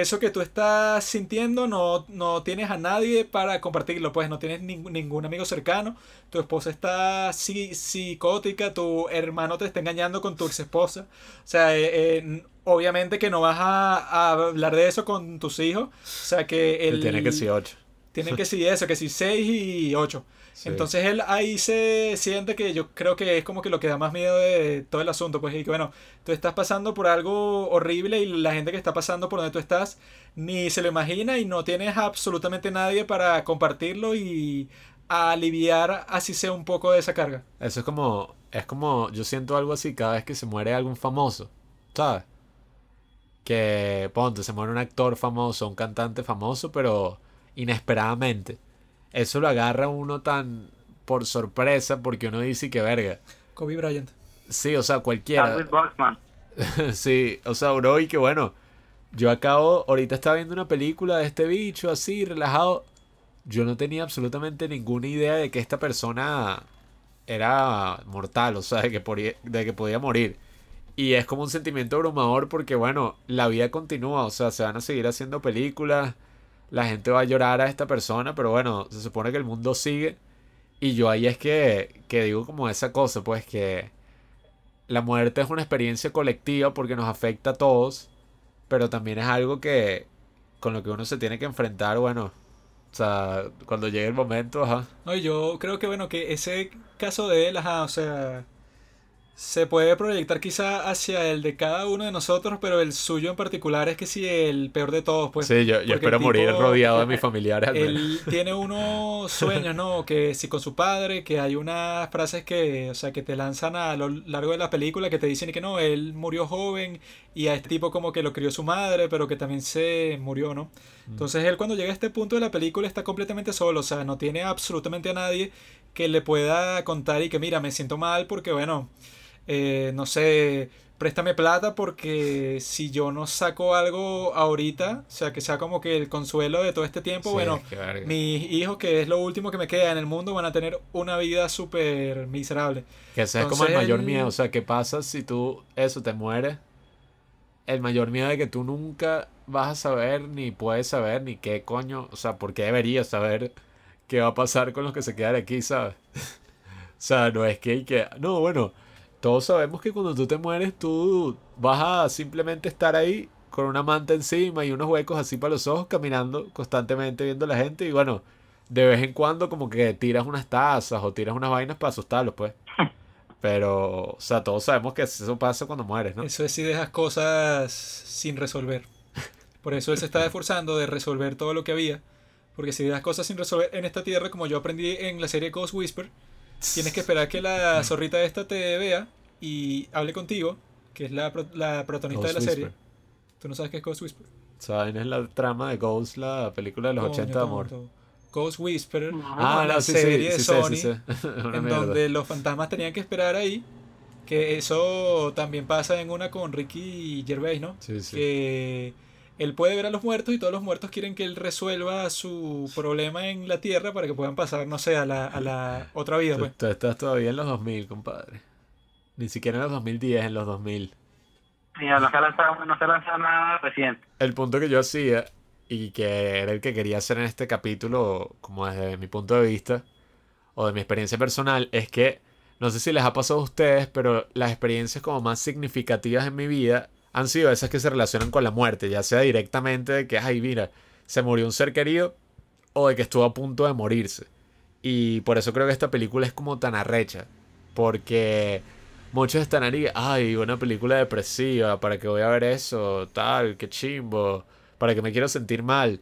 eso que tú estás sintiendo no, no tienes a nadie para compartirlo, pues no tienes ningún amigo cercano, tu esposa está psicótica, tu hermano te está engañando con tu ex esposa, o sea, eh, eh, obviamente que no vas a, hablar de eso con tus hijos, o sea que él... Tiene que ser 8. Tiene que ser eso, que si 6 y 8. Entonces él ahí se siente que yo creo que es como que lo que da más miedo de todo el asunto, pues y que bueno, tú estás pasando por algo horrible y la gente que está pasando por donde tú estás ni se lo imagina y no tienes absolutamente nadie para compartirlo y aliviar así sea un poco de esa carga. Eso es como, es como, yo siento algo así cada vez que se muere algún famoso, ¿sabes? Que, ponte, se muere un actor famoso, un cantante famoso, pero inesperadamente eso lo agarra uno tan por sorpresa porque uno dice que verga. Kobe Bryant. Sí, o sea, cualquiera. sí, o sea, bro, y que bueno. Yo acabo, ahorita estaba viendo una película de este bicho así, relajado. Yo no tenía absolutamente ninguna idea de que esta persona era mortal, o sea, de que, de que podía morir. Y es como un sentimiento abrumador porque, bueno, la vida continúa, o sea, se van a seguir haciendo películas la gente va a llorar a esta persona, pero bueno, se supone que el mundo sigue. Y yo ahí es que, que digo como esa cosa, pues que la muerte es una experiencia colectiva porque nos afecta a todos, pero también es algo que con lo que uno se tiene que enfrentar, bueno, o sea, cuando llegue el momento, ajá. No, yo creo que bueno, que ese caso de él, ajá, o sea, se puede proyectar quizá hacia el de cada uno de nosotros, pero el suyo en particular es que sí, el peor de todos, pues. Sí, yo, espero morir rodeado de mis familiares. Él tiene unos sueños, ¿no? Que si con su padre, que hay unas frases que, o sea, que te lanzan a lo largo de la película que te dicen que no, él murió joven y a este tipo como que lo crió su madre, pero que también se murió, ¿no? Mm. Entonces él cuando llega a este punto de la película está completamente solo, o sea, no tiene absolutamente a nadie que le pueda contar y que mira, me siento mal porque, bueno, eh, no sé, préstame plata porque si yo no saco algo ahorita, o sea, que sea como que el consuelo de todo este tiempo, bueno, mis hijos, que es lo último que me queda en el mundo, van a tener una vida súper miserable. Que ese es como el mayor miedo, o sea, ¿qué pasa si tú, eso, te mueres? El mayor miedo de que tú nunca vas a saber, ni puedes saber, ni qué coño, o sea, porque deberías saber qué va a pasar con los que se quedan aquí, ¿sabes? o sea, no es que, que no, bueno todos sabemos que cuando tú te mueres, tú vas a simplemente estar ahí con una manta encima y unos huecos así para los ojos, caminando constantemente viendo a la gente. Y bueno, de vez en cuando, como que tiras unas tazas o tiras unas vainas para asustarlos, pues. Pero, o sea, todos sabemos que eso pasa cuando mueres, ¿no? Eso es si dejas cosas sin resolver. Por eso él se está esforzando de resolver todo lo que había. Porque si dejas cosas sin resolver en esta tierra, como yo aprendí en la serie Ghost Whisper, Tienes que esperar que la zorrita esta te vea y hable contigo, que es la, la protagonista de la serie. ¿Tú no sabes qué es Ghost Whisper? ¿Saben? Es la trama de Ghost, la película de los 80 de amor. Ghost Whisper, ah, la serie de Sony, en donde los fantasmas tenían que esperar ahí. Que eso también pasa en una con Ricky Gervais, ¿no? Sí, sí. Que él puede ver a los muertos y todos los muertos quieren que él resuelva su problema en la Tierra para que puedan pasar, no sé, a la, a la otra vida. Pues. Tú estás todavía en los 2000, compadre. Ni siquiera en los 2010, en los 2000. Mira, no se ha lanzado, no se ha lanzado nada reciente. El punto que yo hacía, y que era el que quería hacer en este capítulo, como desde mi punto de vista, o de mi experiencia personal, es que, no sé si les ha pasado a ustedes, pero las experiencias como más significativas en mi vida han sido esas que se relacionan con la muerte, ya sea directamente de que, ay, mira, se murió un ser querido, o de que estuvo a punto de morirse. Y por eso creo que esta película es como tan arrecha, porque muchos están ahí, ay, una película depresiva, ¿para qué voy a ver eso? Tal, qué chimbo, para que me quiero sentir mal.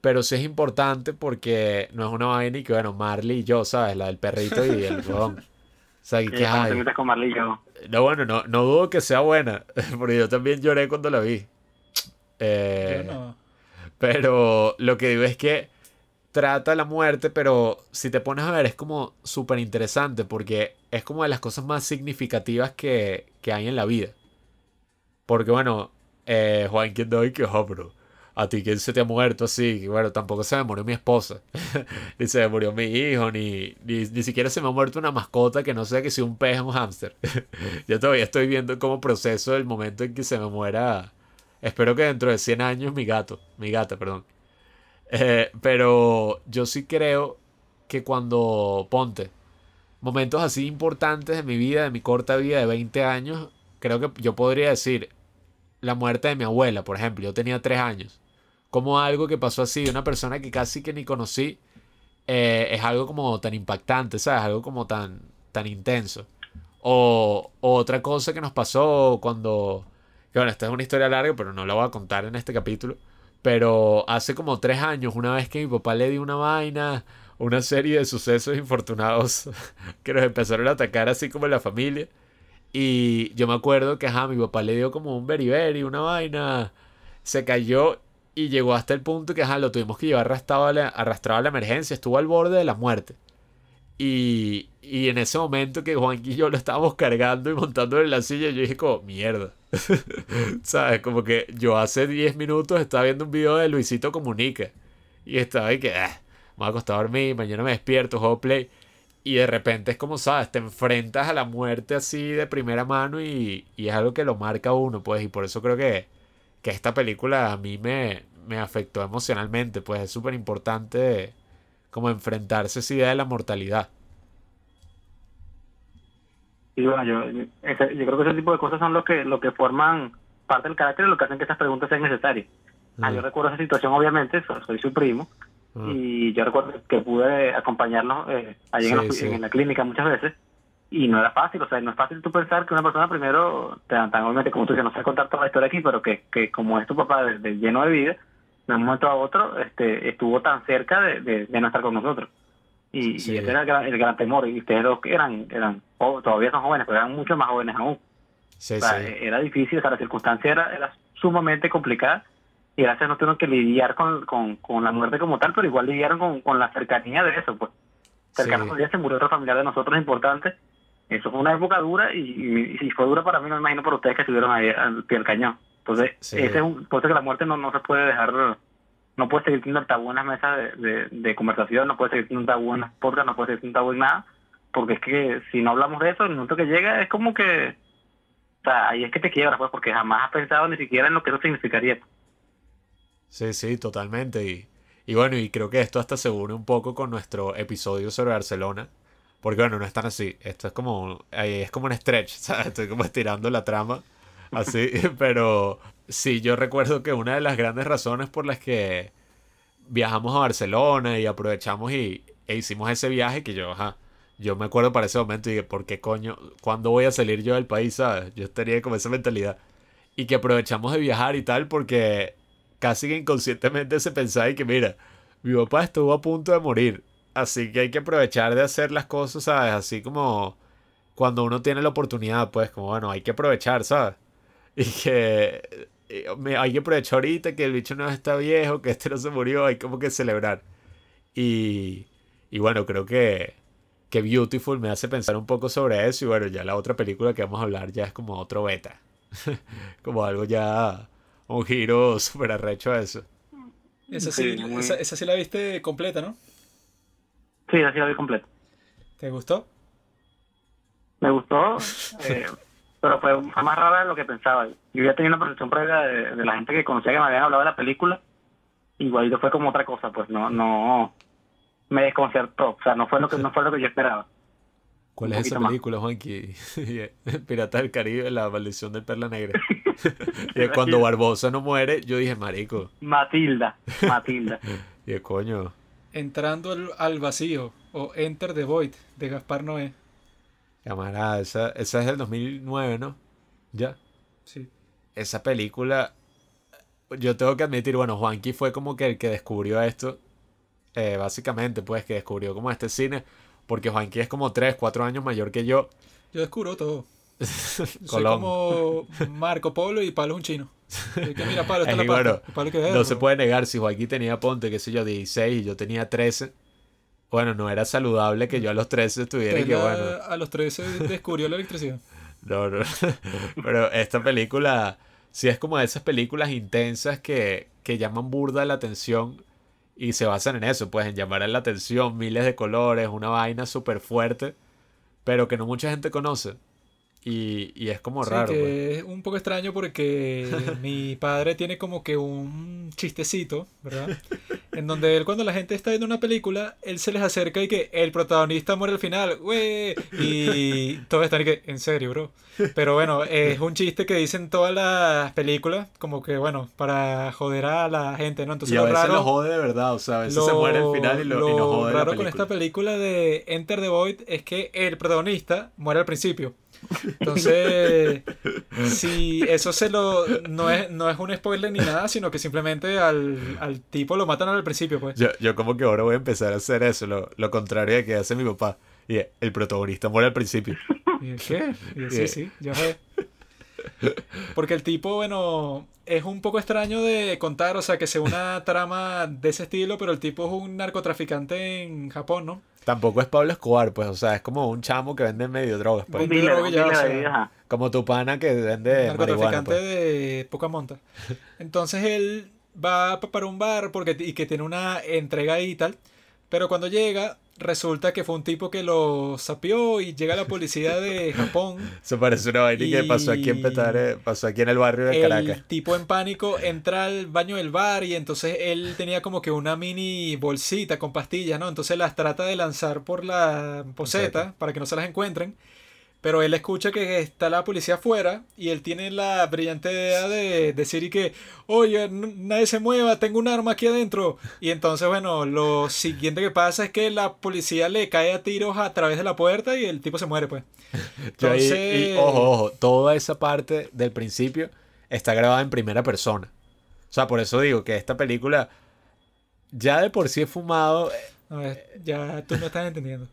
Pero sí es importante porque no es una vaina y que, bueno, Marley y yo, ¿sabes? La del perrito y el huevón. O sea, Sí, que, te metes con Marley y yo. No, bueno, no, no dudo que sea buena, porque yo también lloré cuando la vi. Eh, Yo no. pero lo que digo es que trata la muerte, pero si te pones a ver es como súper interesante porque es como de las cosas más significativas que, que hay en la vida. Porque bueno, eh, Juan quien doy que oh, bro. A ti quién se te ha muerto así, bueno, tampoco se me murió mi esposa, ni se me murió mi hijo, ni, ni, ni siquiera se me ha muerto una mascota que no sé que si un pez o un hámster. Yo todavía estoy viendo cómo proceso el momento en que se me muera. Espero que dentro de 100 años mi gato, mi gata, perdón. Eh, pero yo sí creo que cuando ponte momentos así importantes de mi vida, de mi corta vida de 20 años, creo que yo podría decir la muerte de mi abuela, por ejemplo. Yo tenía 3 años. Como algo que pasó así, de una persona que casi que ni conocí, eh, es algo como tan impactante, ¿sabes? Algo como tan, tan intenso. O, otra cosa que nos pasó cuando... Bueno, esta es una historia larga, pero no la voy a contar en este capítulo. Pero hace como tres años, una vez que mi papá le dio una vaina, una serie de sucesos infortunados que nos empezaron a atacar así como en la familia. Y yo me acuerdo que, ajá, mi papá le dio como un beriberi, una vaina, se cayó y llegó hasta el punto que, lo tuvimos que llevar arrastrado a la, arrastrado a la emergencia, estuvo al borde de la muerte. Y, en ese momento que Juan y yo lo estábamos cargando y montando en la silla, yo dije como, mierda. ¿Sabes? Como que yo hace 10 minutos estaba viendo un video de Luisito Comunica. Y estaba ahí que, "Ah, me voy a acostar a dormir, mañana me despierto, juego play. Y de repente es como, ¿sabes? Te enfrentas a la muerte así de primera mano y, es algo que lo marca uno, pues. Y por eso creo que, que esta película a mí me, me afectó emocionalmente, pues es súper importante como enfrentarse a esa idea de la mortalidad. Y bueno, yo, ese- yo creo que ese tipo de cosas son lo que, lo que forman parte del carácter y lo que hacen que esas preguntas sean necesarias. Ah, yo Mm. recuerdo esa situación, obviamente, so- soy su primo, Mm. y yo recuerdo que pude acompañarlos eh, allí en, Sí, los- sí. en la clínica muchas veces, y no era fácil, o sea, no es fácil tú pensar que una persona primero, tan, tan obviamente como tú dices, no sé contar toda la historia aquí, pero que, que como es tu papá de, de lleno de vida, de un momento a otro este, estuvo tan cerca de, de, de no estar con nosotros. Y, Sí. y ese era el gran, el gran temor, y ustedes dos eran, eran todavía son jóvenes, pero eran mucho más jóvenes aún. Sí, O sea, sí. era difícil, o sea, la circunstancia era, era sumamente complicada y gracias no tuvieron que lidiar con, con, con la muerte como tal, pero igual lidiaron con, con la cercanía de eso, pues. Cercano Sí. día se murió otro familiar de nosotros importante. Eso fue una época dura y, y, y fue dura para mí, no me imagino por ustedes que estuvieron ahí al pie del cañón. Entonces, Sí. ese es un, por eso que la muerte no, no se puede dejar, no puede seguir siendo el tabú en las mesas de, de, de conversación, no puede seguir siendo un tabú en las podcasts, no puede seguir siendo un tabú en nada, porque es que si no hablamos de eso, el momento que llega es como que o sea, ahí es que te quiebras, pues, porque jamás has pensado ni siquiera en lo que eso significaría. Sí, sí, totalmente. Y, y bueno, y creo que esto hasta se une un poco con nuestro episodio sobre Barcelona. Porque bueno, no es tan así. Esto es como, ahí es como un stretch, ¿sabes? Estoy como estirando la trama. Así, pero sí, yo recuerdo que una de las grandes razones por las que viajamos a Barcelona y aprovechamos y, e hicimos ese viaje que yo, ajá, yo me acuerdo para ese momento y dije, ¿por qué coño? ¿Cuándo voy a salir yo del país, sabes? Yo estaría con esa mentalidad. Y que aprovechamos de viajar y tal porque casi inconscientemente se pensaba y que mira, mi papá estuvo a punto de morir. Así que hay que aprovechar de hacer las cosas, ¿sabes? Así como cuando uno tiene la oportunidad, pues como bueno, hay que aprovechar, ¿sabes? Y que me- hay que aprovechar ahorita que el bicho no está viejo, que este no se murió, hay como que celebrar. Y, y bueno, creo que, que Beautiful me hace pensar un poco sobre eso. Y bueno, ya la otra película que vamos a hablar ya es como otro beta. como algo ya un giro súper arrecho a eso. Esa sí, esa, esa sí la viste completa, ¿no? Sí, así la vi completa. ¿Te gustó? Me gustó, eh, pero fue, más rara de lo que pensaba. Yo ya tenía una percepción previa de, de la gente que conocía que me habían hablado de la película. Igualito fue como otra cosa, pues no, no, me desconcertó. O sea, no fue lo que, no fue lo que yo esperaba. ¿Cuál es esa película, Juanqui? Piratas del Caribe, la maldición del Perla Negra. y es cuando Barbosa no muere, yo dije, marico. Matilda, Matilda. Y es coño. Entrando al, al vacío o Enter the Void de Gaspar Noé. Camarada, esa, esa es del 2009, ¿no? Ya. Sí. Esa película, yo tengo que admitir, bueno, Juanqui fue como que el que descubrió esto, eh, básicamente, pues, que descubrió como este cine, porque Juanqui es como 3, 4 años mayor que yo. Yo descubro todo. Soy como Marco Polo y Pablo es un chino. Y que mira, Pablo, está Es la que, pasta. bueno, Y Pablo, ¿qué es No se puede negar, si Joaquín tenía, ponte, qué sé yo, 16 y yo tenía 13, bueno, no era saludable que yo a los 13 estuviera y que bueno, A los 13 descubrió la electricidad. no, no. Pero esta película, sí es como de esas películas intensas que, que llaman burda la atención y se basan en eso, pues en llamar la atención, miles de colores, una vaina súper fuerte, pero que no mucha gente conoce. Y, y es como Sí, raro. pues. que es un poco extraño porque mi padre tiene como que un chistecito, ¿verdad? En donde él cuando la gente está viendo una película, él se les acerca y que el protagonista muere al final, güey, y todos están y que, en serio, bro. Pero bueno, es un chiste que dicen todas las películas, como que bueno, para joder a la gente, ¿no? Entonces y a lo veces raro, lo jode de verdad, o sea, a veces se lo- muere al final y, lo, y nos lo jode la raro con película. esta película de Enter the Void es que el protagonista muere al principio. Entonces, si eso se lo no es, no es un spoiler ni nada, sino que simplemente al, al tipo lo matan al principio, pues. Yo, yo como que ahora voy a empezar a hacer eso, lo, lo contrario de que hace mi papá. Y el protagonista muere al principio. ¿Y el qué? Sí, Yeah. sí, yo sé. Porque el tipo, bueno, es un poco extraño de contar, o sea, que sea una trama de ese estilo, pero el tipo es un narcotraficante en Japón, ¿no? Tampoco es Pablo Escobar, pues, o sea, es como un chamo que vende medio drogas, pues. Un Vende droga un ya, o sea. Como tu pana que vende marihuana, narcotraficante pues. de poca monta. Entonces él va pa- para un bar porque y que tiene una entrega ahí y tal. Pero cuando llega, resulta que fue un tipo que lo sapió y llega la policía de Japón. Se parece una vaina que Y- pasó aquí en Petare, pasó aquí en el barrio de El Caracas. tipo en pánico entra al baño del bar y entonces él tenía como que una mini bolsita con pastillas, ¿no? Entonces las trata de lanzar por la Poseta. para que no se las encuentren. Pero él escucha que está la policía afuera y él tiene la brillante idea de decir y que, oye, nadie se mueva, tengo un arma aquí adentro. Y entonces, bueno, lo siguiente que pasa es que la policía le cae a tiros a través de la puerta y el tipo se muere, pues. Ahí- Entonces, y ojo, ojo, toda esa parte del principio está grabada en primera persona. O sea, por eso digo que esta película ya de por sí es fumado. eh, ya tú no estás entendiendo.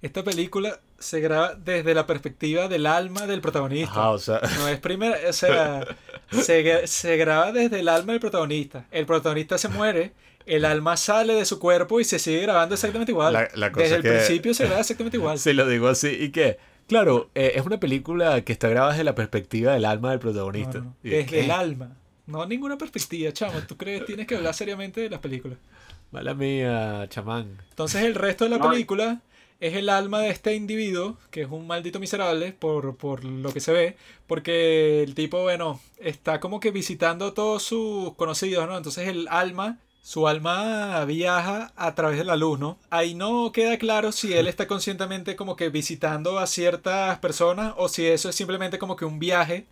Esta película se graba desde la perspectiva del alma del protagonista. Ajá, o sea, No es primera, o sea, se, se graba desde el alma del protagonista. El protagonista se muere, el alma sale de su cuerpo y se sigue grabando exactamente igual. La- la cosa desde el es que- principio se graba exactamente igual. si lo digo así, y que, claro, eh, es una película que está grabada desde la perspectiva del alma del protagonista. no, no. Desde el ¿qué? alma. No ninguna perspectiva, chamo. Tú crees tienes que hablar seriamente de las películas. Mala mía, chamán. Entonces el resto de la No, película es el alma de este individuo, que es un maldito miserable, por, por lo que se ve, porque el tipo, bueno, está como que visitando a todos sus conocidos, ¿no? Entonces el alma, su alma viaja a través de la luz, ¿no? Ahí no queda claro si él está conscientemente como que visitando a ciertas personas o si eso es simplemente como que un viaje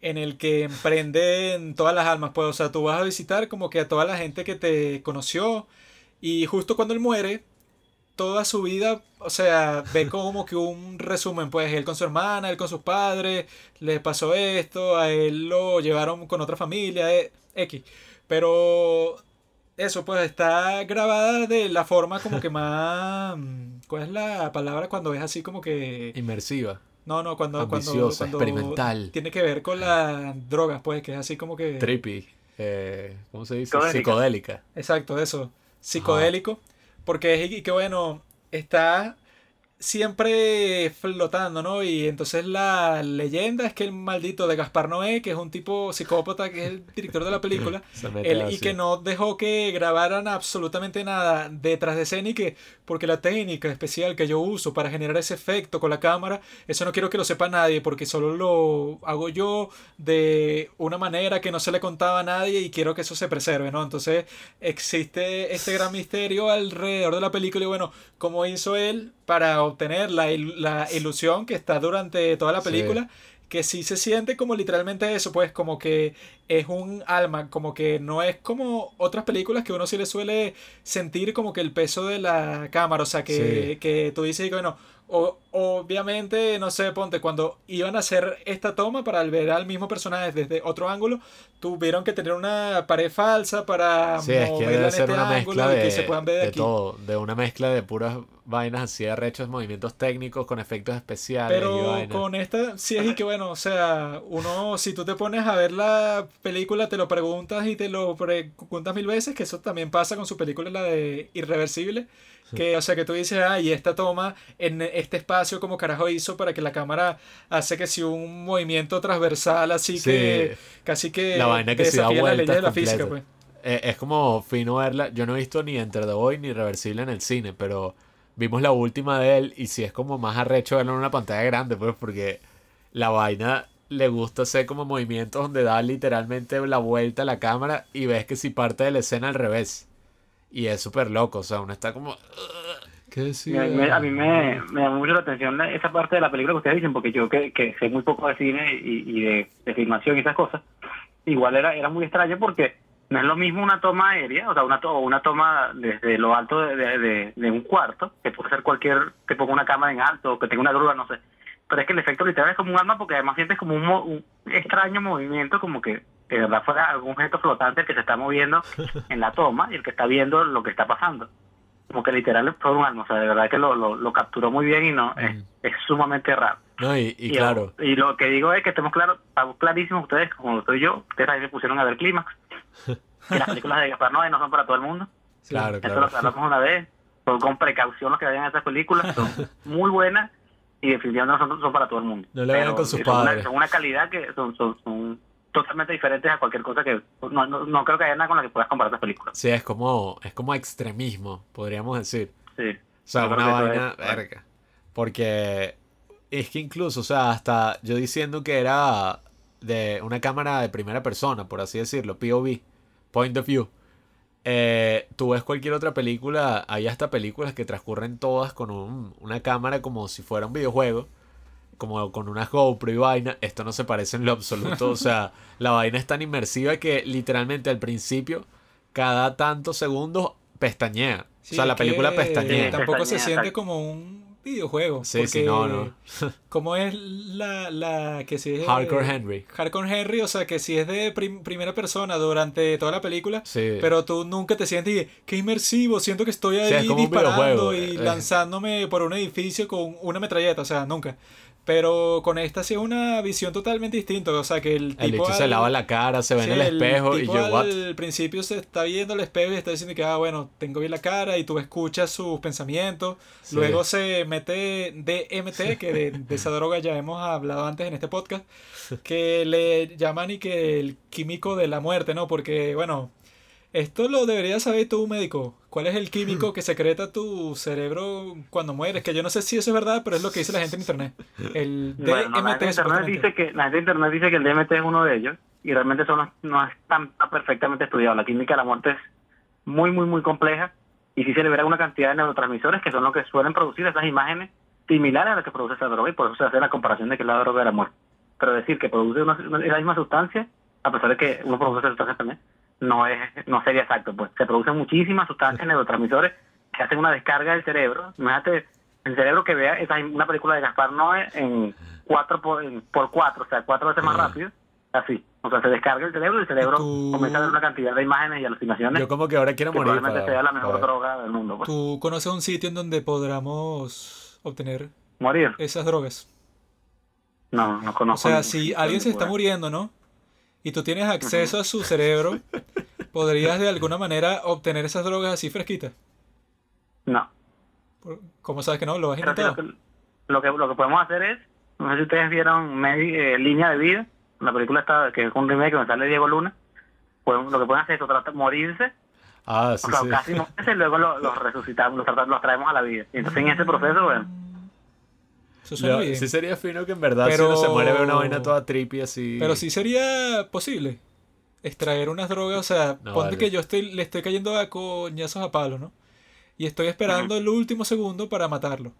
en el que emprenden todas las almas, pues, o sea, tú vas a visitar como que a toda la gente que te conoció y justo cuando él muere, toda su vida, o sea, ve como que un resumen, pues, él con su hermana, él con sus padres, le pasó esto, a él lo llevaron con otra familia, eh, X. Pero eso, pues, está grabada de la forma como que más... ¿Cuál es la palabra cuando es así como que... Inmersiva. No, no, cuando, cuando, Ambiciosa, cuando experimental. tiene que ver con las drogas, pues, que es así como que... Trippy. eh, ¿Cómo se dice? Psicodélica. Psicodélica. Exacto, eso. Psicodélico. Porque es que bueno, está siempre flotando, ¿no? Y entonces la leyenda es que el maldito de Gaspar Noé, que es un tipo psicópata, que es el director de la película, él, y que no dejó que grabaran absolutamente nada detrás de escena y que, porque la técnica especial que yo uso para generar ese efecto con la cámara, eso no quiero que lo sepa nadie, porque solo lo hago yo de una manera que no se le contaba a nadie y quiero que eso se preserve, ¿no? Entonces existe este gran misterio alrededor de la película y bueno, cómo hizo él para obtener la, il- la ilusión que está durante toda la Sí. película. Que sí se siente como literalmente eso, pues como que es un alma, como que no es como otras películas que uno sí le suele sentir como que el peso de la cámara, o sea, que, Sí. que tú dices bueno, o- obviamente, no sé, ponte, cuando iban a hacer esta toma para ver al mismo personaje desde otro ángulo, tuvieron que tener una pared falsa para Sí, es que debe ser este una mezcla de, que se puedan ver de de aquí. todo, de una mezcla de puras vainas así de rechos, movimientos técnicos con efectos especiales y Pero vainas. con esta, sí es y que bueno, o sea, uno, si tú te pones a ver la película, te lo preguntas y te lo preguntas mil veces, que eso también pasa con su película, la de Irreversible, que, o sea, que tú dices, ah, y esta toma en este espacio, como carajo hizo para que la cámara hace que si un movimiento transversal, así Sí. que casi que La vaina que se da desafía las leyes vueltas de la física, pues. Eh, es como fino verla. Yo no he visto ni Enter the Void ni Reversible en el cine, pero vimos la última de él y sí es como más arrecho verlo en una pantalla grande, pues, porque la vaina le gusta hacer como movimientos donde da literalmente la vuelta a la cámara y ves que si parte de la escena al revés. Y es súper loco, o sea, uno está como... ¿Qué me- a mí me, me llama mucho la atención esa parte de la película que ustedes dicen, porque yo que, que sé muy poco de cine y, y de, de filmación y esas cosas, igual era, era muy extraño porque no es lo mismo una toma aérea, o sea, una, to- una toma desde lo alto de, de- de- de un cuarto, que puede ser cualquier, que ponga una cámara en alto, o que tenga una grúa, no sé. Pero es que el efecto literal es como un arma porque además sientes como un, mo- un extraño movimiento, como que de verdad fuera algún objeto flotante que se está moviendo en la toma y el que está viendo lo que está pasando como que literal fue un alma, o sea, de verdad que lo, lo, lo capturó muy bien y no, es, Mm. es sumamente raro. No, y, y claro, Y lo que digo es que estemos claros, estamos clarísimos ustedes, como lo estoy yo, ustedes también se pusieron a ver Clímax, que las películas de Gaspar Noé no son para todo el mundo, claro, esto claro. lo hablamos una vez, con precaución los que vayan a esas películas, son muy buenas y definitivamente no son, son para todo el mundo. No le Pero con sus son una- padres. son una calidad que son, son, son totalmente diferentes a cualquier cosa que, no, no, no creo que haya nada con la que puedas comparar estas películas. Sí, es como, es como extremismo, podríamos decir. Sí. O sea, una vaina es- verga. Porque es que incluso, o sea, hasta yo diciendo que era de una cámara de primera persona, por así decirlo, POV, Point of View. Eh, tú ves cualquier otra película, hay hasta películas que transcurren todas con un- una cámara como si fuera un videojuego, como con una GoPro y vaina. Esto no se parece en lo absoluto, o sea, la vaina es tan inmersiva que literalmente al principio, cada tantos segundos, pestañea. Sí, o sea, la película pestañea. Tampoco se siente como un videojuego. Sí, sí, no, no. Como es la, la que si es Hardcore Henry. Hardcore Henry, o sea, que si es de prim- primera persona durante toda la película, Sí. pero tú nunca te sientes y qué inmersivo, siento que estoy ahí Sí, disparando y eh. lanzándome por un edificio con una metralleta, o sea, nunca. Pero con esta sí es una visión totalmente distinta, o sea, que el tipo el bicho se al- lava la cara, se ve Sí, en el espejo y tipo yo, what? al principio se está viendo el espejo y está diciendo que, ah, bueno, tengo bien la cara y tú escuchas sus pensamientos. Sí. Luego se mete DMT, que de, de esa droga ya hemos hablado antes en este podcast, que le llaman y que el químico de la muerte, ¿no? Porque, bueno, esto lo deberías saber tú, médico. ¿Cuál es el químico que secreta tu cerebro cuando mueres? Que yo no sé si eso es verdad, pero es lo que dice la gente en internet. El DMT, Bueno, la gente, internet dice que, la gente internet dice que el DMT es uno de ellos y realmente eso no, no es tan tan perfectamente estudiado. La química de la muerte es muy, muy, muy compleja y sí se libera una cantidad de neurotransmisores que son los que suelen producir esas imágenes similares a las que produce esa droga y por eso se hace la comparación de que es la droga de la muerte. Pero decir que produce una, una- la misma sustancia, a pesar de que uno produce esa sustancia también, no es no sería exacto. pues Se producen muchísimas sustancias, neurotransmisores que hacen una descarga del cerebro. Imagínate el cerebro que vea esa, una película de Gaspar Noé en 4 por, en- por 4, o sea, cuatro veces más Ah. rápido. Así. O sea, se descarga el cerebro y el cerebro Tú- comienza a ver una cantidad de imágenes y alucinaciones Yo como que ahora quiero que morir. probablemente para- sea la mejor droga del mundo. pues. ¿Tú conoces un sitio en donde podamos obtener Morir. esas drogas? No, no O conozco. sea, ningún si alguien se está muriendo, ¿no? Y tú tienes acceso a su cerebro, ¿podrías de alguna manera obtener esas drogas así fresquitas? No. ¿Cómo sabes que no? ¿Lo has intentado? lo, que, lo, que, lo que podemos hacer es, no sé si ustedes vieron Medi- eh, Línea de Vida, la película está, que es un remake donde sale Diego Luna, pues lo que pueden hacer es tratar, morirse, Ah, sí, o sea, sí. casi morirse y luego los, los resucitamos, los, tratamos- los traemos a la vida. Y entonces en ese proceso, bueno, Eso suena Lo- bien. sí sería fino que en verdad Pero- si uno se muere ve una vaina toda trippy así. Pero sí sería posible extraer unas drogas, o sea, No, ponte vale. que yo estoy, le estoy cayendo a coñazos a palo, ¿no? Y estoy esperando el último segundo para matarlo.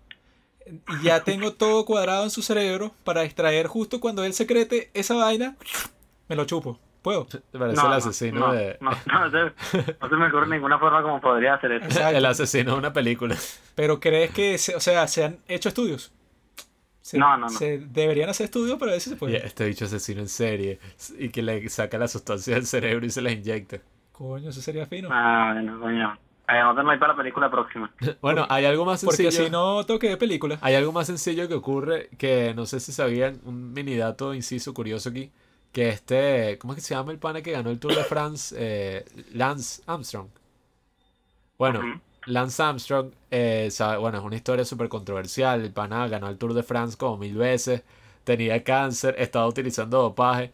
Y ya tengo todo cuadrado en su cerebro para extraer justo cuando él secrete esa vaina, me lo chupo. ¿Puedo? Te parece no, el no, asesino no, de. no, no, se, no se me ocurre ninguna forma como podría hacer eso. Exacto. el asesino de una película. Pero crees que, se- o sea, se han hecho estudios. Se, No, no, no. se deberían hacer estudios para ver si se puede. este bicho asesino en serie. Y que le saca la sustancia del cerebro y se la inyecta. Coño, eso sería fino. Ah, bueno, coño. Anótenlo ahí para la película próxima. Bueno, hay algo más sencillo. Porque si no toque de película. Hay algo más sencillo que ocurre que no sé si sabían, un mini dato inciso curioso aquí, que este, ¿cómo es que se llama el pana que ganó el Tour de France? Eh, Lance Armstrong. Bueno. Lance Armstrong, eh, bueno, es una historia súper controversial, el pana ganó el Tour de France como mil veces, tenía cáncer, estaba utilizando dopaje,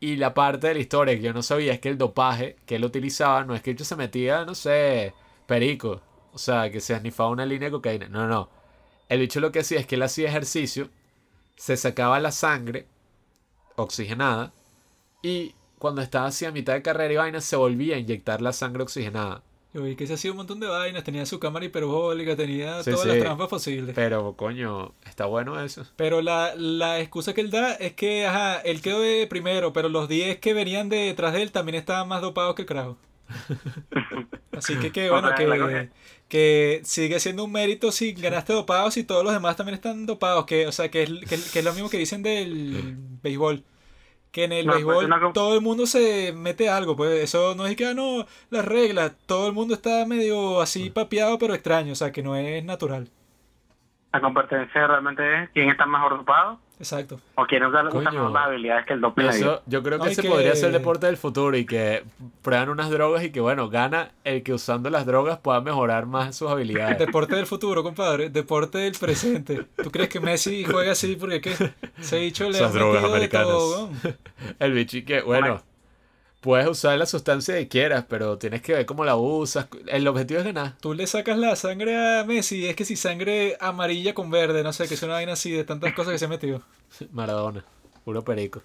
y la parte de la historia que yo no sabía es que el dopaje que él utilizaba no es que él se metía, no sé, perico, o sea, que se anifaba una línea de cocaína, no, no. El bicho lo que hacía es que él hacía ejercicio, se sacaba la sangre oxigenada y cuando estaba así a mitad de carrera y vaina se volvía a inyectar la sangre oxigenada. Yo vi que se hacía un montón de vainas, tenía su cámara hiperbólica, tenía Sí, todas sí. las trampas posibles. Pero coño, está bueno eso. Pero la, la excusa que él da es que, ajá, él quedó de primero, pero los 10 que venían detrás de él también estaban más dopados que el carajo. Así que, que bueno, que, que sigue siendo un mérito si ganaste dopados y todos los demás también están dopados. Que, o sea, que es, que, que es lo mismo que dicen del béisbol. Que en el No, pues, béisbol una todo el mundo se mete algo, pues eso no es que, ah, no, las reglas, todo el mundo está medio así papeado, pero extraño, o sea, que no es natural. La competencia realmente es quién está mejor dopado Exacto. o Coño. mejor las habilidades que el. Eso, yo creo que Ay, ese que- podría ser el deporte del futuro y que prueban unas drogas y que bueno, gana el que usando las drogas pueda mejorar más sus habilidades. Deporte del futuro, compadre. Deporte del presente. ¿Tú crees que Messi juega así? Porque ¿qué? Se ha dicho le Esas drogas americanas. todo. El bicho que, bueno, puedes usar la sustancia que quieras, pero tienes que ver cómo la usas. El objetivo es ganar. Tú le sacas la sangre a Messi. Es que si sangre amarilla con verde, no sé, que es una vaina así de tantas cosas que se ha metido. Maradona, puro perico.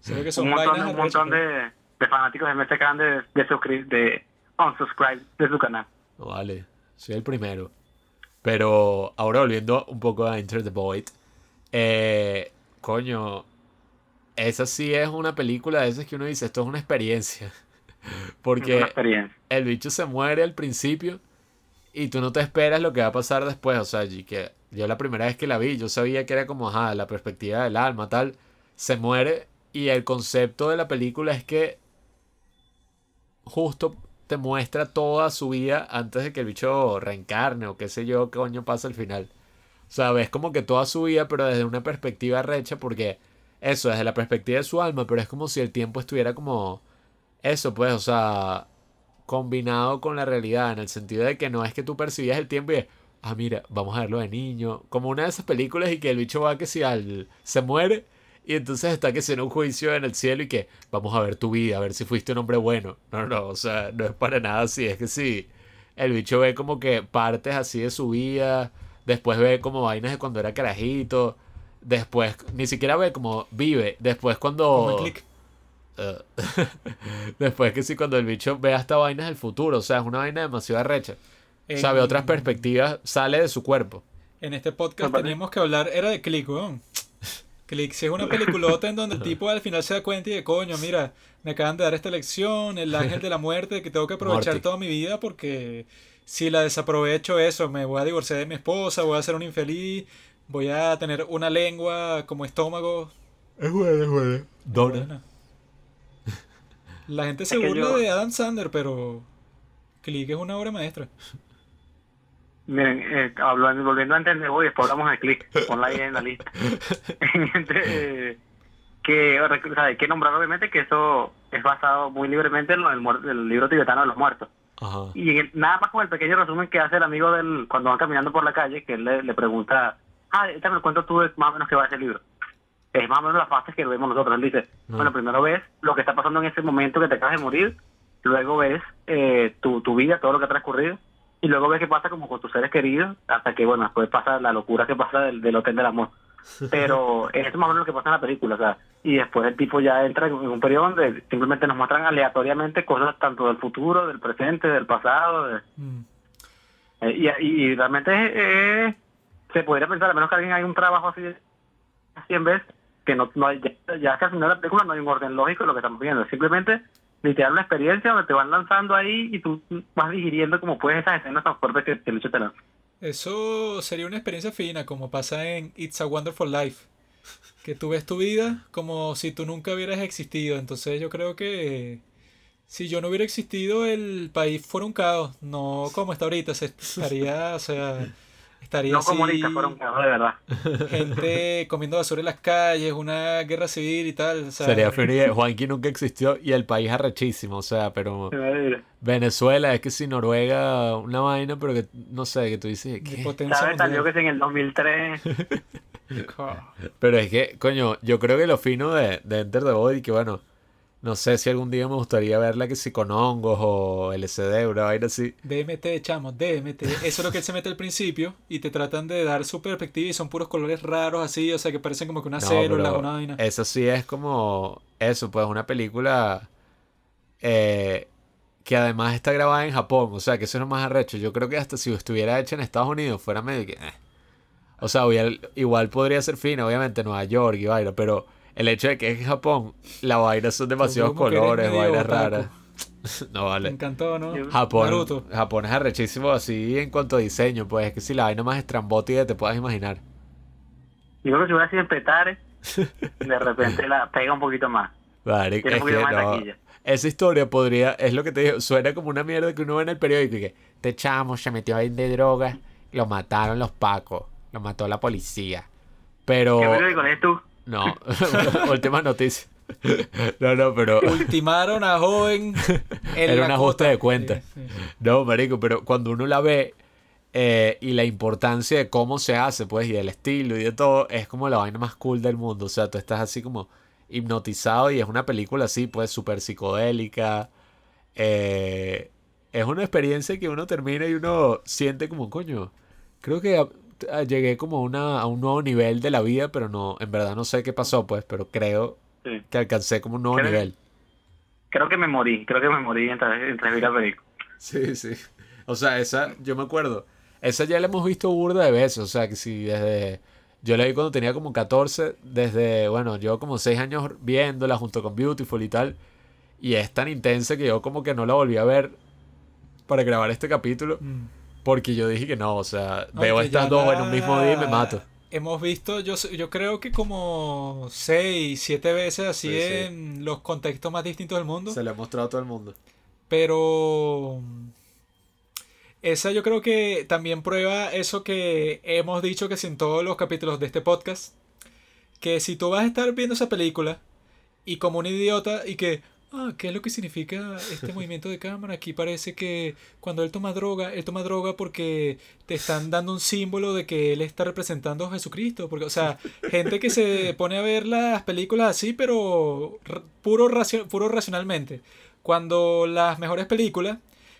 Se ve que son un montón, vainas un montón de, de fanáticos de Messi acaban de, de, de unsubscribe de su canal. Vale, soy el primero. Pero ahora volviendo un poco a Enter the Void. Eh, coño, esa sí es una película de esas que uno dice, esto es una experiencia. Una Porque experiencia. el bicho se muere al principio y tú no te esperas lo que va a pasar después. O sea, y que yo la primera vez que la vi, yo sabía que era como, ajá, la perspectiva del alma, tal. Se muere y el concepto de la película es que justo te muestra toda su vida antes de que el bicho reencarne o qué sé yo, qué coño pasa al final. O sea, ves como que toda su vida, pero desde una perspectiva recha, porque eso, desde la perspectiva de su alma, pero es como si el tiempo estuviera como eso, pues, o sea, combinado con la realidad, en el sentido de que no es que tú percibías el tiempo y es, ah, mira, vamos a verlo de niño, como una de esas películas y que el bicho va que si al, se muere y entonces está que si en un juicio en el cielo y que vamos a ver tu vida, a ver si fuiste un hombre bueno. No, no, o sea, no es para nada así, es que sí, el bicho ve como que partes así de su vida, después ve como vainas de cuando era carajito, después ni siquiera ve como vive, después cuando... Eh, Después que sí, cuando el bicho ve hasta vainas del futuro, o sea, es una vaina demasiado arrecha. En- Sabe otras perspectivas, sale de su cuerpo. En este podcast teníamos que hablar, era de Click, weón. Click, si es una peliculota en donde el tipo al final se da cuenta y de coño, mira, me acaban de dar esta lección, el ángel de la muerte, que tengo que aprovechar Morty. toda mi vida porque si la desaprovecho eso, me voy a divorciar de mi esposa, voy a ser un infeliz, voy a tener una lengua como estómago. Es bueno, es bueno. Buena. La gente se Es burla yo- de Adam Sandler, pero Click es una obra maestra. Miren, eh, hablando, volviendo a entender, hoy después hablamos de click, ponla ahí en la lista. Entre, eh, que o sea, hay que nombrar obviamente que eso es basado muy libremente en lo del, libro tibetano de los muertos. Ajá. Y el- nada más con el pequeño resumen que hace el amigo del cuando van caminando por la calle, que él le, le pregunta, ah, me lo cuento tú más o menos que va ese libro. Es más o menos las fases que vemos nosotros. Él dice, Ah. bueno, primero ves lo que está pasando en ese momento que te acabas de morir, luego ves eh, tu, tu vida, todo lo que ha transcurrido, y luego ves qué pasa como con tus seres queridos, hasta que, bueno, después pasa la locura que pasa del, del Hotel del Amor. Pero eso es más o menos lo que pasa en la película, o sea, y después el tipo ya entra en un periodo donde simplemente nos muestran aleatoriamente cosas tanto del futuro, del presente, del pasado, de- Mm. eh, y, y realmente eh, se podría pensar, a menos que alguien haga un trabajo así, así en vez, que no, no hay, ya, ya que al final de la película no hay un orden lógico en lo que estamos viendo, simplemente literal una experiencia donde te van lanzando ahí y tú vas digiriendo como puedes esas escenas tan fuertes que, que el hecho te lanza. Eso sería una experiencia fina, como pasa en It's a Wonderful Life. Que tú ves tu vida como si tú nunca hubieras existido. Entonces yo creo que si yo no hubiera existido, el país fuera un caos. No como está ahorita. Se estaría, o sea, estaría No así, comunistas fueron de verdad. gente comiendo basura en las calles, una guerra civil y tal. o sea, Sería feliz. Juanqui nunca existió y el país arrechísimo, o sea, pero Venezuela es que si Noruega, una vaina, pero que no sé, que tú dices, ¿qué? potencia ¿Sabes? Salió que si en el 2003 Pero es que, coño, yo creo que lo fino de, de Enter the Void, que bueno, no sé si algún día me gustaría verla que si con hongos o LSD, una vaina así. DMT, chamo, DMT. Eso es lo que él se mete al principio y te tratan de dar su perspectiva y son puros colores raros así, o sea, que parecen como que una No, célula, pero una vaina. Eso sí es como eso, pues una película eh, que además está grabada en Japón, o sea, que eso es lo más arrecho. Yo creo que hasta si estuviera hecha en Estados Unidos fuera medio que... eh. O sea, igual podría ser fina, obviamente, Nueva York y vaina, pero el hecho de que es en Japón, la vaina son demasiados colores, vainas raras. no Me vale. encantó, ¿no? Japón, Naruto. Japón es arrechísimo así en cuanto a diseño, pues es que si la vaina más estrambótica te puedas imaginar. yo creo que si hubiera sido en Petare, de repente la pega un poquito más. Vale, Tiene es un poquito que más de no. taquilla. Esa historia podría, es lo que te digo, suena como una mierda que uno ve en el periódico y que este chamo se metió a vender drogas, lo mataron los pacos, lo mató la policía. Pero, ¿Qué periódico lees tú? No, última noticia. No, no, pero, Ultimaron a joven. en Era un ajuste de cuenta. Sí, sí. no, marico, pero cuando uno la ve eh, y la importancia de cómo se hace, pues, y del estilo y de todo, es como la vaina más cool del mundo. O sea, tú estás así como hipnotizado y es una película así, pues, súper psicodélica. Eh, es una experiencia que uno termina y uno siente como, coño, creo que llegué como a, una, a un nuevo nivel de la vida, pero no, en verdad no sé qué pasó, pues, pero creo Sí. que alcancé como un nuevo Creo- nivel. Creo que me morí, creo que me morí mientras, mientras vi la película. Sí, sí. O sea, esa, yo me acuerdo. Esa ya la hemos visto burda de veces. O sea, que si desde. Yo la vi cuando tenía como 14. Desde, bueno, yo como 6 años viéndola junto con Beautiful y tal. Y es tan intensa que yo como que no la volví a ver para grabar este capítulo. Mm. Porque yo dije que no, o sea, No, veo estas dos la- en un mismo día y me mato. Hemos visto, yo, yo creo que como seis, siete veces así Sí, sí. en los contextos más distintos del mundo. Se le ha mostrado a todo el mundo. Pero esa yo creo que también prueba eso que hemos dicho que si en todos los capítulos de este podcast, que si tú vas a estar viendo esa película y como un idiota y que, ah, ¿qué es lo que significa este movimiento de cámara? Aquí parece que cuando él toma droga, él toma droga porque te están dando un símbolo de que él está representando a Jesucristo. Porque, o sea, gente que se pone a ver las películas así, pero puro, racio- puro racionalmente. Cuando las mejores películas,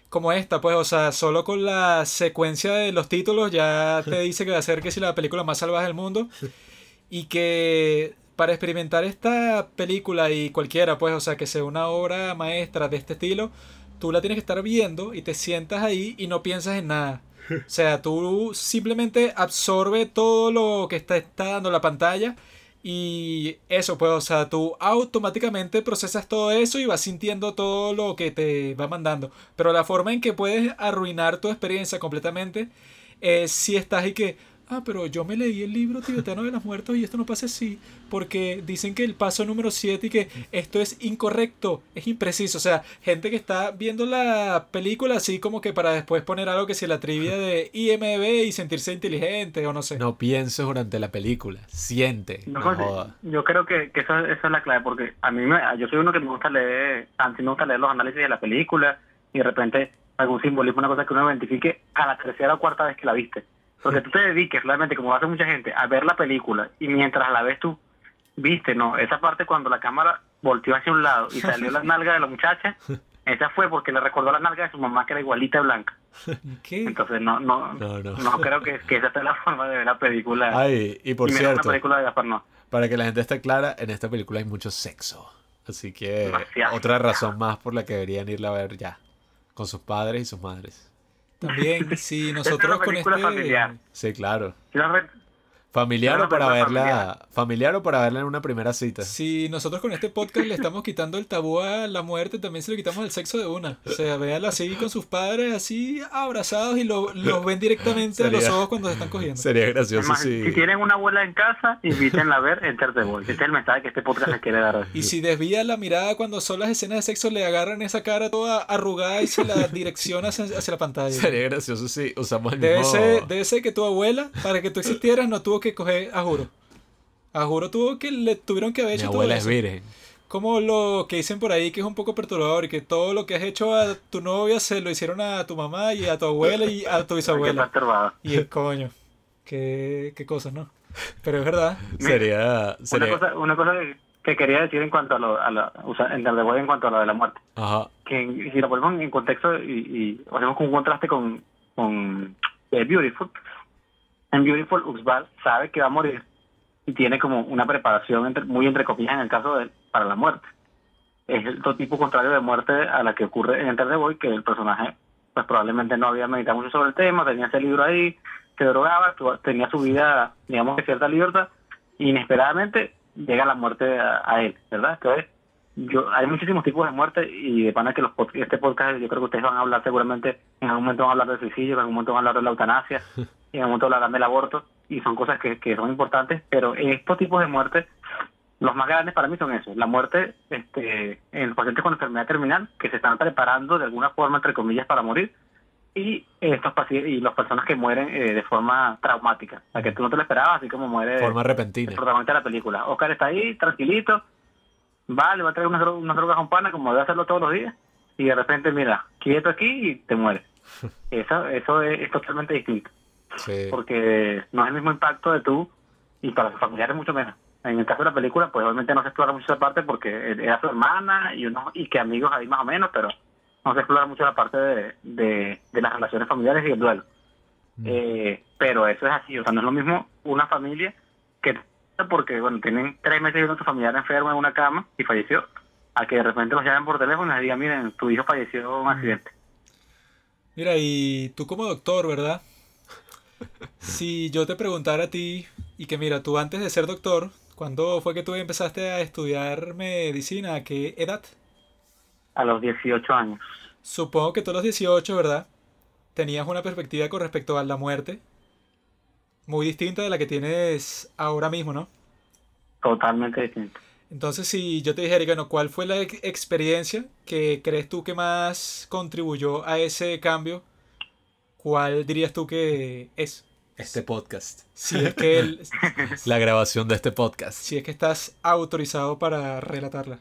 como esta, pues, o sea, solo con la secuencia de los títulos ya te dice que va a ser que si la película más salvaje del mundo. Y que para experimentar esta película y cualquiera, pues, o sea, que sea una obra maestra de este estilo, tú la tienes que estar viendo y te sientas ahí y no piensas en nada. O sea, tú simplemente absorbe todo lo que está, está dando la pantalla y eso, pues, o sea, tú automáticamente procesas todo eso y vas sintiendo todo lo que te va mandando. Pero la forma en que puedes arruinar tu experiencia completamente es si estás y que, ah, pero yo me leí el libro tibetano de los muertos y esto no pasa así, porque dicen que el paso número 7 y que esto es incorrecto, es impreciso. O sea, gente que está viendo la película así como que para después poner algo que si la trivia de IMB y sentirse inteligente o no sé. No pienses durante la película. Siente. No, No joda. yo creo que, que eso, eso es la clave, porque a mí me, yo soy uno que me gusta leer, a mí me gusta leer los análisis de la película y de repente algún simbolismo, una cosa que uno identifique a la tercera o cuarta vez que la viste. Porque tú te dediques realmente, como hace mucha gente, a ver la película y mientras la ves tú, viste, no, esa parte cuando la cámara volteó hacia un lado y salió la nalga de la muchacha, esa fue porque le recordó la nalga de su mamá que era igualita blanca. ¿Qué? Entonces no no, No, no. no, creo que, que esa sea la forma de ver la película. Ay, y por y cierto, una película de Gaspar no. para que la gente esté clara, en esta película hay mucho sexo. Así que Demasiado. otra razón más por la que deberían irla a ver ya. Con sus padres y sus madres. También, Es nosotros con este... familiar. Sí, claro. Si no re- Familiar o para verla. Familiar o para verla en una primera cita. Si nosotros con este podcast le estamos quitando el tabú a la muerte, también se lo quitamos el sexo de una. O sea, véanlo así con sus padres, así abrazados y lo- los ven directamente a los ojos cuando se están cogiendo. Sería gracioso más, si. Si tienen una abuela en casa, invítenla a ver Enter the Voice. Este es el mensaje que este podcast les quiere dar. Y si desvía la mirada cuando son las escenas de sexo, le agarran esa cara toda arrugada y se la direcciona hacia, hacia la pantalla. Sería gracioso si usamos el Debe mismo. ser, debe ser que tu abuela, para que tú existieras, no tuvo que coger a juro. A juro tuvo que le tuvieron que haber Mi hecho todo abuela es eso. virgen. Como lo que dicen por ahí que es un poco perturbador y que todo lo que has hecho a tu novia se lo hicieron a tu mamá y a tu abuela y a tu bisabuela. Y el coño. Qué, qué cosas, ¿no? Pero es verdad. Sería. Una sería... cosa, una cosa que- que quería decir en cuanto a lo, a la, o sea, Enter the Voice en cuanto a lo de la muerte. Ajá. que en- si lo ponemos en contexto y, y hacemos un contraste con, con eh, Beautiful, en Beautiful Uxbal sabe que va a morir y tiene como una preparación entre- muy entre comillas en el caso de él para la muerte. Es el tipo contrario de muerte a la que ocurre en Enter the Void, que el personaje pues probablemente no había meditado mucho sobre el tema, tenía ese libro ahí, se drogaba, tenía su vida, digamos, de cierta libertad, y inesperadamente llega la muerte a, a él, ¿verdad? Entonces, yo, hay muchísimos tipos de muerte y de pana que los este podcast yo creo que ustedes van a hablar seguramente en algún momento van a hablar del suicidio, en algún momento van a hablar de la eutanasia, y en algún momento hablarán del aborto y son cosas que, que son importantes, pero estos tipos de muerte los más grandes para mí son esos, la muerte este, en los pacientes con enfermedad terminal que se están preparando de alguna forma entre comillas para morir y estos pacientes y las personas que mueren eh, de forma traumática, o sea que tú no te lo esperabas, así como muere Forma el repentina. protagonista de la película. Oscar está ahí, tranquilito, va, le va a traer unas, dro- unas drogas a un pana, como debe hacerlo todos los días, y de repente, mira, quieto aquí y te mueres. Eso, eso es, es totalmente distinto, Sí. porque no es el mismo impacto de tú, y para sus familiares mucho menos. En el caso de la película, pues obviamente no se explora mucho esa parte porque era su hermana y unos y que amigos ahí más o menos, pero no se explora mucho la parte de, de, de las relaciones familiares y el duelo. Mm. Eh, pero eso es así, o sea, no es lo mismo una familia porque, bueno, tienen tres meses viendo a su familiar enfermo en una cama y falleció, a que de repente los llamen por teléfono y les digan, miren, tu hijo falleció en un accidente. Mira, y tú como doctor, ¿verdad? Si yo te preguntara a ti, y que mira, tú antes de ser doctor, ¿cuándo fue que tú empezaste a estudiar medicina? ¿A qué edad? A los 18 años. Supongo que tú a los 18, ¿verdad? Tenías una perspectiva con respecto a la muerte muy distinta de la que tienes ahora mismo, ¿no? Totalmente distinto. Entonces, si yo te dijera, bueno, ¿cuál fue la ex- experiencia que crees tú que más contribuyó a ese cambio? ¿Cuál dirías tú que es? Este podcast. Si es que, el- La grabación de este podcast. si es que estás autorizado para relatarla.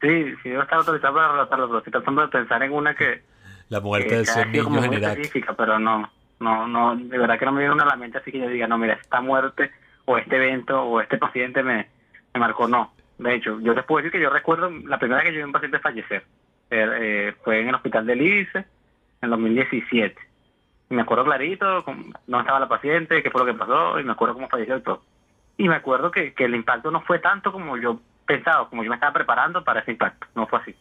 Sí, sí, yo estaba autorizado para relatarlo, pero estoy tratando de pensar en una que, La muerte que de haya 100 sido como niños en Irak. pero no, no, no, de verdad que no me viene una a la mente así que yo diga, no, mira, esta muerte o este evento o este paciente me, me marcó, no. De hecho, yo les puedo decir que yo recuerdo la primera vez que yo vi un paciente fallecer. Eh, eh, fue en el hospital del ICE en 2017. Y me acuerdo clarito dónde estaba la paciente, qué fue lo que pasó, y me acuerdo cómo falleció y todo. Y me acuerdo que, que el impacto no fue tanto como yo pensaba, como yo me estaba preparando para ese impacto. No fue así.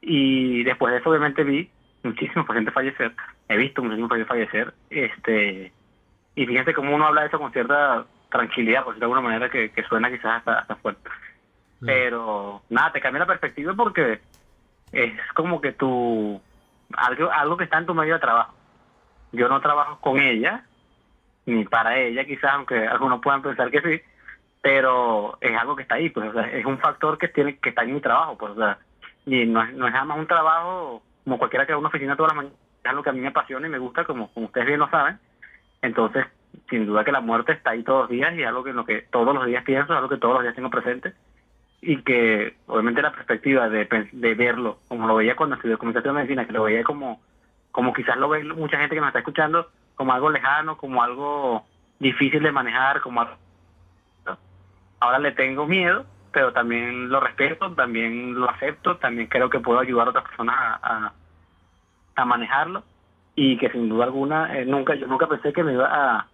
Y después de eso, obviamente, vi muchísimos pacientes fallecer. He visto muchísimos pacientes fallecer. Este, y fíjense cómo uno habla de eso con cierta tranquilidad, por decirlo de alguna manera, que, que suena quizás hasta, hasta fuerte. Mm. Pero nada, te cambia la perspectiva porque es como que tú, algo, algo que está en tu medio de trabajo. Yo no trabajo con ella, ni para ella quizás, aunque algunos puedan pensar que sí, pero es algo que está ahí, pues, o sea, es un factor que tiene que está en mi trabajo, pues, o sea, y no es, no es nada más un trabajo como cualquiera que va a una oficina todas las mañanas, es algo que a mí me apasiona y me gusta, como, como ustedes bien lo saben, entonces, sin duda que la muerte está ahí todos los días y es algo que en lo que todos los días pienso, es algo que todos los días tengo presente, y que obviamente la perspectiva de, de verlo, como lo veía cuando estudié comunicación de medicina, que lo veía como, como quizás lo ve mucha gente que me está escuchando, como algo lejano, como algo difícil de manejar, como ahora le tengo miedo, pero también lo respeto, también lo acepto, también creo que puedo ayudar a otras personas a, a, manejarlo. Y que sin duda alguna eh, nunca yo nunca pensé que me iba a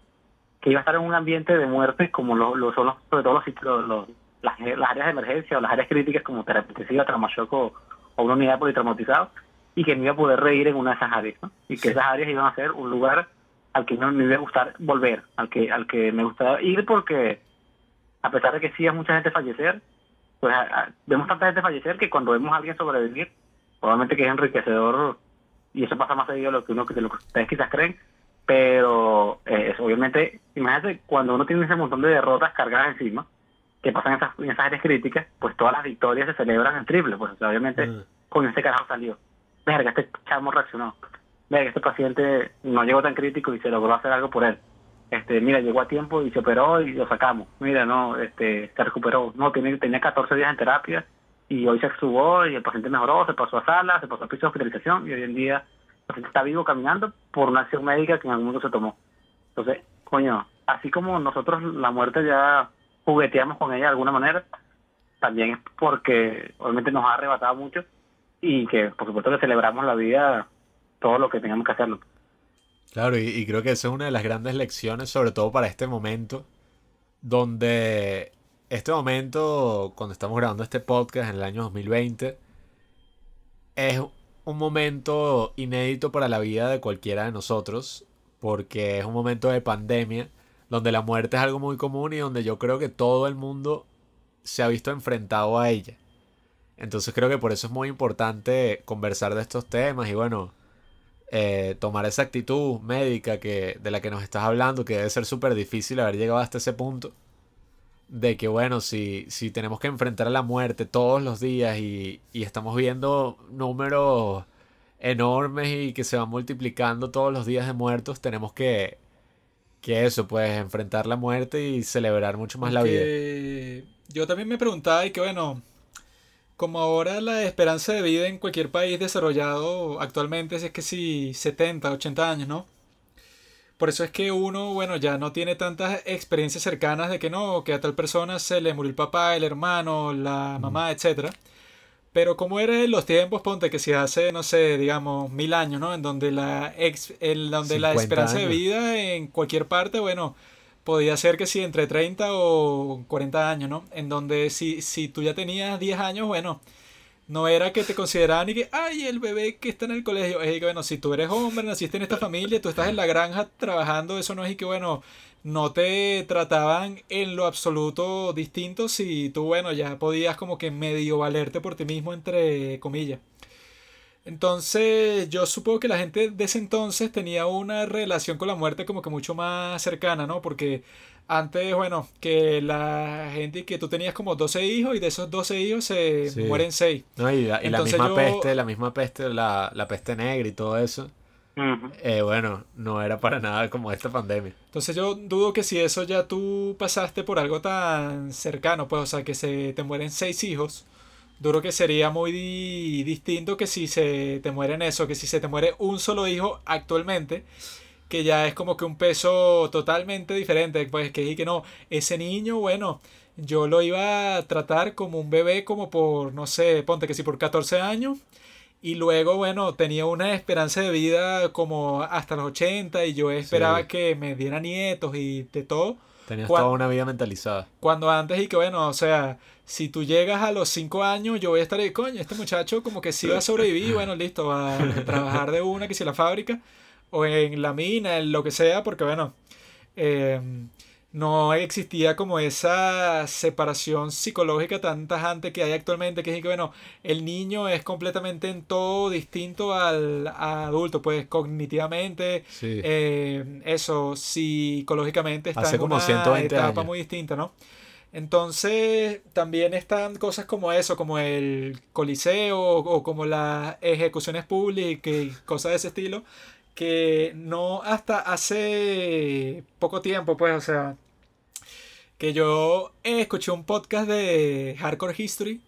que iba a estar en un ambiente de muerte como lo, lo son los, sobre todo los, los, las, áreas de emergencia o las áreas críticas como terapia intensiva, traumashock o, una unidad politraumatizado y que me iba a poder reír en una de esas áreas y que esas áreas iban a ser un lugar al que no me iba a gustar volver, al que al que me gustaba ir porque a pesar de que sí hay mucha gente fallecer, pues vemos tanta gente fallecer que cuando vemos a alguien sobrevivir, probablemente que es enriquecedor y eso pasa más seguido de lo que uno de lo que ustedes quizás creen, pero eh, obviamente, imagínate cuando uno tiene ese montón de derrotas cargadas encima, que pasan esas, en esas áreas críticas, pues todas las victorias se celebran en triple, pues obviamente mm. con ese carajo salió. Verga, este chamo reaccionó. Verga, este paciente no llegó tan crítico y se logró hacer algo por él este, mira, llegó a tiempo y se operó y lo sacamos. Mira, no, este, se recuperó. No, tiene, tenía 14 días en terapia y hoy se extubó y el paciente mejoró, se pasó a sala, se pasó a piso de hospitalización y hoy en día el paciente está vivo caminando por una acción médica que en algún momento se tomó. Entonces, coño, así como nosotros la muerte ya jugueteamos con ella de alguna manera, también es porque obviamente nos ha arrebatado mucho y que por supuesto que celebramos la vida todo lo que tengamos que hacerlo. Claro, y, creo que esa es una de las grandes lecciones, sobre todo para este momento, donde este momento, cuando estamos grabando este podcast en el año 2020, es un momento inédito para la vida de cualquiera de nosotros, porque es un momento de pandemia, donde la muerte es algo muy común y donde yo creo que todo el mundo se ha visto enfrentado a ella. Entonces creo que por eso es muy importante conversar de estos temas y bueno, eh, tomar esa actitud médica que, de la que nos estás hablando, que debe ser súper difícil haber llegado hasta ese punto, de que bueno, si, si tenemos que enfrentar a la muerte todos los días y, y estamos viendo números enormes y que se van multiplicando todos los días de muertos, tenemos que, que eso, pues enfrentar la muerte y celebrar mucho más la vida. Yo también me preguntaba y que bueno, como ahora la esperanza de vida en cualquier país desarrollado actualmente es que si 70, 80 años, ¿no? Por eso es que uno, bueno, ya no tiene tantas experiencias cercanas de que no, que a tal persona se le murió el papá, el hermano, la mamá, etc. Pero como era en los tiempos, ponte que si hace, no sé, digamos, mil años, ¿no? En donde la, ex, el, donde la esperanza de vida en cualquier parte, bueno, podía ser que sí, entre 30 o 40 años, ¿no? En donde si, si tú ya tenías 10 años, bueno, no era que te consideraban y que, ay, el bebé que está en el colegio. Es que, bueno, si tú eres hombre, naciste en esta familia, tú estás en la granja trabajando, eso no es y que, bueno, no te trataban en lo absoluto distinto si tú, bueno, ya podías como que medio valerte por ti mismo, entre comillas. Entonces, yo supongo que la gente de ese entonces tenía una relación con la muerte como que mucho más cercana, ¿no? Porque antes, bueno, que la gente que tú tenías como 12 hijos y de esos 12 hijos se mueren 6. No, y la, misma peste, la misma peste, la, la, peste negra y todo eso. Eh, bueno, no era para nada como esta pandemia. Entonces yo dudo que si eso ya tú pasaste por algo tan cercano, pues, o sea, que se te mueren 6 hijos duro que sería muy distinto que si se te mueren eso, que si se te muere un solo hijo actualmente, que ya es como que un peso totalmente diferente, pues que que no, ese niño, bueno, yo lo iba a tratar como un bebé como por, no sé, ponte que si por 14 años. Y luego, bueno, tenía una esperanza de vida como hasta los 80 y yo esperaba que me diera nietos y de todo. Tenías toda una vida mentalizada. Cuando antes y que, bueno, o sea, si tú llegas a los 5 años, yo voy a estar ahí, coño, este muchacho como que sí va a sobrevivir, bueno, listo, va a trabajar de una, que si la fábrica, o en la mina, en lo que sea, porque bueno, eh, no existía como esa separación psicológica tan tajante que hay actualmente, que es que, bueno, el niño es completamente en todo distinto al, adulto, pues cognitivamente, eh, eso, psicológicamente está en una etapa muy distinta, ¿no? Entonces, también están cosas como eso, como el coliseo o como las ejecuciones públicas y cosas de ese estilo, que no hasta hace poco tiempo, pues, o sea, que yo escuché un podcast de Hardcore History,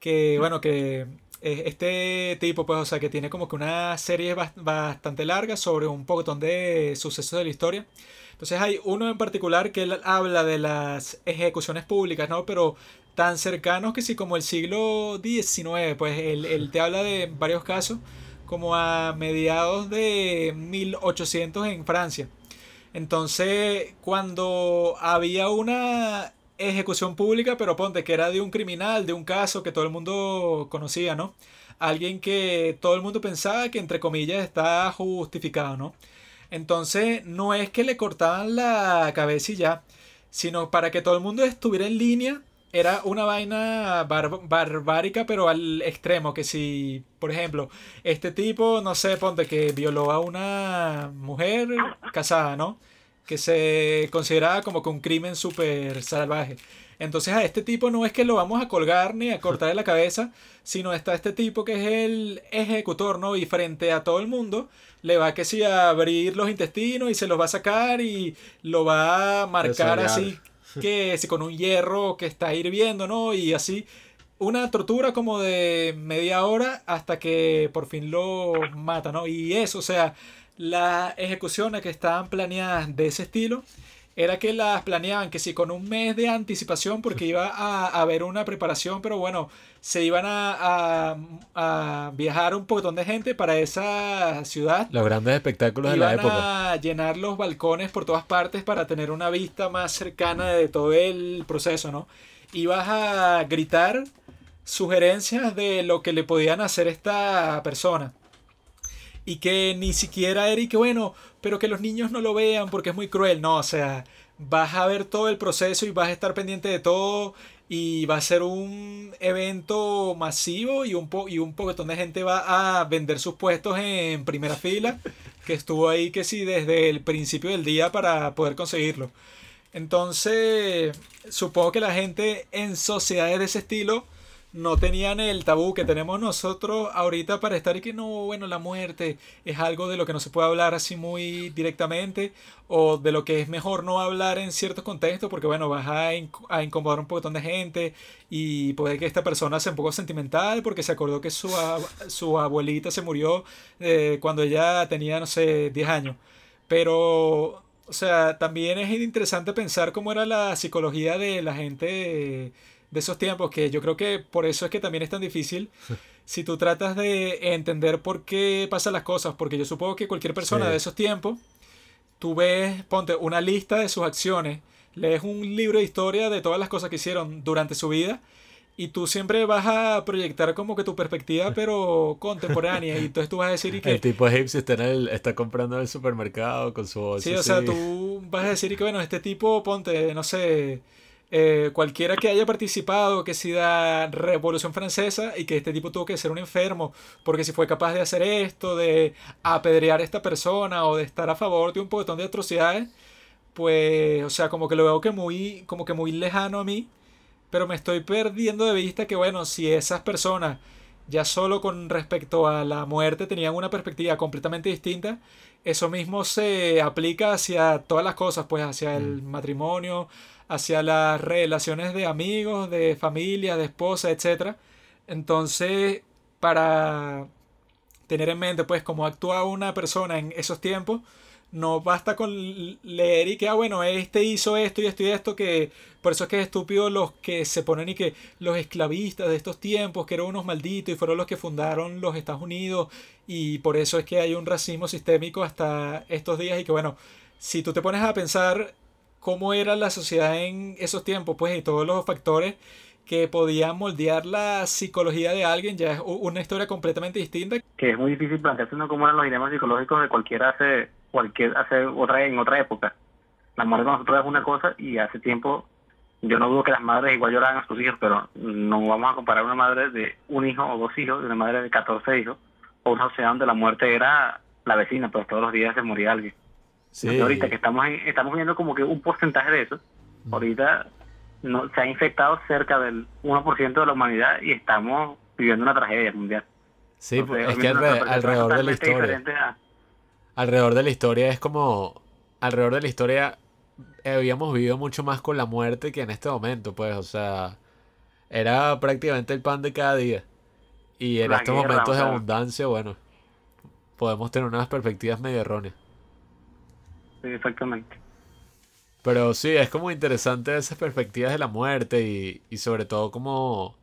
que bueno, que este tipo, pues, o sea, que tiene como que una serie bastante larga sobre un poquitón de sucesos de la historia. Entonces hay uno en particular que él habla de las ejecuciones públicas, ¿no? Pero tan cercanos que sí como el siglo XIX, pues él, él te habla de varios casos como a mediados de 1800 en Francia. Entonces, cuando había una ejecución pública, pero ponte que era de un criminal, de un caso que todo el mundo conocía, ¿no? Alguien que todo el mundo pensaba que entre comillas está justificado, ¿no? Entonces no es que le cortaban la cabeza y ya, sino para que todo el mundo estuviera en línea, era una vaina barbárica, pero al extremo, que si, por ejemplo, este tipo, no sé, ponte que violó a una mujer casada, ¿no? que se consideraba como que un crimen súper salvaje. Entonces a este tipo no es que lo vamos a colgar ni a cortarle la cabeza, sino está este tipo que es el ejecutor, ¿no? Y frente a todo el mundo le va que sí a abrir los intestinos y se los va a sacar y lo va a marcar así que si con un hierro que está hirviendo, ¿no? Y así una tortura como de media hora hasta que por fin lo mata, ¿no? Y eso, o sea, las ejecuciones que estaban planeadas de ese estilo era que las planeaban que sí con un mes de anticipación porque iba a, haber una preparación, pero bueno, se iban a, a, viajar un poquitón de gente para esa ciudad. Los grandes espectáculos de la época. a llenar los balcones por todas partes para tener una vista más cercana de todo el proceso, ¿no? Ibas a gritar sugerencias de lo que le podían hacer esta persona y que ni siquiera era y que bueno, pero que los niños no lo vean porque es muy cruel, no, o sea, vas a ver todo el proceso y vas a estar pendiente de todo y va a ser un evento masivo y un, po y un poquetón de gente va a vender sus puestos en primera fila, que estuvo ahí que sí desde el principio del día para poder conseguirlo. Entonces, supongo que la gente en sociedades de ese estilo no tenían el tabú que tenemos nosotros ahorita para estar y que no, bueno, la muerte es algo de lo que no se puede hablar así muy directamente o de lo que es mejor no hablar en ciertos contextos porque, bueno, vas a, a incomodar un montón de gente y puede que esta persona sea un poco sentimental porque se acordó que su, su abuelita se murió eh, cuando ella tenía, no sé, 10 años. Pero, o sea, también es interesante pensar cómo era la psicología de la gente de esos tiempos, que yo creo que por eso es que también es tan difícil. si tú tratas de entender por qué pasan las cosas, porque yo supongo que cualquier persona de esos tiempos, tú ves, ponte una lista de sus acciones, lees un libro de historia de todas las cosas que hicieron durante su vida, y tú siempre vas a proyectar como que tu perspectiva, pero contemporánea. Y entonces tú vas a decir que... El tipo egipcio está, en el, está comprando en el supermercado con su Sí, o sea, tú vas a decir que, bueno, este tipo, ponte, no sé, eh, cualquiera que haya participado, que si da Revolución Francesa y que este tipo tuvo que ser un enfermo, porque si fue capaz de hacer esto, de apedrear a esta persona o de estar a favor de un montón de atrocidades, pues, o sea, como que lo veo que muy, como que muy lejano a mí, pero me estoy perdiendo de vista que, bueno, si esas personas ya solo con respecto a la muerte tenían una perspectiva completamente distinta, eso mismo se aplica hacia todas las cosas, pues hacia el mm. matrimonio, hacia las relaciones de amigos, de familia, de esposa, etc. Entonces, para tener en mente pues cómo actúa una persona en esos tiempos, no basta con leer y que, ah, bueno, este hizo esto y esto y esto, que por eso es que es estúpido los que se ponen y que los esclavistas de estos tiempos, que eran unos malditos y fueron los que fundaron los Estados Unidos, y por eso es que hay un racismo sistémico hasta estos días y que, bueno, si tú te pones a pensar cómo era la sociedad en esos tiempos, pues, y todos los factores que podían moldear la psicología de alguien, ya es una historia completamente distinta. Que es muy difícil plantearse uno cómo eran los dilemas psicológicos de cualquiera hace, cualquier, hace otra, en otra época. La muerte de nosotros es una cosa y hace tiempo, yo no dudo que las madres igual lloran a sus hijos, pero no vamos a comparar una madre de un hijo o dos hijos, de una madre de 14 hijos, o una sociedad donde la muerte era la vecina, pero todos los días se moría alguien. Sí. ahorita que estamos estamos viendo como que un porcentaje de eso, mm. ahorita no, se ha infectado cerca del 1% de la humanidad y estamos viviendo una tragedia mundial. Sí, pues, es que alrededor, de la historia. Alrededor de la historia es como. Alrededor de la historia habíamos vivido mucho más con la muerte que en este momento, pues, o sea, era prácticamente el pan de cada día. Y en La estos guerra, momentos de abundancia, bueno, podemos tener unas perspectivas medio erróneas. Sí, exactamente. Pero sí, es como interesante esas perspectivas de la muerte y, y sobre todo como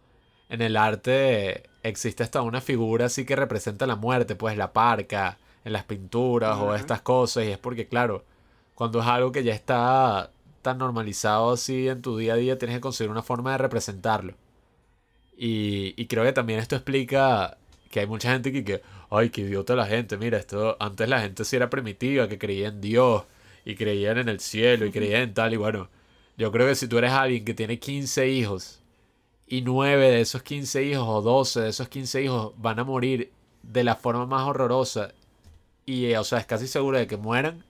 en el arte existe hasta una figura así que representa la muerte, pues la parca, en las pinturas o estas cosas. Y es porque, claro, cuando es algo que ya está tan normalizado así en tu día a día, tienes que conseguir una forma de representarlo. Y, y creo que también esto explica que hay mucha gente que, que, ay, qué idiota la gente, mira, esto, antes la gente sí era primitiva, que creía en Dios y creían en el cielo y creían en tal y bueno, yo creo que si tú eres alguien que tiene 15 hijos y 9 de esos 15 hijos o 12 de esos 15 hijos van a morir de la forma más horrorosa y o sea, es casi seguro de que mueran,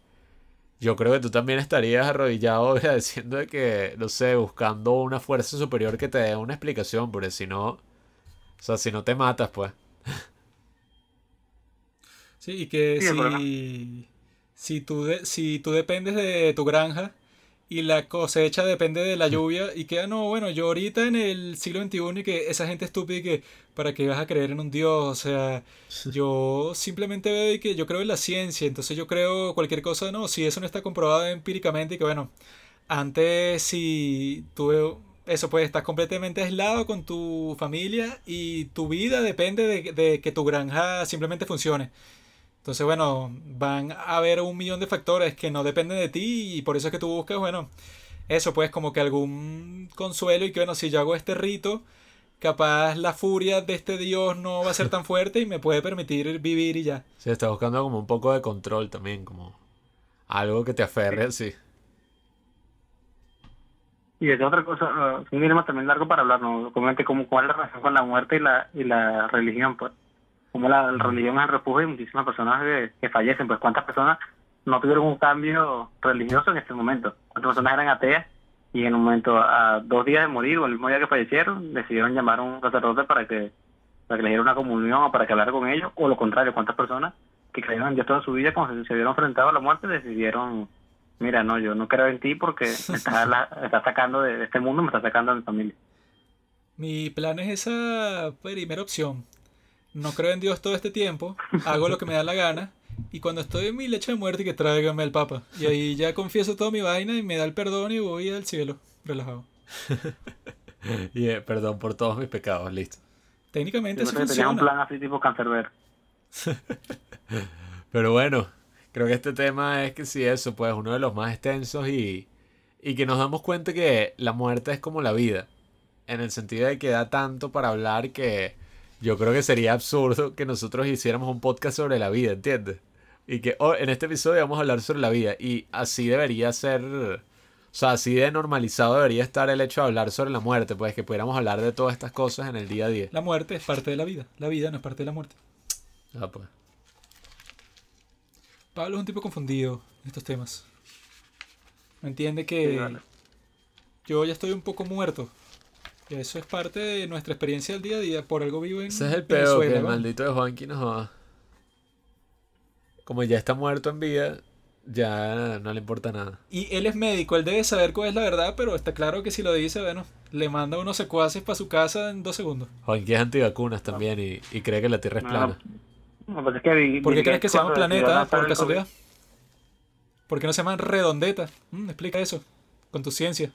yo creo que tú también estarías arrodillado agradeciendo de que, no sé, buscando una fuerza superior que te dé una explicación, porque si no, o sea, si no te matas, pues. Sí, y que Sí, si, si, tú de- si tú dependes de tu granja y la cosecha depende de la lluvia y que, ah, no, bueno, yo ahorita en el siglo XXI y que esa gente estúpida y que, ¿para qué vas a creer en un Dios? O sea, yo simplemente veo y que yo creo en la ciencia, entonces yo creo cualquier cosa, no, si eso no está comprobado empíricamente y que, bueno, antes si tú, eso pues, estás completamente aislado con tu familia y tu vida depende de, de que tu granja simplemente funcione. Entonces, bueno, van a haber un millón de factores que no dependen de ti y por eso es que tú buscas, bueno, eso pues como que algún consuelo y que, bueno, si yo hago este rito, capaz la furia de este dios no va a ser tan fuerte y me puede permitir vivir y ya. Sí, estás buscando como un poco de control también, como algo que te aferre así. Y es otra cosa, uh, es un dilema también largo para hablar, ¿no? Obviamente, como, cuál es la relación con la muerte y la, y la religión, pues. Como la, religión es el refugio de muchísimas personas que, que fallecen, pues. ¿Cuántas personas no tuvieron un cambio religioso en este momento? ¿Cuántas personas eran ateas y en un momento, a dos días de morir o el mismo día que fallecieron, decidieron llamar a un sacerdote para que, para que le diera una comunión o para que hablara con ellos? O lo contrario, ¿cuántas personas que creyeron en Dios toda su vida, cuando se, se vieron enfrentados a la muerte, decidieron mira, no, yo no creo en ti porque me estás, la- me estás sacando de, de este mundo, me estás sacando de mi familia. Mi plan es esa primera opción. No creo en Dios todo este tiempo, hago lo que me da la gana y cuando estoy en mi leche de muerte que tráigame al Papa. Y ahí ya confieso toda mi vaina y me da el perdón y voy al cielo, relajado. Y perdón por todos mis pecados, listo. Técnicamente eso que tenía un funciona. plan así tipo cancerbero. Pero bueno, creo que este tema es que sí, eso, pues uno de los más extensos y, y que nos damos cuenta que la muerte es como la vida, en el sentido de que da tanto para hablar que yo creo que sería absurdo que nosotros hiciéramos un podcast sobre la vida, ¿entiendes? Y que oh, en este episodio vamos a hablar sobre la vida y así debería ser, o sea, así de normalizado debería estar el hecho de hablar sobre la muerte, pues que pudiéramos hablar de todas estas cosas en el día a día. La muerte es parte de la vida. La vida no es parte de la muerte. Ah, pues. Pablo es un tipo confundido en estos temas. No entiende Sí, que vale. yo ya estoy un poco muerto. Eso es parte de nuestra experiencia del día a día. Por algo vivo en Ese es el peor, que el ¿va? maldito de Juanqui no joda. Como ya está muerto en vida, ya no le importa nada. Y él es médico, él debe saber cuál es la verdad, pero está claro que si lo dice, bueno, le manda unos secuaces para su casa en dos segundos. Juanqui es antivacunas también y, y cree que la Tierra es plana. No, pues es que Bill- ¿Por qué crees que se llama planeta? Por casualidad. ¿Por qué no se llaman redondeta? Mm, explica eso, con tu ciencia.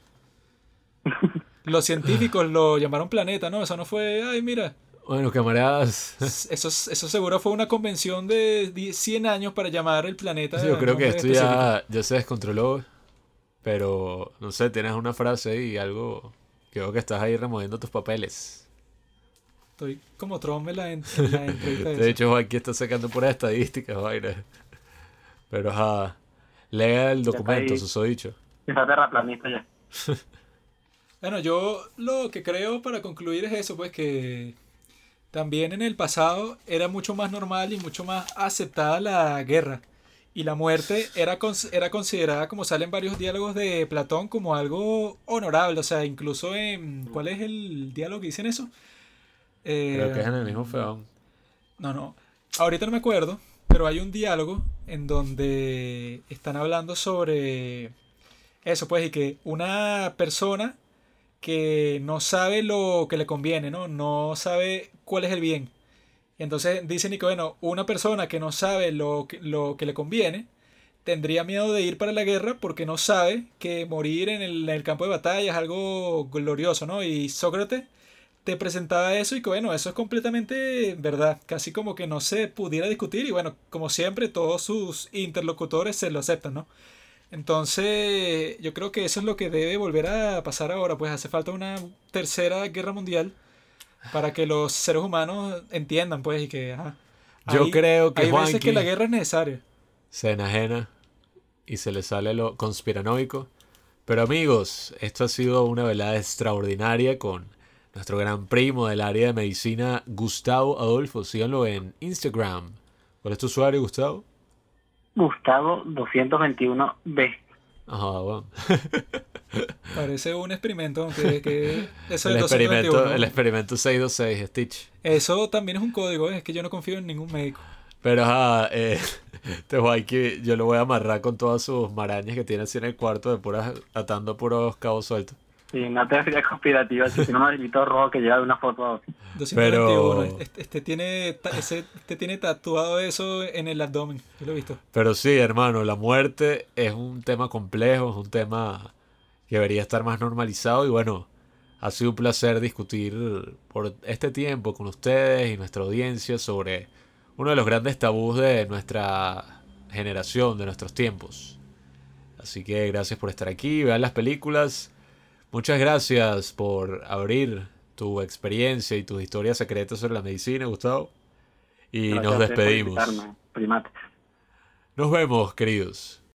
Los científicos lo llamaron planeta, ¿no? Eso no fue, ay, mira. Bueno, camaradas, Eso, eso seguro fue una convención de 10 100 años para llamar el planeta. yo creo que esto ya, ya se descontroló. Pero, no sé, tienes una frase y algo veo que estás ahí removiendo tus papeles. Estoy como Trump en la, en- en la entrevista De hecho, Juanqui está sacando puras estadísticas, vaina. Pero, ajá, lea el documento, ahí. susodicho. Está terraplanista ya. Bueno, yo lo que creo para concluir es eso, pues que también en el pasado era mucho más normal y mucho más aceptada la guerra. Y la muerte era, era considerada, como salen varios diálogos de Platón, como algo honorable. O sea, incluso en... ¿Cuál es el diálogo que dicen eso? Eh, Creo que es en el mismo feón. No, no. Ahorita no me acuerdo, pero hay un diálogo en donde están hablando sobre Eso pues, y que una persona que no sabe lo que le conviene, ¿no? No sabe cuál es el bien. Y entonces dicen que, bueno, una persona que no sabe lo que, lo que le conviene, tendría miedo de ir para la guerra porque no sabe que morir en el, en el campo de batalla es algo glorioso, ¿no? Y Sócrates te presentaba eso y que bueno, eso es completamente verdad, casi como que no se pudiera discutir y bueno, como siempre todos sus interlocutores se lo aceptan, ¿no? Entonces, yo creo que eso es lo que debe volver a pasar ahora, pues hace falta una tercera guerra mundial para que los seres humanos entiendan, pues, y que... yo creo que... Hay veces que la guerra es necesaria. Se enajena y se le sale lo conspiranoico. Pero amigos, esto ha sido una velada extraordinaria con nuestro gran primo del área de medicina, Gustavo Adolfo. Síganlo en Instagram. ¿Cuál es tu usuario, Gustavo? Gustavo 221B. Ajá, bueno. Parece un experimento, que, eso el, experimento, el experimento 626, Stitch. Eso también es un código, ¿eh? es que yo no confío en ningún médico. Pero ajá, eh, te que yo lo voy a amarrar con todas sus marañas que tiene así en el cuarto de puras, atando puros cabos sueltos. Sí, una teoría conspirativa, si no me delito rojo que lleva de una foto 221. Este, este, tiene, ese, este tiene tatuado eso en el abdomen, yo lo he visto. Pero sí, hermano, la muerte es un tema complejo, es un tema que debería estar más normalizado y bueno, ha sido un placer discutir por este tiempo con ustedes y nuestra audiencia sobre uno de los grandes tabús de nuestra generación, de nuestros tiempos. Así que gracias por estar aquí, vean las películas Muchas gracias por abrir tu experiencia y tus historias secretas sobre la medicina, Gustavo. Y nos despedimos. Nos vemos, queridos.